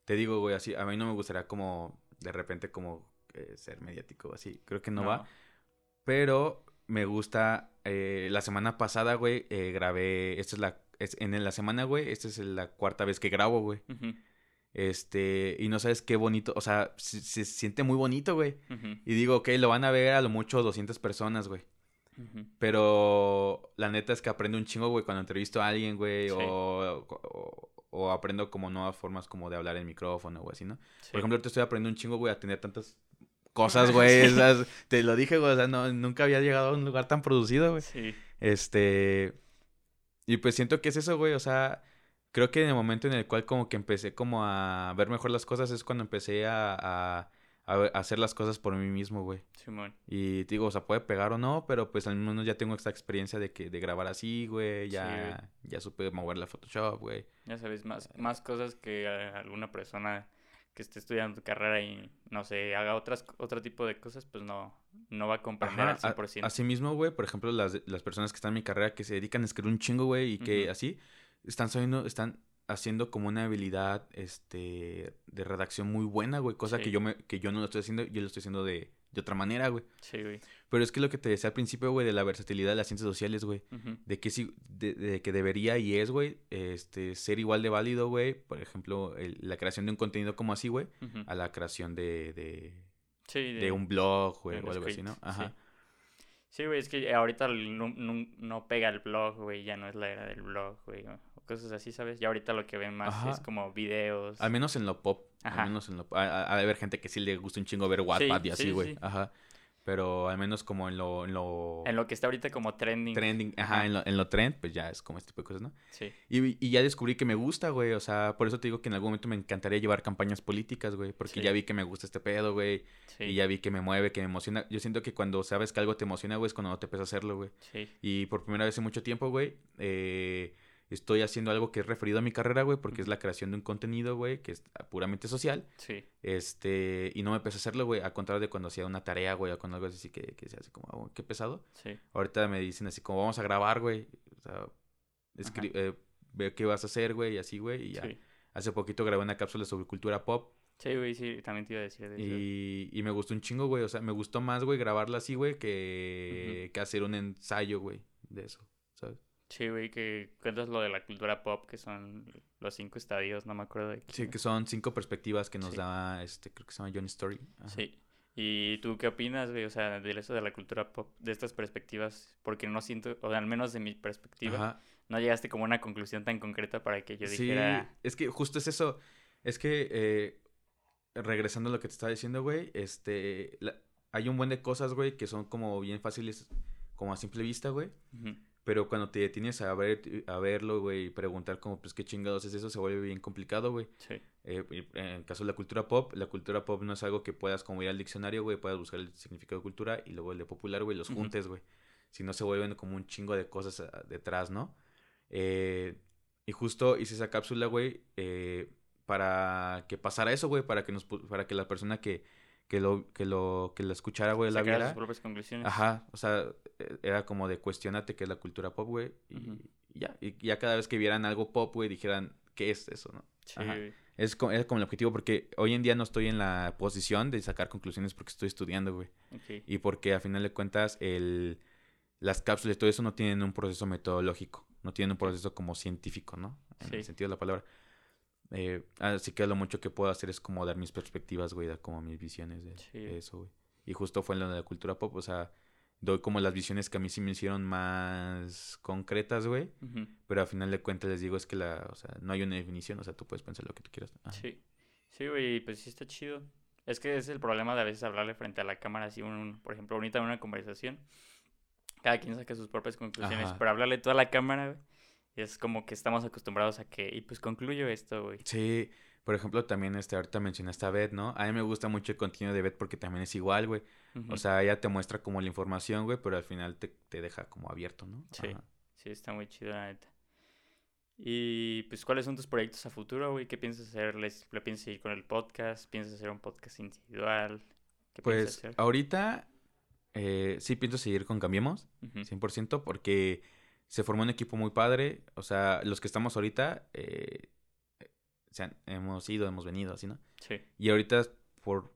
Te digo, güey, así, a mí no me gustaría como de repente como eh, ser mediático o así. Creo que no, va. Pero me gusta, eh, la semana pasada, güey, eh, grabé, esta es la, es, en la semana, güey, esta es la cuarta vez que grabo, güey. Este, y no sabes qué bonito, o sea, se, se siente muy bonito, güey. Y digo, ok, lo van a ver a lo mucho 200 personas, güey. Pero la neta es que aprendo un chingo, güey, cuando entrevisto a alguien, güey, Sí. o, o, o aprendo como nuevas formas como de hablar en micrófono o así, ¿no? Sí. Por ejemplo, ahorita estoy aprendiendo un chingo, güey, a tener tantas cosas, güey. (laughs) Sí. esas- te lo dije, güey, o sea, no, nunca había llegado a un lugar tan producido, güey. Sí, Este... Y pues siento que es eso, güey, o sea... Creo que en el momento en el cual como que empecé como a ver mejor las cosas es cuando empecé a, a, hacer las cosas por mí mismo, güey. Simón. Y digo, o sea, puede pegar o no, pero pues al menos ya tengo esta experiencia de que de grabar así, güey. Ya, ya supe mover la Photoshop, güey. Ya sabes, más, más cosas que eh, alguna persona que esté estudiando tu carrera y, no sé, haga otras, otro tipo de cosas, pues no, no va a comprender Ajá, al a- 100%. Así mismo, güey, por ejemplo, las, las personas que están en mi carrera que se dedican a escribir un chingo, güey, y que así están sabiendo, están haciendo como una habilidad, este, de redacción muy buena, güey, cosa que yo me, que yo no lo estoy haciendo, yo lo estoy haciendo de, de otra manera, güey. Sí, güey. Pero es que lo que te decía al principio, güey, de la versatilidad de las ciencias sociales, güey. De que sí, de, de que debería y es, güey, este, ser igual de válido, güey. Por ejemplo, el- la creación de un contenido como así, güey, a la creación de, de, Sí, de un blog, güey, o algo así, ¿no? Ajá. Sí, güey, es que ahorita no, no- no pega el blog, güey, ya no es la era del blog, güey, o cosas así, ¿sabes? Ya ahorita lo que ven más Ajá. es como videos. Al menos en lo pop. Ajá. Al menos en lo pop. Ha de haber gente que sí le gusta un chingo ver Wattpad y así, sí, güey. sí. Ajá. Pero al menos como en lo, en lo En lo que está ahorita como trending. trending, ajá, Ajá. En, lo, en lo trend, pues ya es como este tipo de cosas, ¿no? Sí, Y, y ya descubrí que me gusta, güey. O sea, por eso te digo que en algún momento me encantaría llevar campañas políticas, güey. Porque Sí. ya vi que me gusta este pedo, güey. sí, Y ya vi que me mueve, que me emociona. Yo siento que cuando sabes que algo te emociona, güey, es cuando no te empieza a hacerlo, güey. sí, Y por primera vez en mucho tiempo, güey, eh, estoy haciendo algo que es referido a mi carrera, güey, porque es la creación de un contenido, güey, que es puramente social. sí, Este, y no me empecé a hacerlo, güey, a contrario de cuando hacía una tarea, güey, o con algo así que, que se hace como, "Ah, qué pesado. sí, Ahorita me dicen así como, vamos a grabar, güey. O sea, eh, ve qué vas a hacer, güey, y así, güey, y ya. sí. Hace poquito grabé una cápsula sobre cultura pop Sí, güey, sí, también te iba a decir de y, y me gustó un chingo, güey. O sea, me gustó más, güey, grabarla así, güey, que, que hacer un ensayo, güey, de eso, ¿sabes? Sí, güey, que cuentas lo de la cultura pop, que son los cinco estadios, no me acuerdo de qué. Sí, que son cinco perspectivas que nos Sí. da, este, creo que se llama John Story. Ajá. Sí. ¿Y tú qué opinas, güey? O sea, de eso de la cultura pop, de estas perspectivas, porque no siento, o al menos de mi perspectiva, Ajá. no llegaste como a una conclusión tan concreta para que yo Sí, dijera, es que justo es eso. Es que, eh, regresando a lo que te estaba diciendo, güey, este, la- hay un buen de cosas, güey, que son como bien fáciles, como a simple vista, güey. ujú, Pero cuando te detienes a ver, a verlo, güey, y preguntar como, pues, qué chingados es eso, se vuelve bien complicado, güey. sí, Eh, en el caso de la cultura pop, la cultura pop no es algo que puedas como ir al diccionario, güey, puedas buscar el significado de cultura y luego el de popular, güey, los juntes, güey. Si no se vuelven como un chingo de cosas ah, detrás, ¿no? Eh, y justo hice esa cápsula, güey, eh, para que pasara eso, güey, para que nos para que la persona que, que lo que lo que la escuchara, güey, la sacar viera. sus propias conclusiones. Ajá, o sea, eh, era como de cuestionate qué es la cultura pop, güey, y, ya, y ya cada vez que vieran algo pop, güey, dijeran, ¿qué es eso, no? Sí, Ajá. Es como, es como el objetivo, porque hoy en día no estoy en la posición de sacar conclusiones porque estoy estudiando, güey. ok, Y porque a final de cuentas, el, las cápsulas y todo eso no tienen un proceso metodológico, no tienen un proceso como científico, ¿no? En el sentido de la palabra. Eh, así que lo mucho que puedo hacer es como dar mis perspectivas, güey, dar como mis visiones de, Sí. de eso, güey. Y justo fue en lo de la cultura pop, o sea, doy como las visiones que a mí sí me hicieron más concretas, güey. Pero a final de cuentas les digo es que la, o sea, no hay una definición, o sea, tú puedes pensar lo que tú quieras. Ajá. Sí, sí, güey, pues sí está chido. Es que es el problema de a veces hablarle frente a la cámara, así, un, por ejemplo, ahorita en una conversación, cada quien saca sus propias conclusiones, Ajá. pero hablarle toda la cámara, güey, es como que estamos acostumbrados a que, y pues concluyo esto, güey. Sí, por ejemplo, también este, ahorita mencionaste a Beth, ¿no? A mí me gusta mucho el contenido de Beth porque también es igual, güey. O sea, ella te muestra como la información, güey, pero al final te, te deja como abierto, ¿no? Sí. Ajá. Sí, está muy chido, la neta. Y pues, ¿cuáles son tus proyectos a futuro, güey? ¿Qué piensas hacer? ¿Les, ¿Le piensas ir con el podcast? ¿Piensas hacer un podcast individual? ¿Qué piensas Pues hacer? ahorita eh, sí pienso seguir con Cambiemos, Ujú, 100%, porque se formó un equipo muy padre. O sea, los que estamos ahorita, eh, o sea, hemos ido, hemos venido, así, ¿no? Sí, Y ahorita por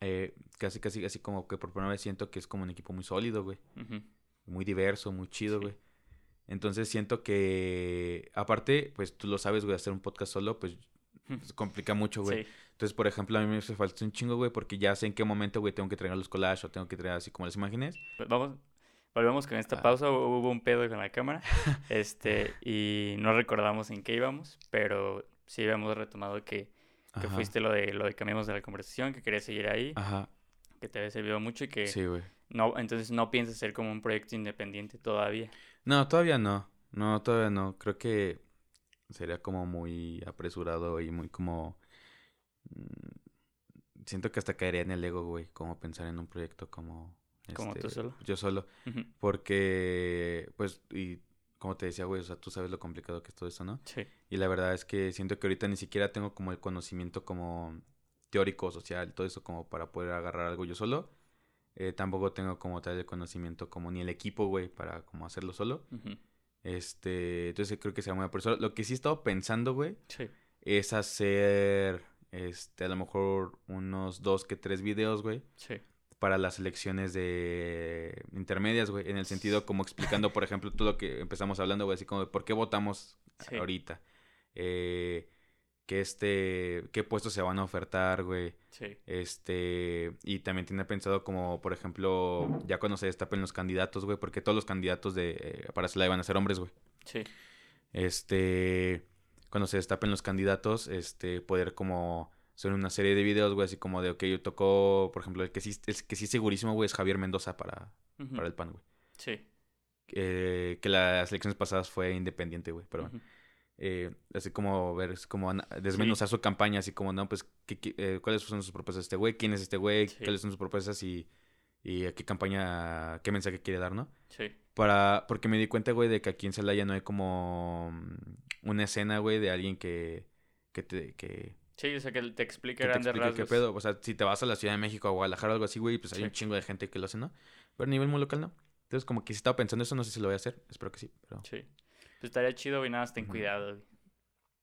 eh, casi, casi, así como que por primera vez siento que es como un equipo muy sólido, güey. Muy diverso, muy chido, Sí. güey. Entonces siento que, aparte, pues tú lo sabes, güey, hacer un podcast solo, pues se complica mucho, güey. sí, Entonces, por ejemplo, a mí me hace falta un chingo, güey, porque ya sé en qué momento, güey, tengo que traer los collages o tengo que traer así como las imágenes. Pues Vamos, volvemos con esta Ah. pausa. hu- Hubo un pedo con la cámara. (laughs) este, y no recordamos en qué íbamos, pero sí habíamos retomado que, que fuiste lo de lo de cambiamos de la conversación, que querías seguir ahí, Ajá, que te había servido mucho y que sí, güey. no, entonces no piensas ser como un proyecto independiente todavía. No, todavía no. No, todavía no. Creo que sería como muy apresurado y muy como... mm, siento que hasta caería en el ego, güey, como pensar en un proyecto como... Como tú este, solo. Yo solo. Porque, pues, y como te decía, güey, o sea, tú sabes lo complicado que es todo eso, ¿no? Sí. Y la verdad es que siento que ahorita ni siquiera tengo como el conocimiento como teórico, social, todo eso como para poder agarrar algo yo solo. Eh, tampoco tengo como tal el conocimiento como ni el equipo, güey, para como hacerlo solo. Este, entonces creo que sea muy eso. Lo que sí he estado pensando, güey, Sí. es hacer, este, a lo mejor unos dos que tres videos, güey, Sí. Para las elecciones de intermedias, güey, en el sentido como explicando, por ejemplo, todo lo que empezamos hablando, güey, así como de por qué votamos Sí. ahorita, eh, que este, qué puestos se van a ofertar, güey, Sí. este, y también tiene pensado como, por ejemplo, ya cuando se destapen los candidatos, güey, porque todos los candidatos de, eh, para Celaya van a ser hombres, güey. Sí. Este, cuando se destapen los candidatos, este, poder como hacer una serie de videos, güey, así como de, ok, yo tocó, por ejemplo, el que sí, el que sí segurísimo, güey, es Javier Mendoza para, para el PAN, güey. Sí. Eh, que las elecciones pasadas fue independiente, güey, pero bueno. Eh, así como ver, es como desmenuzar su campaña, así como, no, pues, ¿qué- qué- eh, ¿cuáles son sus propuestas de este güey? ¿Quién es este güey? Sí. ¿Cuáles son sus propuestas? Y, y a qué campaña, qué mensaje quiere dar, ¿no? Sí. Para, porque me di cuenta, güey, de que aquí en Celaya no hay como mm, una escena, güey, de alguien que, que te, que, Sí, o sea, que te explique que te grandes qué pedo. O sea, si te vas a la Ciudad de México, a Guadalajara o algo así, güey, pues hay Sí. un chingo de gente que lo hace, ¿no? Pero a nivel muy local, ¿no? Entonces, como que si estaba pensando eso, no sé si lo voy a hacer. Espero que sí, pero... Sí. Pues estaría chido, güey, nada más ten cuidado, güey.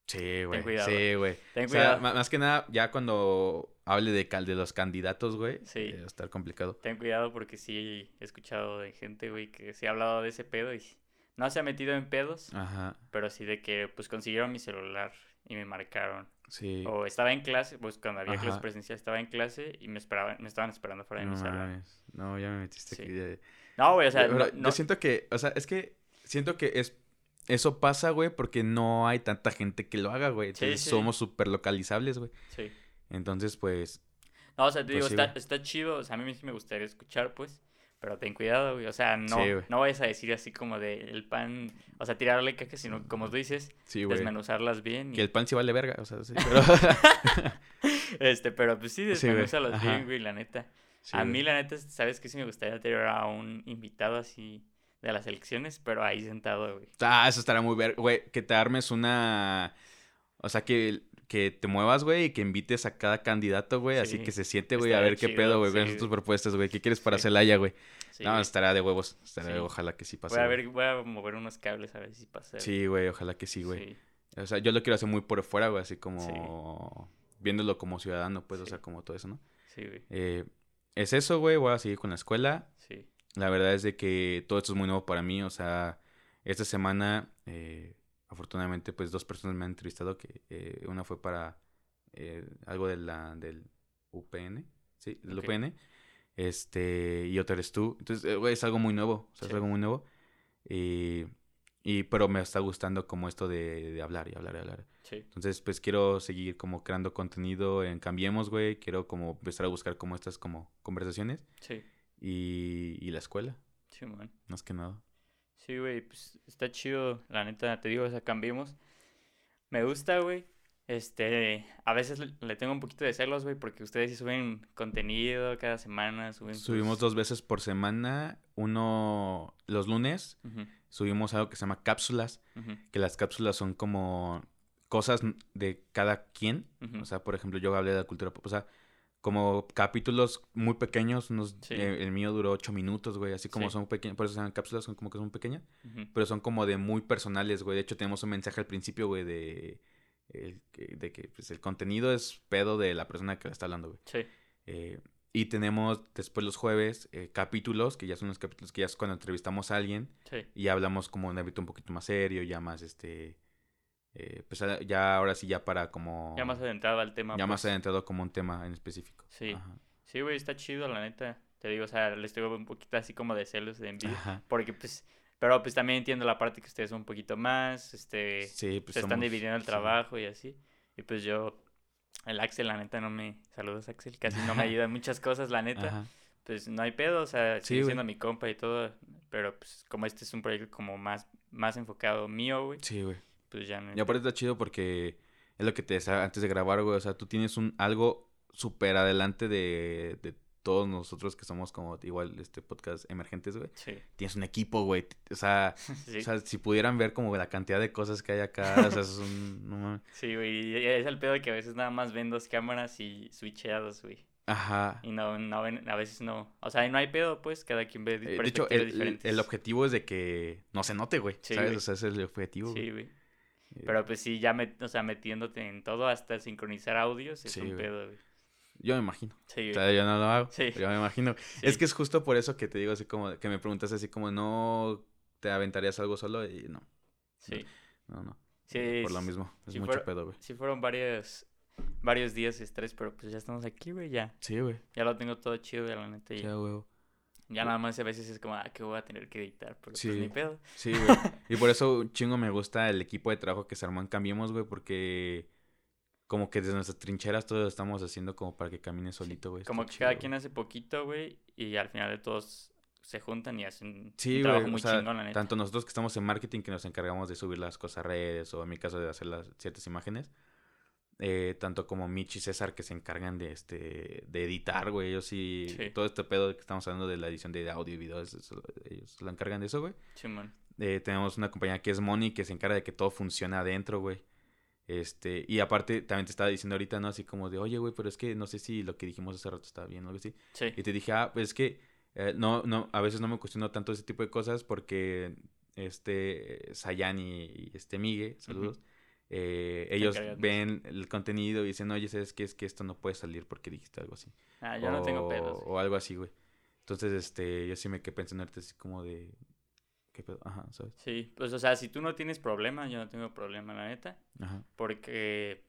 Sí, güey. cuidado. Sí, güey. Ten O sea, cuidado. más que nada, ya cuando hable de, cal de los candidatos, güey, Sí. eh, va a estar complicado. Ten cuidado porque sí he escuchado de gente, güey, que sí ha hablado de ese pedo y no se ha metido en pedos, Ajá, pero sí de que pues consiguieron mi celular y me marcaron. Sí. O estaba en clase, pues cuando había clases Ajá. presenciales estaba en clase y me esperaban, me estaban esperando fuera de No mi salón. No, ya me metiste Sí. aquí. ya- No, güey, o sea, Yo- no, yo no- siento que, o sea, es que siento que es eso pasa, güey, porque no hay tanta gente que lo haga, güey. Sí, Entonces sí. somos súper localizables, güey. sí. Entonces, pues, No, o sea, te Pues digo, sí, está, está chido, o sea, a mí sí me gustaría escuchar, pues, pero ten cuidado, güey, o sea, no, Sí, no vayas a decir así como de el pan, o sea, tirarle caca, sino como tú dices, sí, desmenuzarlas bien. y- Que el pan sí vale verga, o sea, sí, pero... (laughs) Este, pero pues sí, Sí, desmenúzalas ajá. bien, güey, la neta. Sí, a güey. mí, la neta, sabes que sí me gustaría tener a un invitado así de las elecciones, pero ahí sentado, güey. Ah, eso estará muy verga, güey, que te armes una... O sea, que, que te muevas, güey, y que invites a cada candidato, güey, así Sí. que se siente, güey, a ver qué pedo, güey, sí. tus propuestas, güey. ¿Qué quieres para Sí. Celaya, güey? Sí, no, güey. estará de huevos, estará de ojalá que sí pase. voy a ver, voy a mover unos cables a ver si pasa. Sí, güey, ojalá que sí, güey. O sea, yo lo quiero hacer muy por fuera, güey, así como viéndolo como ciudadano, pues, o sea, como todo eso, ¿no? sí, güey. Eh, es eso, güey, voy a seguir con la escuela. Sí, La verdad es de que todo esto es muy nuevo para mí, o sea, esta semana, eh, afortunadamente, pues dos personas me han entrevistado, que eh, una fue para eh, algo de la, del UPN, sí, del. UPN, este, y otra eres tú. Entonces, eh, es algo muy nuevo, o sea, Sí. es algo muy nuevo. Y, y, pero me está gustando como esto de, de hablar y hablar y hablar. sí, Entonces, pues quiero seguir como creando contenido en Cambiemos, güey. Quiero como empezar a buscar como estas como conversaciones. sí, Y, y la escuela, sí, man. más que nada. Sí, güey, pues está chido, la neta, te digo, o sea, cambiemos. Me gusta, güey. Este, a veces le, tengo un poquito de celos, güey, porque ustedes sí suben contenido cada semana, suben Subimos dos veces por semana. Uno los lunes. Subimos algo que se llama cápsulas. Que las cápsulas son como cosas de cada quien. O sea, por ejemplo, yo hablé de la cultura pop. O sea, como capítulos muy pequeños. Unos, Sí. eh, el mío duró ocho minutos, güey. Así como Sí. son pequeños. Por eso se llaman cápsulas. Son como que son pequeñas. Pero son como de muy personales, güey. De hecho, tenemos un mensaje al principio, güey, de, el que- de que pues, el contenido es pedo de la persona que la está hablando, güey. Sí, Eh, y tenemos después los jueves eh, capítulos, que ya son los capítulos que ya es cuando entrevistamos a alguien sí, y hablamos como un ámbito un poquito más serio, ya más este. Eh, pues a- ya ahora sí, ya para como. ya más adentrado al tema. ya más pues. adentrado como un tema en específico. Sí. Ajá. Sí, güey, está chido, la neta. Te digo, o sea, les tengo un poquito así como de celos, de envidia. Ajá. Porque, pues, pero pues también entiendo la parte que ustedes son un poquito más, este, Sí, pues se están dividiendo el sí. trabajo y así. Y pues yo, el Axel, la neta, no me... Saludos, Axel. Casi no me (laughs) ayuda en muchas cosas, la neta. Ajá. Pues no hay pedo, o sea, Sí, sigue siendo mi compa y todo. Pero pues como este es un proyecto como más, más enfocado mío, güey, Sí, güey. Pues ya no... Y aparte está chido porque es lo que te decía antes de grabar, güey. O sea, tú tienes un algo súper adelante de, de todos nosotros que somos como igual este podcast emergentes, güey. Sí. Tienes un equipo, güey. O sea, (laughs) Sí. o sea, si pudieran ver como la cantidad de cosas que hay acá, o sea, es un... no. (laughs) Sí, güey. y Es el pedo de que a veces nada más ven dos cámaras y switcheados, güey. Ajá. Y no, no ven, a veces no. O sea, no hay pedo, pues, cada quien ve Eh, De hecho, el, el- diferentes. el objetivo es de que no se note, güey. Sí, ¿Sabes? güey. O sea, ese es el objetivo, güey. Sí, güey. Pero pues sí, ya met- o sea, metiéndote en todo hasta sincronizar audios es Sí, un güey. pedo, güey. Yo me imagino. Sí, O güey. sea, yo no lo hago. Sí. Yo me imagino. (laughs) Es que es justo por eso que te digo así como, que me preguntas así como, ¿no te aventarías algo solo? Y no, Sí. no, no. Sí, por lo mismo. Es si mucho fuera- pedo, güey. Sí fueron varios, varios días de estrés, pero pues ya estamos aquí, güey, ya. Sí, güey. Ya lo tengo todo chido, ya la neta. Ya, huevo. Ya nada más a veces es como, ah, que voy a tener que editar, pero Sí. pues ni pedo. Sí, güey. y por eso chingo me gusta el equipo de trabajo que se armó en Cambiemos, güey, porque como que desde nuestras trincheras todo lo estamos haciendo como para que camine solito, güey. Como que cada quien hace poquito, güey, y al final de todos se juntan y hacen Sí, un trabajo güey, o muy sea, chingón, la neta. tanto nosotros que estamos en marketing que nos encargamos de subir las cosas a redes o en mi caso de hacer las ciertas imágenes, eh, tanto como Mitch y César que se encargan de este de editar, güey, ellos sí, Sí. todo este pedo que estamos hablando de la edición de audio y video, eso- ellos se lo encargan de eso, güey. Simón. Eh, tenemos una compañía que es Money que se encarga de que todo funcione adentro, güey. Este, y aparte también te estaba diciendo ahorita, ¿no? Así como de, oye, güey, pero es que no sé si lo que dijimos hace rato está bien o algo así. Sí. Y te dije, ah, pues es que eh, no, no, a veces no me cuestiono tanto ese tipo de cosas porque este Sayan y, y este Migue, saludos, eh, ellos ven el contenido y dicen, oye, ¿sabes qué? Es que esto no puede salir porque dijiste algo así. Ah, yo no tengo O- pedos. O algo así, güey. Entonces, este, yo sí me quedé pensando así como de, ¿qué pedo? Ajá, ¿sabes? Sí, pues o sea, si tú no tienes problema, yo no tengo problema, la neta. Ajá. Porque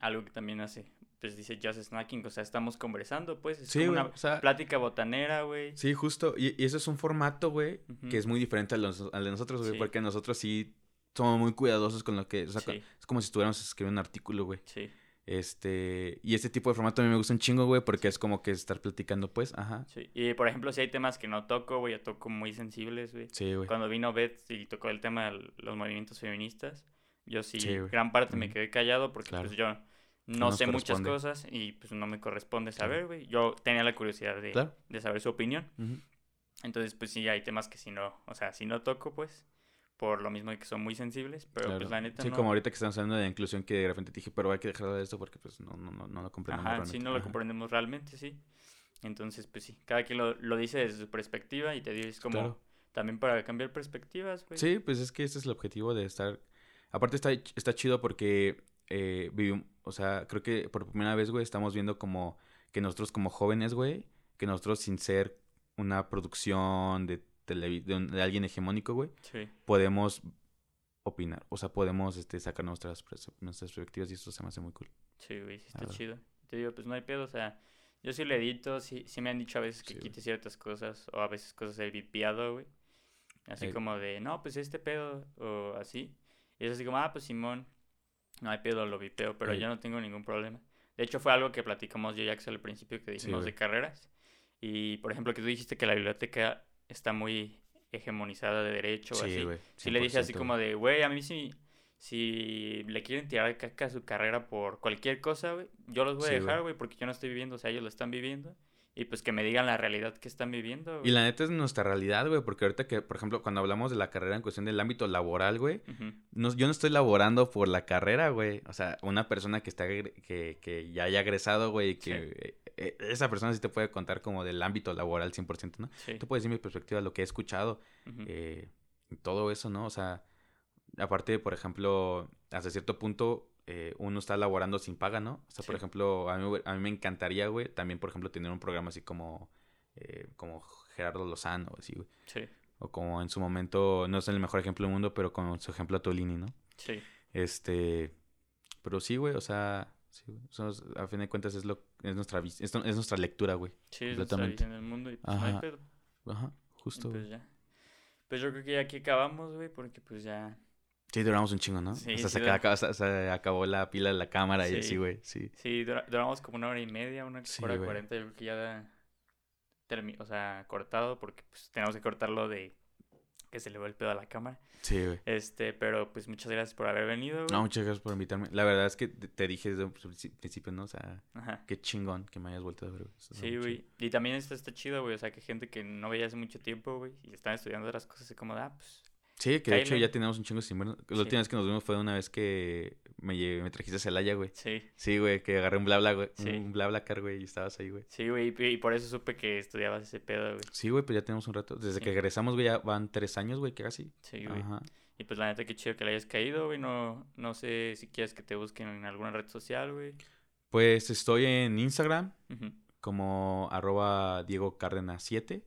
algo que también hace, pues dice Just Snacking, o sea, estamos conversando, pues. Es Sí, como güey, una o sea, plática botanera, güey. sí, justo. Y, y eso es un formato, güey, que es muy diferente al de nosotros, güey, Sí. porque nosotros sí somos muy cuidadosos con lo que, o sea, Sí, es como si estuviéramos escribiendo un artículo, güey. sí, Este, y este tipo de formato a mí me gusta un chingo, güey, porque es como que estar platicando, pues, ajá. sí. Y por ejemplo, si hay temas que no toco, güey, yo toco muy sensibles, güey. Sí, güey. Cuando vino Beth y tocó el tema de los movimientos feministas, yo sí, gran parte me quedé callado porque Claro. pues yo no sé muchas cosas y pues no me corresponde Claro. saber, güey. Yo tenía la curiosidad de, Claro. de saber su opinión. Entonces, pues sí, hay temas que si no, o sea, si no toco, pues, por lo mismo de que son muy sensibles, pero Claro. pues la neta Sí, no. como ahorita que estamos hablando de inclusión que de repente te dije, pero hay que dejar de esto porque pues no, no, no, no lo comprendemos Ajá, realmente. sí, no lo comprendemos realmente, sí. Entonces, pues sí, cada quien lo, lo dice desde su perspectiva y te digo, es como Claro. también para cambiar perspectivas, güey. Sí, pues es que ese es el objetivo de estar. Aparte está, está chido porque eh, o sea, creo que por primera vez, güey, estamos viendo como que nosotros como jóvenes, güey, que nosotros sin ser una producción de, de, un- de alguien hegemónico, güey, Sí, podemos opinar, o sea, podemos este, sacar nuestras, nuestras perspectivas y eso se me hace muy cool. sí, güey, sí está chido. Te digo, pues no hay pedo, o sea, yo sí lo edito, sí, sí me han dicho a veces que Sí, güey. quite ciertas cosas, o a veces cosas he vipiado, güey. Así Eh. como de, no, pues este pedo, o así. Y es así como, ah, pues Simón, no hay pedo, lo vipeo, pero yo no tengo ningún problema. De hecho, fue algo que platicamos yo y Axel al principio que dijimos de carreras. Y, por ejemplo, que tú dijiste que la biblioteca está muy hegemonizada de derecho Sí, así. güey. Sí le dije así 100%, como de, güey, a mí sí, si le quieren tirar caca a su carrera por cualquier cosa, güey, yo los voy Sí, a dejar, güey, porque yo no estoy viviendo, o sea, ellos lo están viviendo. Y pues que me digan la realidad que están viviendo, Y la neta es nuestra realidad, güey, porque ahorita que, por ejemplo, cuando hablamos de la carrera en cuestión del ámbito laboral, güey, no, yo no estoy laborando por la carrera, güey. O sea, una persona que está que, que ya haya egresado, güey, y que eh, eh, esa persona sí te puede contar como del ámbito laboral 100%, ¿no? Sí. Te puede decir mi perspectiva, lo que he escuchado, eh, y todo eso, ¿no? O sea, aparte, por ejemplo, hasta cierto punto eh, uno está laborando sin paga, ¿no? O sea, por ejemplo, a mí, me- a mí me encantaría, güey, también, por ejemplo, tener un programa así como, eh, como Gerardo Lozano, así, güey. Sí, O como en su momento, no es el mejor ejemplo del mundo, pero con su ejemplo Tolini, ¿no? sí. Este, pero sí, güey, o sea, sí, güey, o sea, es- a fin de cuentas es lo es nuestra es, es nuestra lectura, güey. Sí, es nuestra visión del mundo y pues no hay Ajá. pedo. Ajá, Y, justo. pues ya. Pues yo creo que ya aquí acabamos, güey, porque pues ya... Sí, duramos un chingo, ¿no? Sí, sí se, acaba- acabó la pila de la cámara y Sí. así, güey, sí. Sí, dura- duramos como una hora y media, una hora cuarenta, yo creo que ya da termi- o sea, cortado, porque pues tenemos que cortarlo de que se le va el pedo a la cámara. Sí, güey. Este, pero pues muchas gracias por haber venido, güey. No, muchas gracias por invitarme. La verdad es que te dije desde un principio, ¿no? O sea, Ajá. qué chingón que me hayas vuelto a ver, güey. Sí, güey. Y también esto está chido, güey. O sea, que gente que no veía hace mucho tiempo, güey, y están estudiando otras cosas, así como, ah, pues. Sí, que de hecho ya tenemos un chingo sin vernos. La Sí. última vez que nos vimos fue una vez que me, lle- me trajiste a Celaya, güey. Sí. Sí, güey, que agarré un bla bla, güey. Sí. Un bla bla car, güey, y estabas ahí, güey. Sí, güey. Y y por eso supe que estudiabas ese pedo, güey. Sí, güey, pues ya tenemos un rato. Desde Sí. que regresamos, güey, ya van tres años, güey, que casi. Sí, güey. Ajá. Y pues la neta, qué chido que le hayas caído, güey. No, no sé si quieres que te busquen en alguna red social, güey. Pues estoy en Instagram como arroba Diego Cárdenas 7.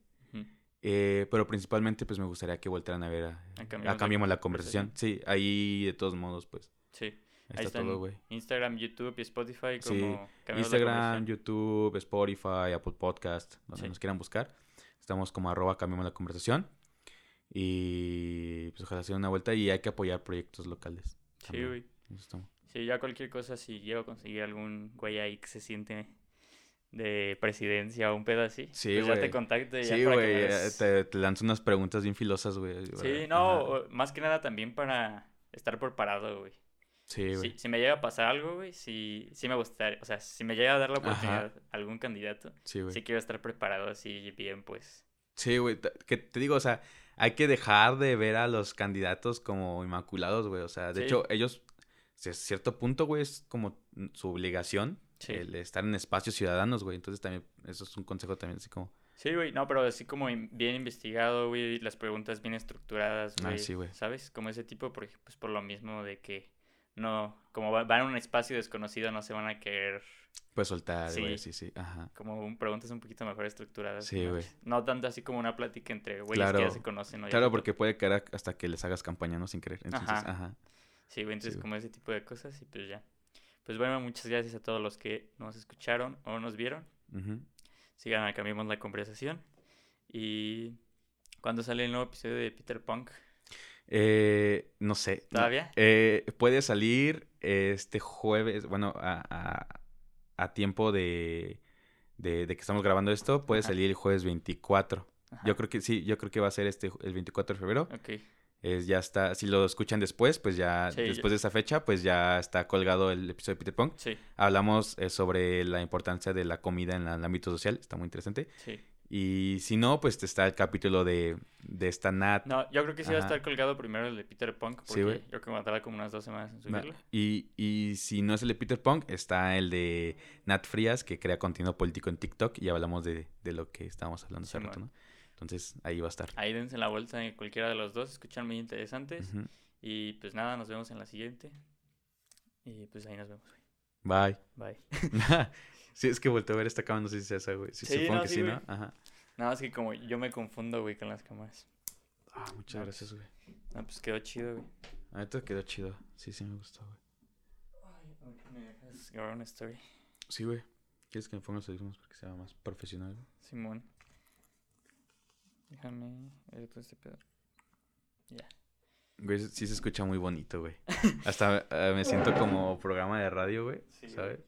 Eh, pero principalmente, pues me gustaría que voltearan a ver a, A a Cambiemos Cambiemos la conversación. Sí, ahí de todos modos, pues. Sí. Ahí Ahí está todo, güey. Instagram, YouTube y Spotify Sí, como Cambiemos la Instagram. YouTube, Spotify, Apple Podcast, donde Sí. nos quieran buscar. Estamos como arroba cambiamos la conversación. Y pues ojalá sea una vuelta y hay que apoyar proyectos locales. Sí, güey. Sí, ya cualquier cosa, si llego a conseguir algún güey ahí que se siente de presidencia o un pedo así, Sí, pues ya te contacto y ya Sí, para que güey, eh, te, te lanzo unas preguntas bien filosas, güey. Sí, no, Ajá. más que nada también para estar preparado, güey. Sí, Si, güey. si me llega a pasar algo, güey, sí, sí me gustaría, o sea, si me llega a dar la Ajá. oportunidad a algún candidato, Sí, güey. sí quiero estar preparado así bien, pues. Sí, güey. Que te digo, o sea, hay que dejar de ver a los candidatos como inmaculados, güey. O sea, de Sí. hecho, ellos, a cierto punto, güey, es como su obligación Sí. el estar en espacios ciudadanos, güey. Entonces también, eso es un consejo también, así como, Sí, güey, no, pero así como bien investigado, güey, las preguntas bien estructuradas, Ah, güey, sí, güey. ¿sabes? Como ese tipo, por, pues por lo mismo de que no, como va- van a un espacio desconocido, no se van a querer, puedes soltar, Sí. güey, sí, sí, ajá. como un- preguntas un poquito mejor estructuradas. Sí, güey. No tanto así como una plática entre güeyes que ya se conocen, ¿no? Ya Claro, porque puede caer hasta que les hagas campaña, ¿no? Sin querer. Entonces, Ajá. ajá. Sí, güey, entonces Sí, como ese tipo de cosas y pues ya. Pues bueno, muchas gracias a todos los que nos escucharon o nos vieron. Ujú. Sigan a Cambiemos la Conversación. Y cuando sale el nuevo episodio de Peter Punk, Eh, no sé. ¿todavía? Eh, puede salir este jueves, bueno, a, a- a tiempo de, de, de que estamos grabando esto, puede Ajá. salir el jueves 24. Ajá, Yo creo que sí, yo creo que va a ser este el 24 de febrero. Ok, Es, ya está, si lo escuchan después, pues ya, Sí, ya- después de esa fecha, pues ya está colgado el episodio de Peter Punk. sí, Hablamos eh, sobre la importancia de la comida en la- el ámbito social, está muy interesante. sí. Y si no, pues está el capítulo de, de esta Nat. No, yo creo que sí va a estar colgado primero el de Peter Punk, Sí, porque güey. yo creo que me va a tardar como unas dos semanas en subirlo. Y, y si no es el de Peter Punk, está el de Nat Frías, que crea contenido político en TikTok y hablamos de, de lo que estábamos hablando hace Sí, rato. ¿no? Entonces ahí va a estar. Ahí dense la vuelta en cualquiera de los dos, escuchan muy interesantes. Y pues nada, nos vemos en la siguiente. Y pues ahí nos vemos, güey. Bye. Bye. (laughs) sí, es que volteo a ver esta cámara, no sé si es esa, güey. Sí, Sí, supongo no, que sí, güey. ¿no? Ajá. Nada más que como yo me confundo, güey, con las cámaras. Ah, muchas No, gracias, güey. No, pues quedó chido, güey. Ahorita quedó chido. Sí, sí me gustó, güey. Ay, me dejas grabar una story. Sí, güey. ¿Quieres que me ponga los audífonos para que sea más profesional? Simón. Déjame ver todo este pedo. Ya. Güey, sí se escucha muy bonito, güey. Hasta eh, me siento como programa de radio, güey. Sí, güey. ¿Sabes?